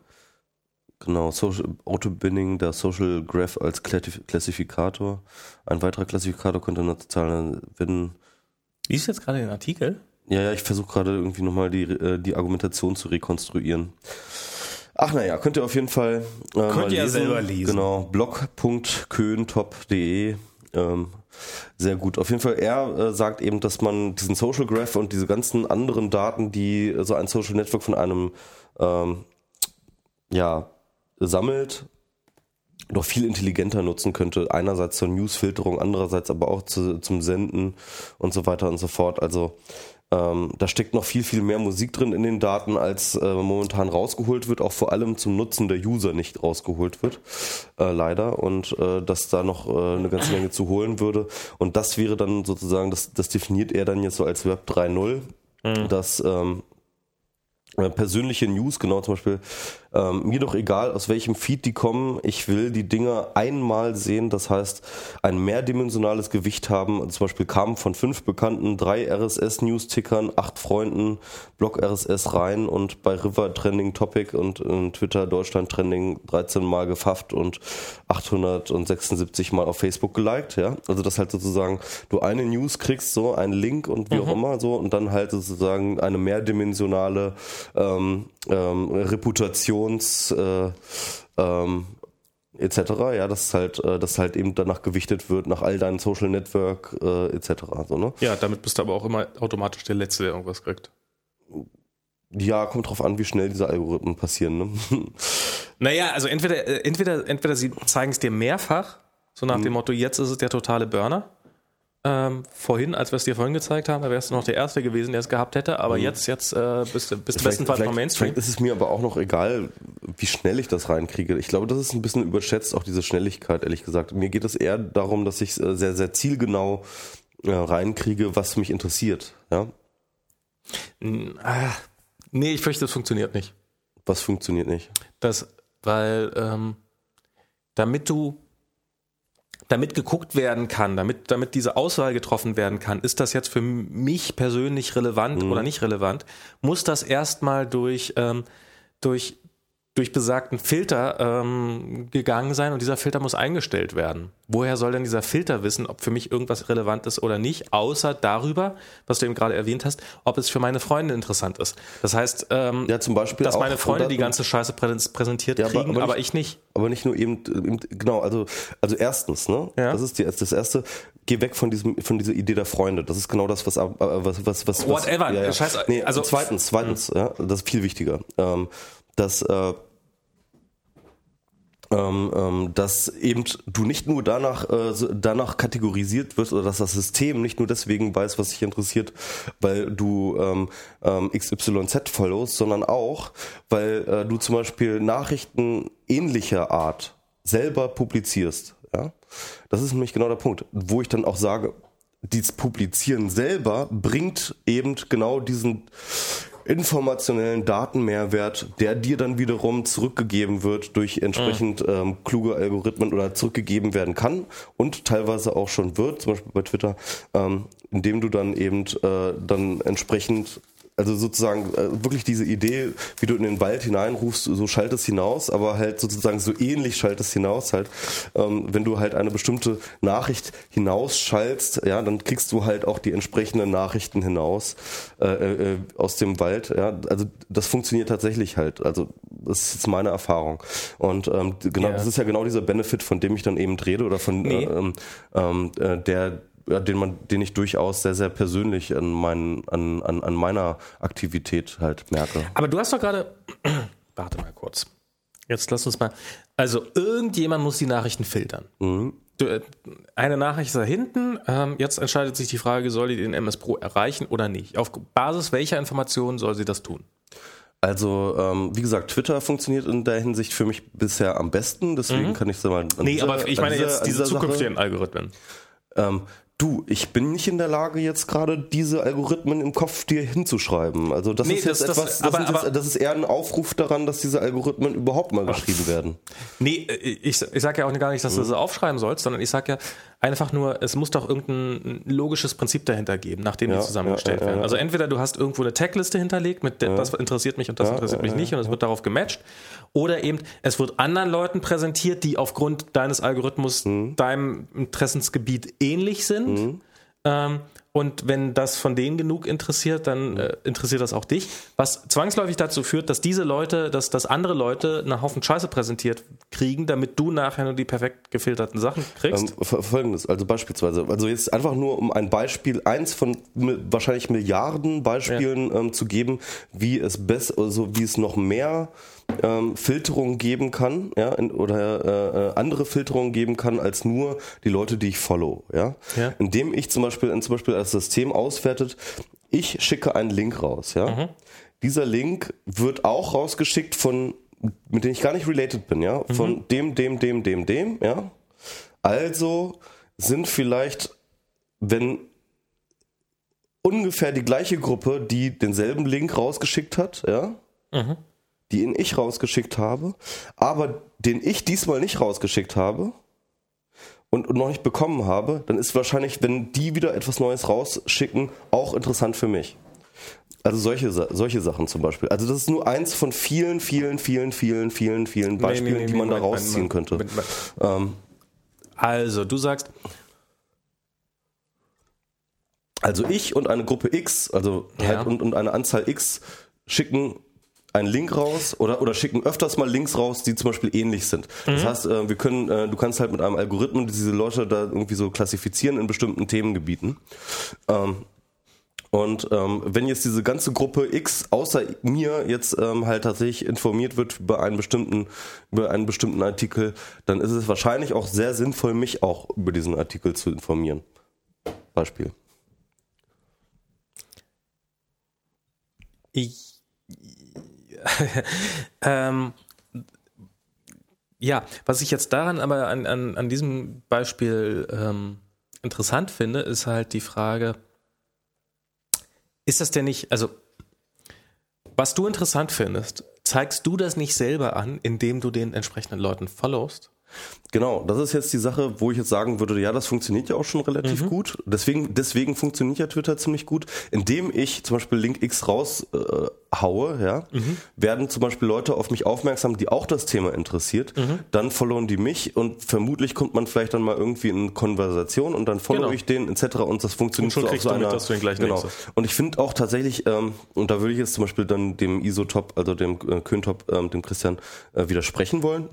genau, Social, Auto-Binning, der Social Graph als Klassif- Klassifikator. Ein weiterer Klassifikator könnte eine Zahlen wenn Liest du jetzt gerade den Artikel? Ja, ja, ich versuche gerade irgendwie nochmal die, äh, die Argumentation zu rekonstruieren. Ach naja, könnt ihr auf jeden Fall äh, mal ihr ja selber lesen. Genau, blog.köhntop.de ähm, sehr gut. Auf jeden Fall, er äh, sagt eben, dass man diesen Social Graph und diese ganzen anderen Daten, die äh, so ein Social Network von einem ähm, ja, sammelt, noch viel intelligenter nutzen könnte. Einerseits zur Newsfilterung, andererseits aber auch zu, zum Senden und so weiter und so fort. Also ähm, da steckt noch viel, viel mehr Musik drin in den Daten, als äh, momentan rausgeholt wird, auch vor allem zum Nutzen der User nicht rausgeholt wird, äh, leider. Und äh, dass da noch äh, eine ganze Menge zu holen würde. Und das wäre dann sozusagen, das, das definiert er dann jetzt so als Web 3.0, dass ähm, äh, persönliche News, genau zum Beispiel, ähm, mir doch egal, aus welchem Feed die kommen, ich will die Dinger einmal sehen, das heißt ein mehrdimensionales Gewicht haben, zum Beispiel kamen von fünf Bekannten drei RSS-News-Tickern, acht Freunden, Blog RSS rein und bei River Trending Topic und in Twitter Deutschland Trending 13 Mal gefafft und 876 Mal auf Facebook geliked, ja, also dass halt sozusagen du eine News kriegst, so einen Link und wie auch immer so und dann halt sozusagen eine mehrdimensionale ähm, ähm, Reputations äh, ähm, etc. Ja, dass halt, äh, dass halt eben danach gewichtet wird nach all deinen Social Network äh, etc. So, ne? Ja, damit bist du aber auch immer automatisch der Letzte, der irgendwas kriegt. Ja, kommt drauf an, wie schnell diese Algorithmen passieren. Ne? Naja, also entweder, äh, entweder, entweder sie zeigen es dir mehrfach, So nach dem Motto, jetzt ist es der totale Burner. Ähm, vorhin, als wir es dir vorhin gezeigt haben, da wärst du noch der Erste gewesen, der es gehabt hätte, aber jetzt, jetzt äh, bist du bist du bestenfalls noch Mainstream. Vielleicht ist es mir aber auch noch egal, wie schnell ich das reinkriege. Ich glaube, das ist ein bisschen überschätzt, auch diese Schnelligkeit, ehrlich gesagt. Mir geht es eher darum, dass ich äh, sehr, sehr zielgenau äh, reinkriege, was mich interessiert. Ja? Ah, nee, ich fürchte, das funktioniert nicht. Was funktioniert nicht? Das, weil ähm, damit du damit geguckt werden kann, damit, damit diese Auswahl getroffen werden kann, ist das jetzt für mich persönlich relevant Mhm. oder nicht relevant, muss das erstmal durch, ähm, durch, durch besagten Filter ähm, gegangen sein und dieser Filter muss eingestellt werden. Woher soll denn dieser Filter wissen, ob für mich irgendwas relevant ist oder nicht, außer darüber, was du eben gerade erwähnt hast, ob es für meine Freunde interessant ist. Das heißt, ähm, Ja, zum Beispiel dass meine Freunde und die ganze Scheiße prä- präsentiert Ja, aber- kriegen, aber aber, nicht- ich nicht. Aber nicht nur eben, eben genau, also, also erstens, ne? Ja. Das ist die, das erste, geh weg von diesem, von dieser Idee der Freunde. Das ist genau das, was, äh, was, was, was, Whatever, was ja, ja. scheiß- nee, also- zweitens, zweitens, ja, das ist viel wichtiger, ähm, dass, äh, ähm, ähm, dass eben du nicht nur danach, äh, danach kategorisiert wirst oder dass das System nicht nur deswegen weiß, was dich interessiert, weil du ähm, ähm, XYZ followst, sondern auch, weil äh, du zum Beispiel Nachrichten ähnlicher Art selber publizierst. Ja? Das ist nämlich genau der Punkt, wo ich dann auch sage, dieses Publizieren selber bringt eben genau diesen informationellen Datenmehrwert, der dir dann wiederum zurückgegeben wird durch entsprechend ähm, kluge Algorithmen oder zurückgegeben werden kann und teilweise auch schon wird, zum Beispiel bei Twitter, ähm, indem du dann eben äh, dann entsprechend also sozusagen äh, wirklich diese Idee, wie du in den Wald hineinrufst, so schallt es hinaus, aber halt sozusagen so ähnlich schallt es hinaus halt. Ähm, wenn du halt eine bestimmte Nachricht hinausschallst, ja, dann kriegst du halt auch die entsprechenden Nachrichten hinaus äh, äh, aus dem Wald. Ja, also das funktioniert tatsächlich halt. Also das ist jetzt meine Erfahrung. Und ähm, genau, Ja. das ist ja genau dieser Benefit, von dem ich dann eben rede oder von Nee. äh, ähm, ähm, äh, der ja, den man, den ich durchaus sehr, sehr persönlich an, meinen, an, an, an meiner Aktivität halt merke. Aber du hast doch gerade. Warte mal kurz. Jetzt lass uns mal. Also, irgendjemand muss die Nachrichten filtern. Mhm. Äh, eine Nachricht ist da hinten. Ähm, jetzt entscheidet sich die Frage, soll die den MS Pro erreichen oder nicht? Auf Basis welcher Informationen soll sie das tun? Also, ähm, wie gesagt, Twitter funktioniert in der Hinsicht für mich bisher am besten, deswegen kann ich es mal. Nee, dieser- aber ich meine dieser- jetzt diese dieser Sache- zukünftigen Algorithmen. Ähm, du, ich bin nicht in der Lage, jetzt gerade diese Algorithmen im Kopf dir hinzuschreiben. Also das Nee, ist jetzt das- etwas, das, aber- jetzt, aber- das ist eher ein Aufruf daran, dass diese Algorithmen überhaupt mal geschrieben werden. Nee, äh, ich, ich sage ja auch gar nicht, dass du Mhm. das aufschreiben sollst, sondern ich sage ja einfach nur, es muss doch irgendein logisches Prinzip dahinter geben, nach dem Ja, die zusammengestellt ja, ja, werden. Also entweder du hast irgendwo eine Tagliste hinterlegt, mit der, das interessiert mich und das interessiert mich nicht und es wird darauf gematcht, oder eben es wird anderen Leuten präsentiert, die aufgrund deines Algorithmus Mhm. deinem Interessensgebiet ähnlich sind. Ähm, und wenn das von denen genug interessiert, dann äh, interessiert das auch dich. Was zwangsläufig dazu führt, dass diese Leute, dass, dass andere Leute einen Haufen Scheiße präsentiert kriegen, damit du nachher nur die perfekt gefilterten Sachen kriegst. Ähm, Folgendes, also beispielsweise, also jetzt einfach nur um ein Beispiel, eins von wahrscheinlich Milliarden Beispielen ähm, zu geben, wie es besser, also wie es noch mehr ähm, Filterung geben kann, ja, in, oder äh, äh, andere Filterungen geben kann als nur die Leute, die ich follow, ja. Ja. Indem ich zum Beispiel, zum Beispiel das System auswertet, ich schicke einen Link raus, ja. Dieser Link wird auch rausgeschickt von, mit denen ich gar nicht related bin, ja, von dem, dem, dem, dem, dem, ja. Also sind vielleicht, wenn ungefähr die gleiche Gruppe, die denselben Link rausgeschickt hat, ja, die ihn ich rausgeschickt habe, aber den ich diesmal nicht rausgeschickt habe und, und noch nicht bekommen habe, dann ist wahrscheinlich, wenn die wieder etwas Neues rausschicken, auch interessant für mich. Also solche, solche Sachen zum Beispiel. Also das ist nur eins von vielen, vielen, vielen, vielen, vielen, vielen Beispielen, nee, nee, die man da rausziehen könnte. Moment, Moment. Ähm, Also, du sagst, Also ich und eine Gruppe X, also Ja. halt und, und eine Anzahl X schicken einen Link raus oder, oder schicken öfters mal Links raus, die zum Beispiel ähnlich sind. Das heißt, äh, wir können, äh, du kannst halt mit einem Algorithmen diese Leute da irgendwie so klassifizieren in bestimmten Themengebieten. Ähm, Und ähm, wenn jetzt diese ganze Gruppe X außer mir jetzt ähm, halt tatsächlich informiert wird über einen bestimmten über einen bestimmten Artikel, dann ist es wahrscheinlich auch sehr sinnvoll, mich auch über diesen Artikel zu informieren. Beispiel. Ich, ähm, ja, was ich jetzt daran aber an, an, an diesem Beispiel ähm, interessant finde, ist halt die Frage, ist das denn nicht, also was du interessant findest, zeigst du das nicht selber an, indem du den entsprechenden Leuten followst? Genau, das ist jetzt die Sache, wo ich jetzt sagen würde, ja, das funktioniert ja auch schon relativ mhm. gut. Deswegen, deswegen funktioniert ja Twitter ziemlich gut. Indem ich zum Beispiel Link X raushaue, äh, ja, mhm. werden zum Beispiel Leute auf mich aufmerksam, die auch das Thema interessiert. Mhm. Dann followen die mich und vermutlich kommt man vielleicht dann mal irgendwie in Konversation und dann follow genau. ich den etc. Und das funktioniert und schon so auf so einer. Mit, den gleich genau. Und ich finde auch tatsächlich, ähm, und da würde ich jetzt zum Beispiel dann dem Isotop, also dem äh, Köntop, ähm, dem Christian äh, widersprechen wollen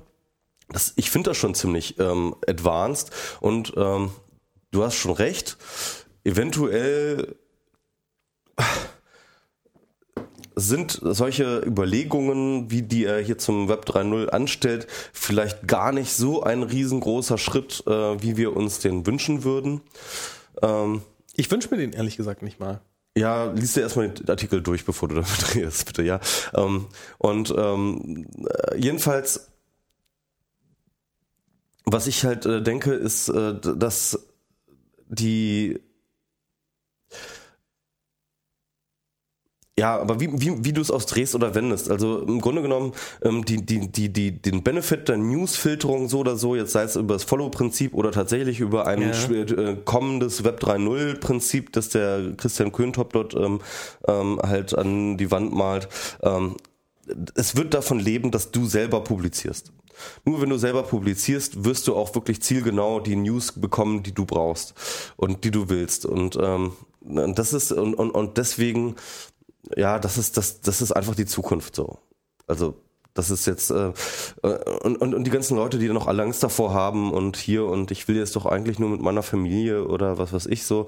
das, ich finde das schon ziemlich ähm, advanced und ähm, du hast schon recht. Eventuell sind solche Überlegungen, wie die er hier zum Web 3.0 anstellt, vielleicht gar nicht so ein riesengroßer Schritt, äh, wie wir uns den wünschen würden. Ähm, ich wünsche mir den ehrlich gesagt nicht mal. Ja, liest dir erstmal den Artikel durch, bevor du damit redest, bitte, ja. Ähm, und ähm, äh, jedenfalls was ich halt äh, denke, ist, äh, dass die Ja, aber wie, wie, wie du es ausdrehst oder wendest. Also im Grunde genommen, ähm, die, die, die, die, den Benefit der Newsfilterung so oder so, jetzt sei es über das Follow-Prinzip oder tatsächlich über ein ja. äh, kommendes Web 3.0-Prinzip, das der Christian Köntop dort ähm, ähm, halt an die Wand malt. Ähm, es wird davon leben, dass du selber publizierst. Nur wenn du selber publizierst, wirst du auch wirklich zielgenau die News bekommen, die du brauchst und die du willst. Und ähm, das ist und, und, und deswegen, ja, das ist das das ist einfach die Zukunft so. Also das ist jetzt äh, und, und, und die ganzen Leute, die noch Angst davor haben und hier und ich will jetzt doch eigentlich nur mit meiner Familie oder was weiß ich so.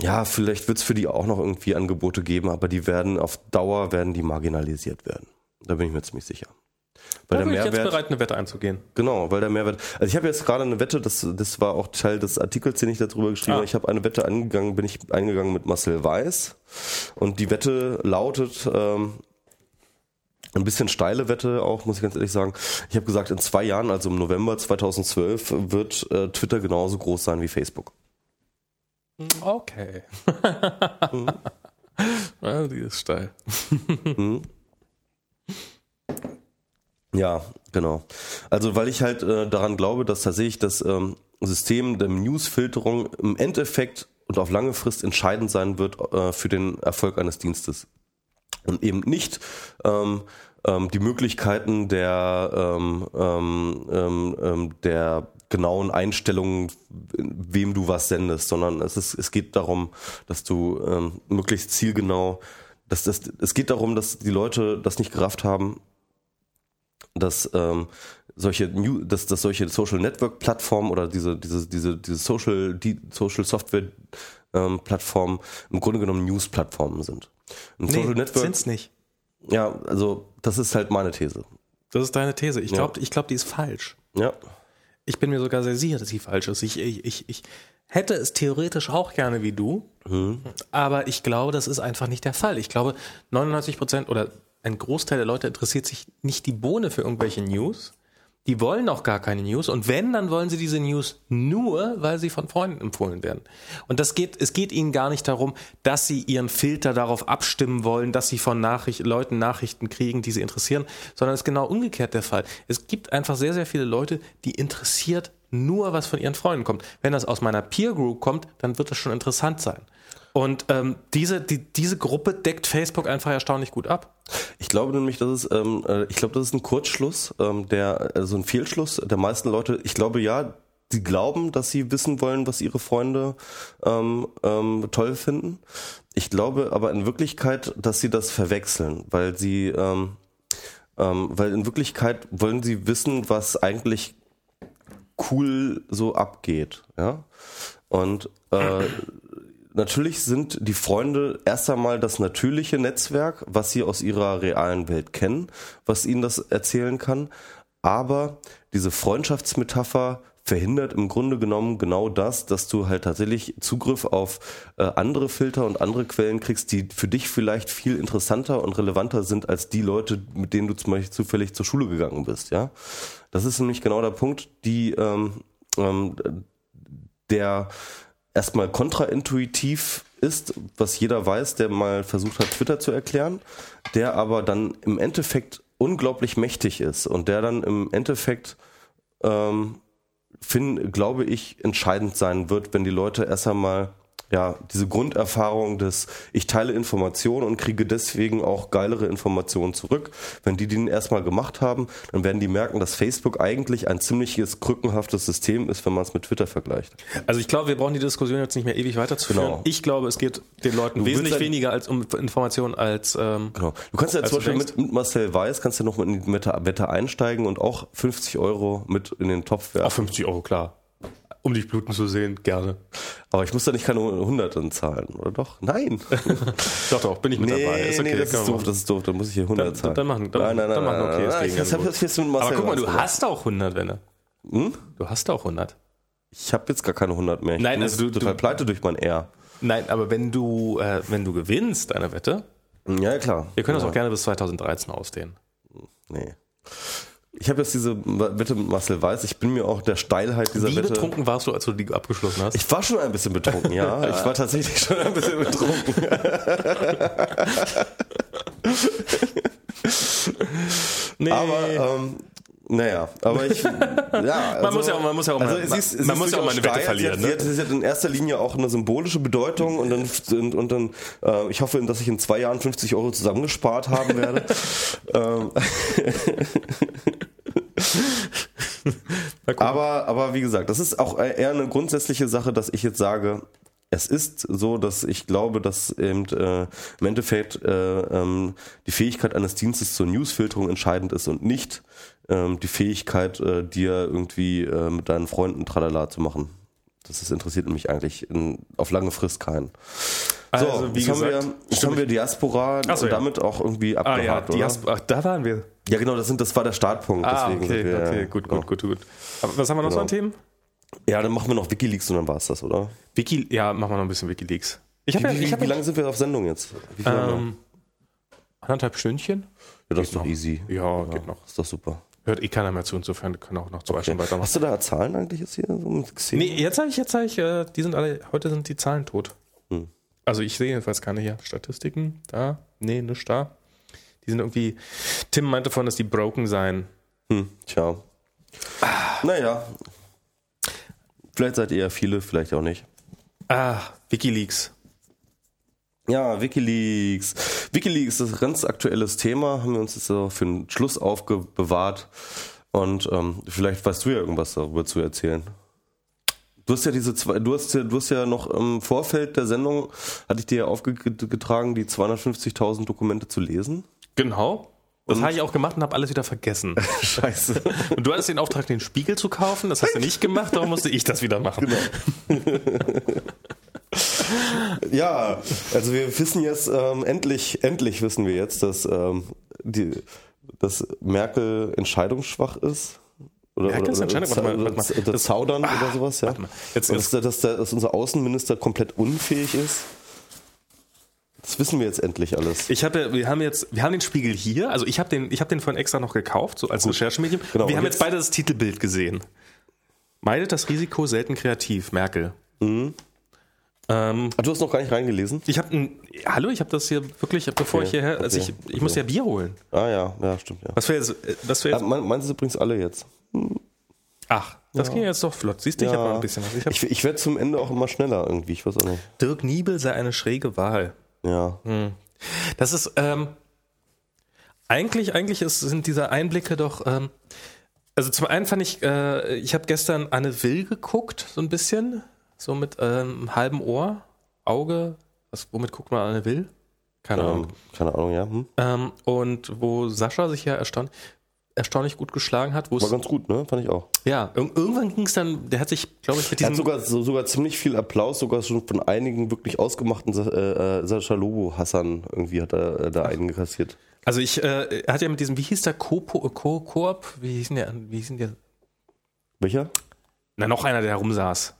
Ja, vielleicht wird es für die auch noch irgendwie Angebote geben, aber die werden auf Dauer werden die marginalisiert werden. Da bin ich mir ziemlich sicher. Weil da der Mehrwert, ich jetzt bereit, eine Wette einzugehen. Genau, weil der Mehrwert. Also ich habe jetzt gerade eine Wette, das, das war auch Teil des Artikels, den ich darüber geschrieben ah. habe. Ich habe eine Wette angegangen, bin ich eingegangen mit Marcel Weiß. Und die Wette lautet, ähm, ein bisschen steile Wette auch, muss ich ganz ehrlich sagen. Ich habe gesagt, in zwei Jahren, also im November 2012, wird äh, Twitter genauso groß sein wie Facebook. Okay. ja, die ist steil. mhm. Ja, genau. Also weil ich halt äh, daran glaube, dass tatsächlich das ähm, System der Newsfilterung im Endeffekt und auf lange Frist entscheidend sein wird äh, für den Erfolg eines Dienstes. Und eben nicht ähm, ähm, die Möglichkeiten der, ähm, ähm, ähm der genauen Einstellungen, wem du was sendest, sondern es, ist, es geht darum, dass du ähm, möglichst zielgenau, dass das, es geht darum, dass die Leute das nicht gerafft haben, dass ähm, solche New, dass, dass solche Social Network Plattformen oder diese diese diese diese Social die Social Software ähm, Plattformen im Grunde genommen News Plattformen sind. Ein nee, Social Network sind's nicht. Ja, also das ist halt meine These. Das ist deine These. Ich glaube, ja. ich glaube, die ist falsch. Ja. Ich bin mir sogar sehr sicher, dass sie falsch ist. Ich, ich, ich, ich hätte es theoretisch auch gerne wie du, mhm. aber ich glaube, das ist einfach nicht der Fall. Ich glaube, 99 Prozent oder ein Großteil der Leute interessiert sich nicht die Bohne für irgendwelche News. Die wollen auch gar keine News. Und wenn, dann wollen sie diese News nur, weil sie von Freunden empfohlen werden. Und das geht, es geht ihnen gar nicht darum, dass sie ihren Filter darauf abstimmen wollen, dass sie von Nachricht, Leuten Nachrichten kriegen, die sie interessieren, sondern es ist genau umgekehrt der Fall. Es gibt einfach sehr, sehr viele Leute, die interessiert nur, was von ihren Freunden kommt. Wenn das aus meiner Peer Group kommt, dann wird das schon interessant sein. Und ähm, diese, die, diese Gruppe deckt Facebook einfach erstaunlich gut ab. Ich glaube nämlich, das ist, ähm, äh, ich glaube, das ist ein Kurzschluss, ähm, der, äh, so ein Fehlschluss der meisten Leute. Ich glaube, ja, sie glauben, dass sie wissen wollen, was ihre Freunde ähm, ähm, toll finden. Ich glaube aber in Wirklichkeit, dass sie das verwechseln, weil sie, ähm, ähm, weil in Wirklichkeit wollen sie wissen, was eigentlich cool so abgeht, ja. Und äh, natürlich sind die Freunde erst einmal das natürliche Netzwerk, was sie aus ihrer realen Welt kennen, was ihnen das erzählen kann. Aber diese Freundschaftsmetapher verhindert im Grunde genommen genau das, dass du halt tatsächlich Zugriff auf äh, andere Filter und andere Quellen kriegst, die für dich vielleicht viel interessanter und relevanter sind als die Leute, mit denen du zum Beispiel zufällig zur Schule gegangen bist. Ja, das ist nämlich genau der Punkt, die ähm, ähm, der erstmal kontraintuitiv ist, was jeder weiß, der mal versucht hat, Twitter zu erklären, der aber dann im Endeffekt unglaublich mächtig ist und der dann im Endeffekt ähm, finde, glaube ich, entscheidend sein wird, wenn die Leute erst einmal ja, diese Grunderfahrung des, ich teile Informationen und kriege deswegen auch geilere Informationen zurück. Wenn die den erstmal gemacht haben, dann werden die merken, dass Facebook eigentlich ein ziemliches krückenhaftes System ist, wenn man es mit Twitter vergleicht. Also ich glaube, wir brauchen die Diskussion jetzt nicht mehr ewig weiterzuführen. Genau. Ich glaube, es geht den Leuten du wesentlich weniger als um Informationen als ähm, genau. Du kannst ja zum Beispiel mit, mit, Marcel Weiß kannst du noch mit in die Wette einsteigen und auch 50 Euro mit in den Topf werfen. Auch 50 Euro, klar um dich bluten zu sehen, gerne. Aber ich muss da nicht keine 100 zahlen, oder doch? Nein. doch, doch, bin ich mit nee, dabei. Ist okay, nee, das ist doof, das ist doof, dann muss ich hier 100 dann, zahlen. Dann machen, dann, nein, nein, nein, dann machen okay, nein, nein, das hab jetzt mit Aber guck mal, du hast auch 100, Wenne. Hm? Du hast auch 100. Ich habe jetzt gar keine 100 mehr. Ich nein, also du, total du, pleite durch mein R. Nein, aber wenn du, äh, wenn du gewinnst, deine Wette. Ja, klar. Wir können das ja. auch gerne bis 2013 ausdehnen. Nee. Ich habe jetzt diese Wette mit Marcel Weiß. Ich bin mir auch der Steilheit dieser Wie Wette. Wie betrunken warst du, als du die abgeschlossen hast? Ich war schon ein bisschen betrunken, ja. Ich war tatsächlich schon ein bisschen betrunken. nee. Aber ähm, naja, aber ich, ja, also, man muss ja auch, man muss ja auch, also, mal, es ist, man muss ja auch mal eine Wette verlieren. Ne? Das hat in erster Linie auch eine symbolische Bedeutung und dann, und, und dann, äh, ich hoffe, dass ich in zwei Jahren 50 Euro zusammengespart haben werde. Ähm, aber, aber wie gesagt, das ist auch eher eine grundsätzliche Sache, dass ich jetzt sage, es ist so, dass ich glaube, dass eben äh, im Endeffekt äh, ähm, die Fähigkeit eines Dienstes zur Newsfilterung entscheidend ist und nicht ähm, die Fähigkeit, äh, dir irgendwie äh, mit deinen Freunden tralala zu machen. Das ist, interessiert mich eigentlich in, auf lange Frist keinen. So, also, wie jetzt, gesagt, haben wir, jetzt haben wir Diaspora so, und damit auch irgendwie abgehakt, ah, ja, ach, da waren wir. Ja, genau, das, sind, das war der Startpunkt. Ah, deswegen okay, wir, okay, gut, gut, gut, gut. Aber was haben wir noch genau. so an Themen? Ja, dann machen wir noch Wikileaks und dann war es das, oder? Wiki, ja, machen wir noch ein bisschen Wikileaks. Ich wie, ja, ich wie lange sind wir auf Sendung jetzt? Wie ähm, anderthalb Stündchen? Ja, das geht ist doch easy. Ja, ja, geht noch. Ist doch super. Hört eh keiner mehr zu, insofern kann auch noch zwei okay. Stunden weitermachen. Hast du da Zahlen eigentlich jetzt hier? So nee, jetzt habe ich, jetzt habe ich, äh, die sind alle, heute sind die Zahlen tot. Hm. Also ich sehe jedenfalls keine hier. Statistiken, da, nee, nicht da. Die sind irgendwie, Tim meinte von, dass die broken seien. Hm, tja. Ah. Naja. Vielleicht seid ihr ja viele, vielleicht auch nicht. Ah, Wikileaks. Ja, Wikileaks. Wikileaks ist ein ganz aktuelles Thema, haben wir uns jetzt so für den Schluss aufbewahrt. Und ähm, vielleicht weißt du ja irgendwas darüber zu erzählen. Du hast ja diese zwei, du hast ja, du hast ja noch im Vorfeld der Sendung, hatte ich dir ja aufgetragen, die 250.000 Dokumente zu lesen. Genau. Das habe ich auch gemacht und habe alles wieder vergessen. Scheiße. Und du hattest den Auftrag, den Spiegel zu kaufen. Das hast du nicht gemacht, darum musste ich das wieder machen. Genau. ja, also wir wissen jetzt, ähm, endlich, endlich wissen wir jetzt, dass, ähm, die, dass Merkel entscheidungsschwach ist. Oder, Merkel ist entscheidungsschwach. Warte mal, warte mal. Das Zaudern ah, oder sowas, ja. Jetzt, jetzt. Dass, dass, dass unser Außenminister komplett unfähig ist. Das wissen wir jetzt endlich alles. Ich habe, wir haben jetzt, wir haben den Spiegel hier. Also ich habe den, ich habe den vorhin extra noch gekauft, so als Gut. Recherchemedium. Genau, wir haben jetzt, jetzt beide das Titelbild gesehen. Meidet das Risiko selten kreativ, Merkel. Mhm. Ähm, Ach, du hast noch gar nicht reingelesen? Ich habe Hallo, ich habe das hier wirklich, bevor okay, ich hierher, also okay, ich, ich okay. muss ja Bier holen. Ah ja, ja, stimmt, ja. Was wäre jetzt, äh, was wäre jetzt? Ja, meinst du übrigens alle jetzt? Hm. Ach, das ja. ging jetzt doch flott. Siehst du, ja. ich habe mal ein bisschen was. Ich, ich, ich werde zum Ende auch immer schneller irgendwie, ich weiß auch nicht. Dirk Niebel sei eine schräge Wahl. Ja. Hm. Das ist, ähm, eigentlich, eigentlich ist, sind diese Einblicke doch, ähm, also zum einen fand ich, äh, ich habe gestern Anne Will geguckt, so ein bisschen. So mit ähm, halbem Ohr, Auge. Was, womit guckt man Anne Will? Keine ähm, Ahnung. Keine Ahnung, ja. Hm. Ähm, und wo Sascha sich ja erstaunt. erstaunlich gut geschlagen hat. War ganz gut, ne? Fand ich auch. Ja, irgendwann ging es dann, der hat sich, glaube ich, mit diesem... Er hat sogar, so, sogar ziemlich viel Applaus, sogar schon von einigen wirklich ausgemachten äh, äh, Sascha Lobo-Hassern irgendwie hat er äh, da einen kassiert. Also ich, äh, er hat ja mit diesem, wie hieß der, Coop, Co Coop, wie hieß der, wie hieß der? Welcher? Na, noch einer, der herumsaß.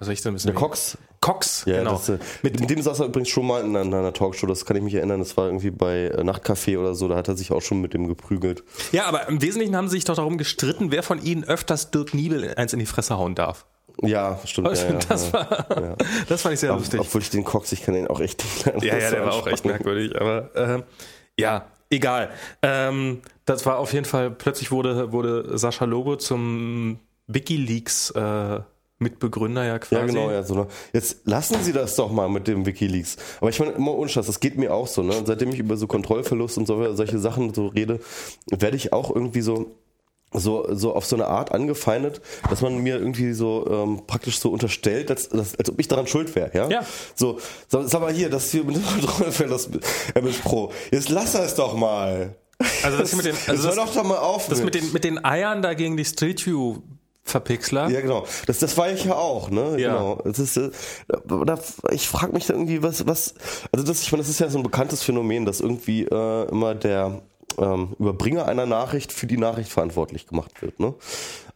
Was soll ich denn wissen? Der Cox? Cox, ja, genau. Das, äh, mit, mit, dem saß er übrigens schon mal in einer, in einer, Talkshow, das kann ich mich erinnern. Das war irgendwie bei äh, Nachtcafé oder so, da hat er sich auch schon mit dem geprügelt. Ja, aber im Wesentlichen haben sie sich doch darum gestritten, wer von ihnen öfters Dirk Niebel eins in die Fresse hauen darf. Ja, stimmt. Also, ja, das, ja, war, ja. das fand ich sehr Ob, lustig. Obwohl ich den Cox, ich kann ihn auch echt nicht Ja, ja, der war auch echt merkwürdig. Aber äh, ja, egal. Ähm, das war auf jeden Fall, plötzlich wurde, wurde Sascha Lobo zum Wikileaks äh, Mitbegründer ja quasi. Ja, genau, ja. So, ne? Jetzt lassen Sie das doch mal mit dem Wikileaks. Aber ich meine, immer unschatz, das geht mir auch so, ne? Und seitdem ich über so Kontrollverlust und so, solche Sachen so rede, werde ich auch irgendwie so so, so auf so eine Art angefeindet, dass man mir irgendwie so ähm, praktisch so unterstellt, als, als, als ob ich daran schuld wäre. Ja? ja. So, sag mal hier, das hier mit dem Kontrollverlust MS Pro. Jetzt lass das doch mal. Also das, das mit den, also das, doch doch mal auf. Das mit den, mit den Eiern da gegen die Street View Verpixler. Ja, genau. Das, das war ich ja auch, ne? Ja. Genau. Das ist, äh, da, ich frage mich da irgendwie, was, was, also das, ich meine, das ist ja so ein bekanntes Phänomen, dass irgendwie äh, immer der ähm, Überbringer einer Nachricht für die Nachricht verantwortlich gemacht wird, ne?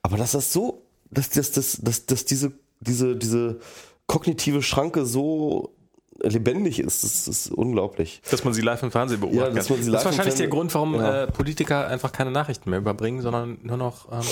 Aber dass das so, dass, dass, dass, dass, dass diese, diese, diese kognitive Schranke so lebendig ist. Das ist unglaublich. Dass man sie live im Fernsehen beobachtet. Ja, live das ist wahrscheinlich der Grund, warum ja. äh, Politiker einfach keine Nachrichten mehr überbringen, sondern nur noch ähm,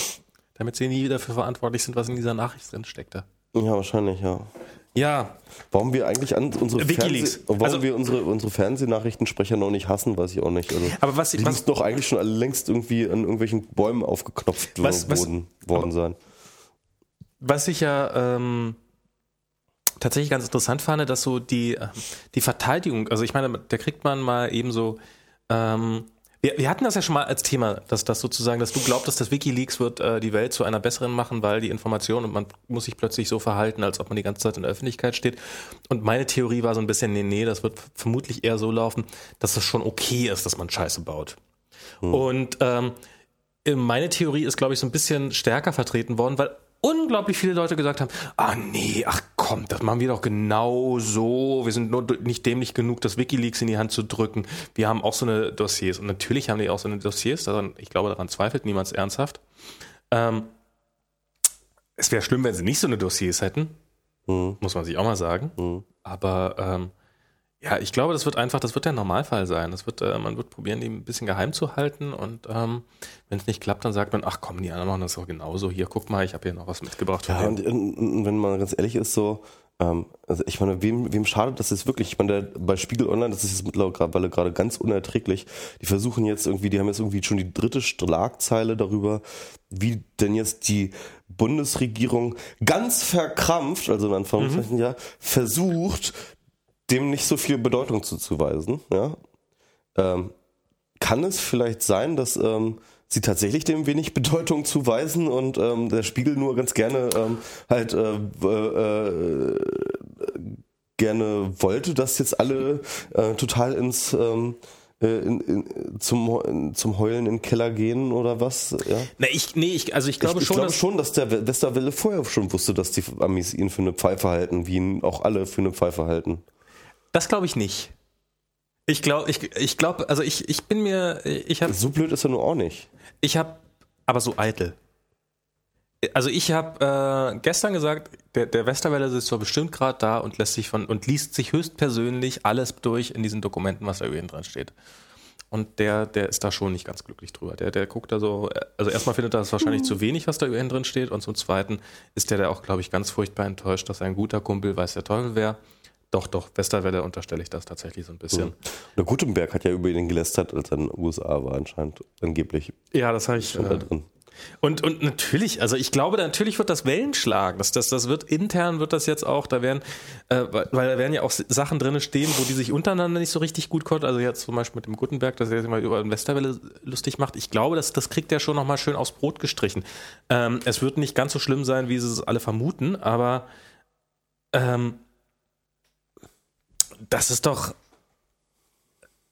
damit sie nie dafür verantwortlich sind, was in dieser Nachricht drin steckte. Ja, wahrscheinlich, ja. Ja. Warum wir eigentlich an unsere Wikileaks. Fernseh warum also, wir unsere, unsere Fernsehnachrichtensprecher noch nicht hassen, weiß ich auch nicht. Also, aber was, die was, müssten doch eigentlich schon längst irgendwie an irgendwelchen Bäumen aufgeknopft was, worden, was, worden sein. Was ich ja ähm, tatsächlich ganz interessant fand, dass so die, die Verteidigung, also ich meine, da kriegt man mal eben so ähm, wir, wir hatten das ja schon mal als Thema, dass das sozusagen, dass du glaubst, dass WikiLeaks wird äh, die Welt zu einer besseren machen, weil die Information und man muss sich plötzlich so verhalten, als ob man die ganze Zeit in der Öffentlichkeit steht. Und meine Theorie war so ein bisschen, nee, nee, das wird vermutlich eher so laufen, dass es schon okay ist, dass man Scheiße baut. Hm. Und ähm, meine Theorie ist, glaube ich, so ein bisschen stärker vertreten worden, weil unglaublich viele Leute gesagt haben, ah nee, ach komm, das machen wir doch genau so. Wir sind nur nicht dämlich genug, das Wikileaks in die Hand zu drücken. Wir haben auch so eine Dossiers. Und natürlich haben die auch so eine Dossiers. Daran, ich glaube, daran zweifelt niemand ernsthaft. Ähm, es wäre schlimm, wenn sie nicht so eine Dossiers hätten. Mhm. Muss man sich auch mal sagen. Mhm. Aber ähm, ja, ich glaube, das wird einfach, das wird der Normalfall sein. Das wird, äh, man wird probieren, die ein bisschen geheim zu halten und ähm, wenn es nicht klappt, dann sagt man, ach komm, die anderen machen das doch genauso. Hier, guck mal, ich habe hier noch was mitgebracht. Ja, und, und, wenn man ganz ehrlich ist, so, ähm, also ich meine, wem, wem schadet das jetzt wirklich? Ich meine, der, bei Spiegel Online, das ist jetzt mittlerweile gerade ganz unerträglich. Die versuchen jetzt irgendwie, die haben jetzt irgendwie schon die dritte Schlagzeile darüber, wie denn jetzt die Bundesregierung ganz verkrampft, also in Anführungszeichen mhm. ja, versucht, dem nicht so viel Bedeutung zuzuweisen. Ja? Ähm, kann es vielleicht sein, dass ähm, sie tatsächlich dem wenig Bedeutung zuweisen und ähm, der Spiegel nur ganz gerne ähm, halt äh, äh, gerne wollte, dass jetzt alle äh, total ins ähm, äh, in, in, zum, zum Heulen in den Keller gehen oder was? Ja? Nee, ich, nee, ich, also ich glaube ich, schon. Ich glaube dass schon, dass der Westerwelle vorher schon wusste, dass die Amis ihn für eine Pfeife halten, wie ihn auch alle für eine Pfeife halten. Das glaube ich nicht. Ich glaube, ich, ich glaube, also ich, ich bin mir, ich habe. So blöd ist er nur auch nicht. Ich habe, aber so eitel. Also ich habe äh, gestern gesagt, der, der Westerwelle sitzt zwar bestimmt gerade da und lässt sich von und liest sich höchstpersönlich alles durch in diesen Dokumenten, was da über ihn dran steht. Und der, der ist da schon nicht ganz glücklich drüber. Der, der guckt da so, also erstmal findet er das wahrscheinlich zu wenig, was da über ihn drin steht. Und zum Zweiten ist der da auch, glaube ich, ganz furchtbar enttäuscht, dass ein guter Kumpel weiß der Teufel wäre doch, doch, Westerwelle unterstelle ich das tatsächlich so ein bisschen. Mhm. Der Gutenberg hat ja über ihn gelästert, als er in den USA war, anscheinend, angeblich. Ja, das habe ich. Äh, da drin. Und, und natürlich, also ich glaube, natürlich wird das Wellen schlagen. Das, das, das wird intern wird das jetzt auch, da werden, äh, weil da werden ja auch Sachen drin stehen, wo die sich untereinander nicht so richtig gut konnten. Also jetzt zum Beispiel mit dem Gutenberg, dass er sich mal über den Westerwelle lustig macht. Ich glaube, das, das kriegt er schon nochmal schön aufs Brot gestrichen. Ähm, es wird nicht ganz so schlimm sein, wie sie es alle vermuten, aber ähm, das ist doch.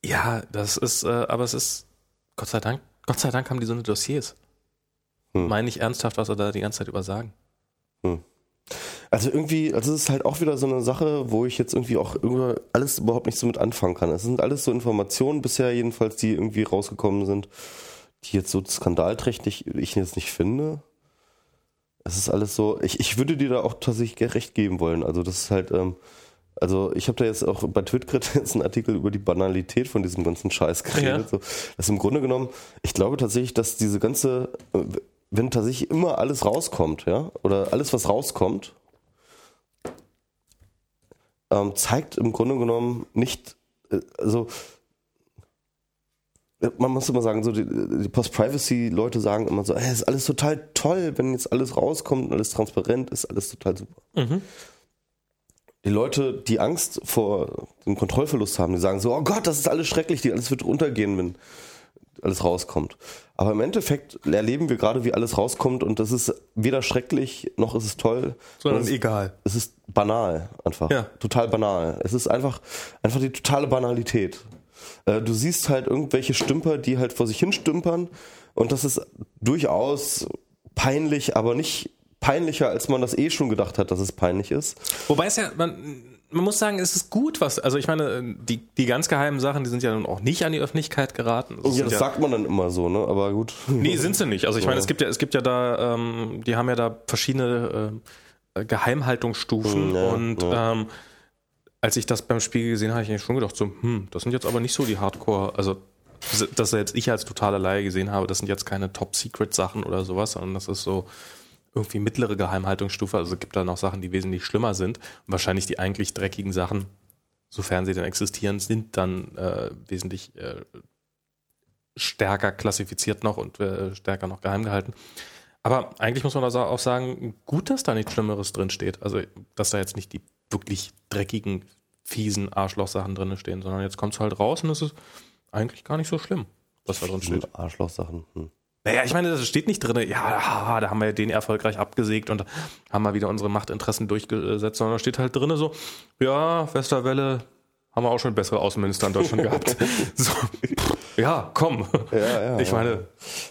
Ja, das ist, äh, aber es ist Gott sei Dank Gott sei Dank haben die so eine Dossiers. Hm. Meine ich ernsthaft, was er da die ganze Zeit über sagen. Hm. Also irgendwie, also es ist halt auch wieder so eine Sache, wo ich jetzt irgendwie auch alles überhaupt nicht so mit anfangen kann. Es sind alles so Informationen bisher jedenfalls, die irgendwie rausgekommen sind, die jetzt so skandalträchtig ich jetzt nicht finde. Es ist alles so, ich, ich würde dir da auch tatsächlich recht geben wollen. Also das ist halt, ähm, also ich habe da jetzt auch bei Twitter jetzt einen Artikel über die Banalität von diesem ganzen Scheiß geredet. Ja. So, das im Grunde genommen, ich glaube tatsächlich, dass diese ganze, wenn tatsächlich immer alles rauskommt, ja, oder alles, was rauskommt, ähm, zeigt im Grunde genommen nicht, äh, also man muss immer sagen, so die, die Post-Privacy-Leute sagen immer so, es ist alles total toll, wenn jetzt alles rauskommt, alles transparent ist, alles total super. Mhm. Die Leute, die Angst vor dem Kontrollverlust haben, die sagen so, oh Gott, das ist alles schrecklich, die alles wird runtergehen, wenn alles rauskommt. Aber im Endeffekt erleben wir gerade, wie alles rauskommt und das ist weder schrecklich noch ist es toll. Sondern es, egal. Es ist banal einfach. Ja. Total banal. Es ist einfach, einfach die totale Banalität. Äh, du siehst halt irgendwelche Stümper, die halt vor sich hin stümpern und das ist durchaus peinlich, aber nicht peinlicher, als man das eh schon gedacht hat, dass es peinlich ist. Wobei es ja, man, man muss sagen, es ist gut, was, also ich meine, die, die ganz geheimen Sachen, die sind ja nun auch nicht an die Öffentlichkeit geraten. Das ja, das ja, sagt man dann immer so, ne, aber gut. Nee, sind sie nicht. Also ich meine, es gibt ja, es gibt ja da, ähm, die haben ja da verschiedene äh, Geheimhaltungsstufen ja, und. Ähm, als ich das beim Spiegel gesehen habe, habe ich schon gedacht, so, hm, das sind jetzt aber nicht so die Hardcore, also dass jetzt ich als totaler Laie gesehen habe, das sind jetzt keine Top-Secret-Sachen oder sowas, sondern das ist so irgendwie mittlere Geheimhaltungsstufe. Also gibt da noch Sachen, die wesentlich schlimmer sind. Und wahrscheinlich die eigentlich dreckigen Sachen, sofern sie denn existieren, sind dann äh, wesentlich äh, stärker klassifiziert noch und äh, stärker noch geheim gehalten. Aber eigentlich muss man also auch sagen, gut, dass da nichts Schlimmeres drin steht. Also, dass da jetzt nicht die wirklich dreckigen, fiesen Arschlochsachen drin stehen, sondern jetzt kommt es halt raus und es ist eigentlich gar nicht so schlimm, was da drin steht. Arschlochsachen. Hm. Naja, ich meine, das steht nicht drin, ja, da haben wir den erfolgreich abgesägt und haben mal wieder unsere Machtinteressen durchgesetzt, sondern da steht halt drin so, ja, Westerwelle haben wir auch schon bessere Außenminister in Deutschland gehabt. So, ja, komm. Ja, ja, ich meine,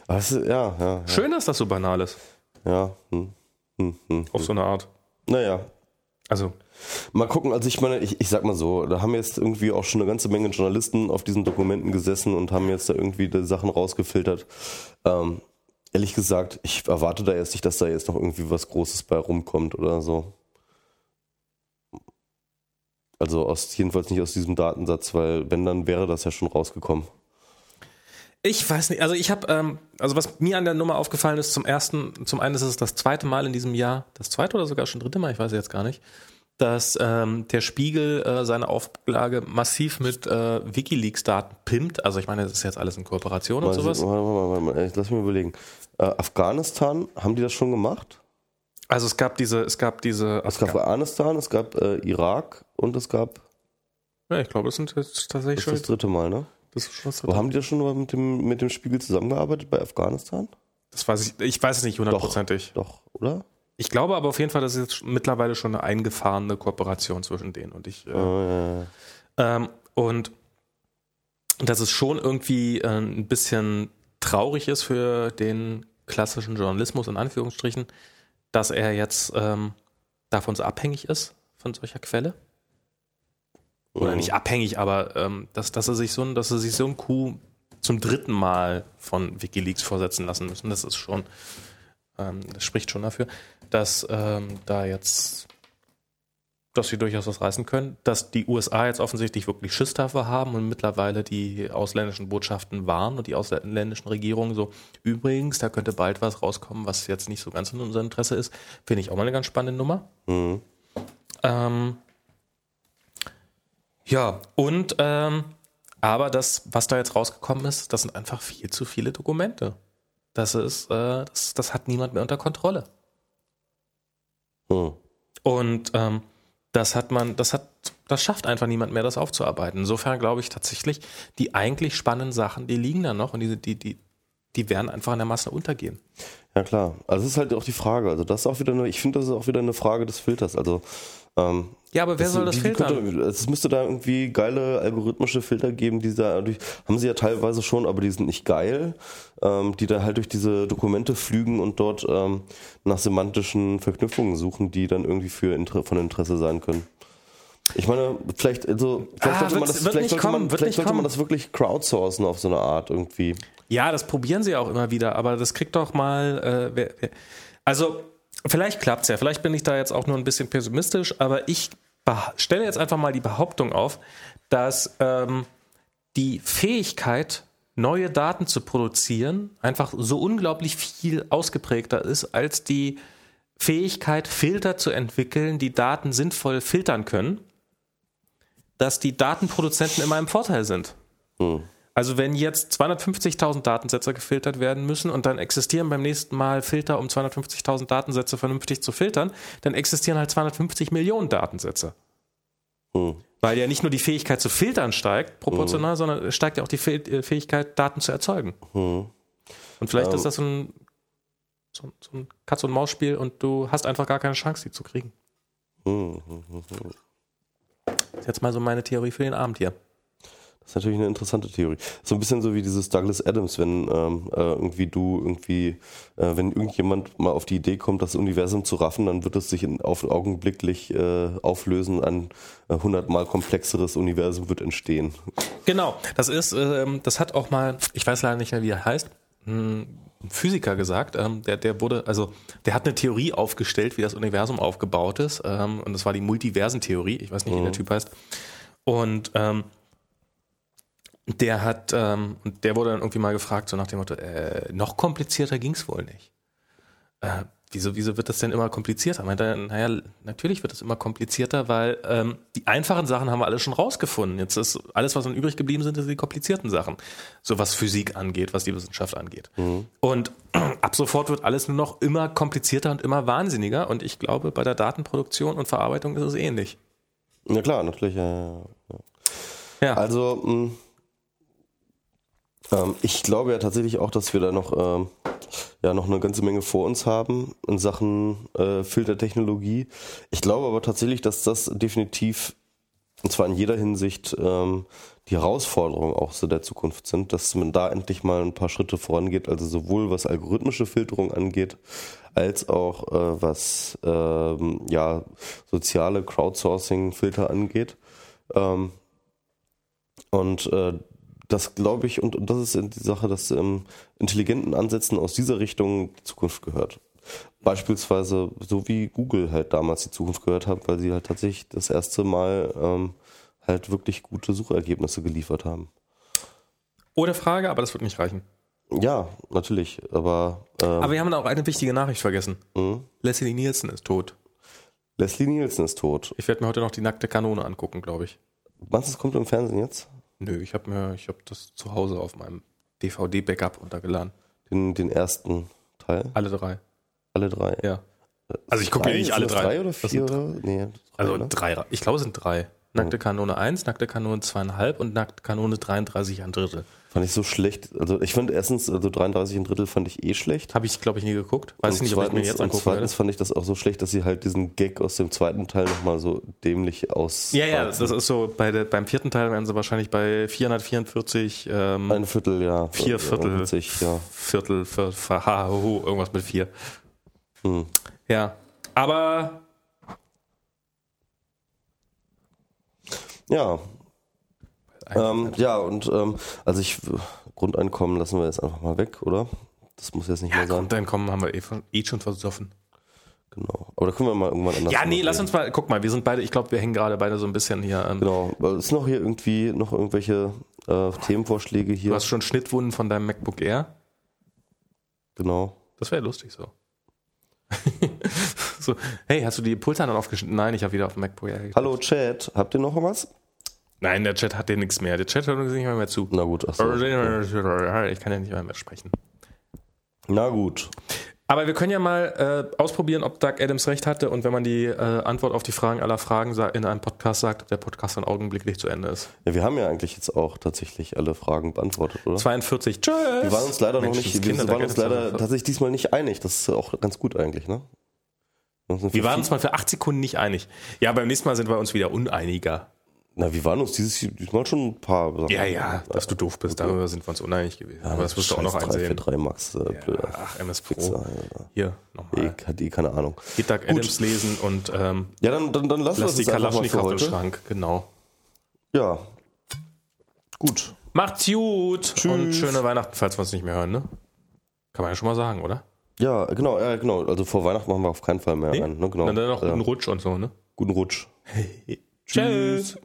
Was, ja, ja, schön, dass das so banal ist. Ja. Hm, hm, hm, Auf so eine Art. Naja. Also, Mal gucken, also ich meine, ich, ich sag mal so, da haben jetzt irgendwie auch schon eine ganze Menge Journalisten auf diesen Dokumenten gesessen und haben jetzt da irgendwie die Sachen rausgefiltert. Ähm, ehrlich gesagt, ich erwarte da erst nicht, dass da jetzt noch irgendwie was Großes bei rumkommt oder so. Also aus, jedenfalls nicht aus diesem Datensatz, weil wenn, dann wäre das ja schon rausgekommen. Ich weiß nicht, also ich habe, ähm, also was mir an der Nummer aufgefallen ist, zum ersten, zum einen ist es das zweite Mal in diesem Jahr, das zweite oder sogar schon dritte Mal, ich weiß jetzt gar nicht, dass ähm, der Spiegel äh, seine Auflage massiv mit äh, WikiLeaks-Daten pimmt. Also ich meine, das ist jetzt alles in Kooperation und sowas. Warte, warte, warte, warte, lass mich mal überlegen. Äh, Afghanistan, haben die das schon gemacht? Also es gab diese, es gab diese. Es gab Afghanistan, es gab äh, Irak und es gab. Ja, ich glaube, es sind jetzt tatsächlich schon. Das ist das dritte Mal, ne? Das ist schon das dritte Wo haben die da schon mal mit dem, mit dem Spiegel zusammengearbeitet bei Afghanistan? Das weiß ich, ich weiß es nicht hundertprozentig. Doch, doch, oder? Ich glaube aber auf jeden Fall, das ist jetzt mittlerweile schon eine eingefahrene Kooperation zwischen denen und ich. Äh, oh, ja. ähm, und dass es schon irgendwie äh, ein bisschen traurig ist für den klassischen Journalismus in Anführungsstrichen, dass er jetzt ähm, davon so abhängig ist von solcher Quelle. Oder nicht abhängig, aber ähm, dass, dass er sich so ein, dass er sich so ein Coup zum dritten Mal von WikiLeaks vorsetzen lassen müssen. Das ist schon, ähm, das spricht schon dafür dass ähm, da jetzt, dass sie durchaus was reißen können, dass die USA jetzt offensichtlich wirklich Schiss davor haben und mittlerweile die ausländischen Botschaften waren und die ausländischen Regierungen so, übrigens, da könnte bald was rauskommen, was jetzt nicht so ganz in unserem Interesse ist, finde ich auch mal eine ganz spannende Nummer. Mhm. Ähm, ja, und ähm, aber das, was da jetzt rausgekommen ist, das sind einfach viel zu viele Dokumente. Das ist, äh, das, das hat niemand mehr unter Kontrolle. Hm. Und ähm, das hat man, das hat, das schafft einfach niemand mehr, das aufzuarbeiten. Insofern glaube ich tatsächlich, die eigentlich spannenden Sachen, die liegen da noch und die, die, die, die werden einfach in der Masse untergehen. Ja klar. Also es ist halt auch die Frage. Also das ist auch wieder eine, ich finde, das ist auch wieder eine Frage des Filters. Also ähm, ja, aber wer das, soll das die, filtern? Es müsste da irgendwie geile algorithmische Filter geben, die da durch, haben sie ja teilweise schon, aber die sind nicht geil, ähm, die da halt durch diese Dokumente flügen und dort ähm, nach semantischen Verknüpfungen suchen, die dann irgendwie für Inter von Interesse sein können. Ich meine, vielleicht, also, vielleicht Ah, sollte man das, vielleicht sollte, kommen, man, vielleicht sollte man das wirklich crowdsourcen auf so eine Art irgendwie. Ja, das probieren sie auch immer wieder, aber das kriegt doch mal. Äh, wer, wer, also, vielleicht klappt's ja. Vielleicht bin ich da jetzt auch nur ein bisschen pessimistisch, aber ich stelle jetzt einfach mal die Behauptung auf, dass ähm, die Fähigkeit, neue Daten zu produzieren, einfach so unglaublich viel ausgeprägter ist als die Fähigkeit, Filter zu entwickeln, die Daten sinnvoll filtern können, dass die Datenproduzenten immer im Vorteil sind. Also wenn jetzt 250.000 Datensätze gefiltert werden müssen und dann existieren beim nächsten Mal Filter, um 250.000 Datensätze vernünftig zu filtern, dann existieren halt 250 Millionen Datensätze. Hm. Weil ja nicht nur die Fähigkeit zu filtern steigt, proportional, sondern es steigt ja auch die äh, Fähigkeit, Daten zu erzeugen. Hm. Und vielleicht Ähm. ist das so ein, so, so ein Katz-und-Maus-Spiel und du hast einfach gar keine Chance, die zu kriegen. Hm, hm, hm, hm. Das ist jetzt mal so meine Theorie für den Abend hier. Das ist natürlich eine interessante Theorie. So ein bisschen so wie dieses Douglas Adams, wenn ähm, äh, irgendwie du irgendwie, äh, wenn irgendjemand mal auf die Idee kommt, das Universum zu raffen, dann wird es sich in, auf augenblicklich äh, auflösen, ein äh, hundertmal komplexeres Universum wird entstehen. Genau, das ist, ähm, das hat auch mal, ich weiß leider nicht mehr, wie er heißt, ein Physiker gesagt, ähm, der, der wurde, also der hat eine Theorie aufgestellt, wie das Universum aufgebaut ist, ähm, und das war die Multiversentheorie, ich weiß nicht, wie der Typ heißt. Und ähm, der hat, ähm, und der wurde dann irgendwie mal gefragt, so nach dem Motto, äh, noch komplizierter ging's wohl nicht. Äh, wieso, wieso wird das denn immer komplizierter? Meint er, naja, natürlich wird es immer komplizierter, weil ähm, die einfachen Sachen haben wir alle schon rausgefunden. Jetzt ist alles, was dann übrig geblieben sind, sind die komplizierten Sachen. So was Physik angeht, was die Wissenschaft angeht. Und ab sofort wird alles nur noch immer komplizierter und immer wahnsinniger. Und ich glaube, bei der Datenproduktion und Verarbeitung ist es ähnlich. Na klar, natürlich. Ja, ja, ja. Ja, Also, mh, ähm, ich glaube ja tatsächlich auch, dass wir da noch, ähm, ja, noch eine ganze Menge vor uns haben in Sachen äh, Filtertechnologie. Ich glaube aber tatsächlich, dass das definitiv, und zwar in jeder Hinsicht, ähm, die Herausforderungen auch so der Zukunft sind, dass man da endlich mal ein paar Schritte vorangeht, also sowohl was algorithmische Filterung angeht, als auch äh, was ähm, ja, soziale Crowdsourcing-Filter angeht. Ähm, und äh, das glaube ich, und, und das ist die Sache, dass ähm, intelligenten Ansätzen aus dieser Richtung die Zukunft gehört. Beispielsweise so wie Google halt damals die Zukunft gehört hat, weil sie halt tatsächlich das erste Mal ähm, halt wirklich gute Suchergebnisse geliefert haben. ohne Frage, aber das wird nicht reichen. Ja, natürlich, aber, ähm, Aber wir haben auch eine wichtige Nachricht vergessen. mh, Leslie Nielsen ist tot. Leslie Nielsen ist tot. Ich werde mir heute noch die nackte Kanone angucken, glaube ich. Meinst du, es kommt im Fernsehen jetzt? Nö, ich habe mir, ich habe das zu Hause auf meinem DVD-Backup runtergeladen. Den, den ersten Teil? Alle drei. Alle drei? Ja. Also ich gucke mir Drei? nicht alle drei. drei oder vier? Oder? Nee, drei, Also ne? drei. Ich glaube, es sind drei. Nackte Kanone 1, nackte Kanone 2,5 und nackte Kanone 33 ein Drittel. Fand ich so schlecht. Also ich fand erstens, also 33 ein Drittel fand ich eh schlecht. Habe ich, glaube ich, nie geguckt. Weiß ich und nicht, ob ich mir jetzt und angucken zweitens werde. fand ich das auch so schlecht, dass sie halt diesen Gag aus dem zweiten Teil nochmal so dämlich aus. Ja, ja, das ist so, bei der, beim vierten Teil werden sie wahrscheinlich bei 444 ähm, Ein Viertel, ja. vier Viertel, 40, ja. Viertel, für, für, ha, ho, irgendwas mit vier. Hm. Ja, aber Ja, ähm, ja, und ähm, also ich Grundeinkommen lassen wir jetzt einfach mal weg, oder? Das muss jetzt nicht ja, mehr sein. Grundeinkommen haben wir eh, von- eh schon versoffen. Genau. Aber da können wir mal irgendwann anders. Ja, nee, lass uns mal, guck mal, wir sind beide, ich glaube, wir hängen gerade beide so ein bisschen hier. Ähm, Genau. Sind noch hier irgendwie noch irgendwelche äh, Themenvorschläge hier. Du hast schon Schnittwunden von deinem MacBook Air. Genau. Das wäre lustig so. so. Hey, hast du die Pulsantenne aufgeschnitten? Nein, ich habe wieder auf dem MacBook Air. geklickt. Hallo Chat, habt ihr noch was? Nein, der Chat hat dir nichts mehr. Der Chat hört uns nicht mehr, mehr zu. Na gut, ach so. Ich kann ja nicht mehr, mehr sprechen. Na gut. Aber wir können ja mal äh, ausprobieren, ob Doug Adams recht hatte und wenn man die äh, Antwort auf die Fragen aller Fragen in einem Podcast sagt, ob der Podcast dann augenblicklich zu Ende ist. Ja, wir haben ja eigentlich jetzt auch tatsächlich alle Fragen beantwortet, oder? 42. Tschüss. Wir waren uns leider Mensch, noch nicht, das wir Kinder- waren uns leider tatsächlich diesmal nicht einig. Das ist auch ganz gut eigentlich, ne? Wir waren uns mal für acht Sekunden nicht einig. Ja, beim nächsten Mal sind wir uns wieder uneiniger. Na, wir waren uns dieses diesmal schon ein paar Sachen. Ja, ja, dass du doof bist, darüber sind wir uns uneinig gewesen. Aber das wirst du auch noch Scheiß 3 für einsehen. 3 Max. Äh, blöder Ach, MS Pro. Fixer, ja. Hier, nochmal. Ich hatte eh keine Ahnung. Geht Adams lesen und ähm, Ja, dann, dann, dann lassen wir lass die mal für Kalaschnikow im. Schrank. Genau. Ja. Gut. Macht's gut Tschüss. und schöne Weihnachten, falls wir uns nicht mehr hören, ne? Kann man ja schon mal sagen, oder? Ja, genau, ja, genau. Also vor Weihnachten machen wir auf keinen Fall mehr Nee? einen. Ne? Genau. Dann, dann noch ja. guten Rutsch und so, ne? Guten Rutsch. Tschüss.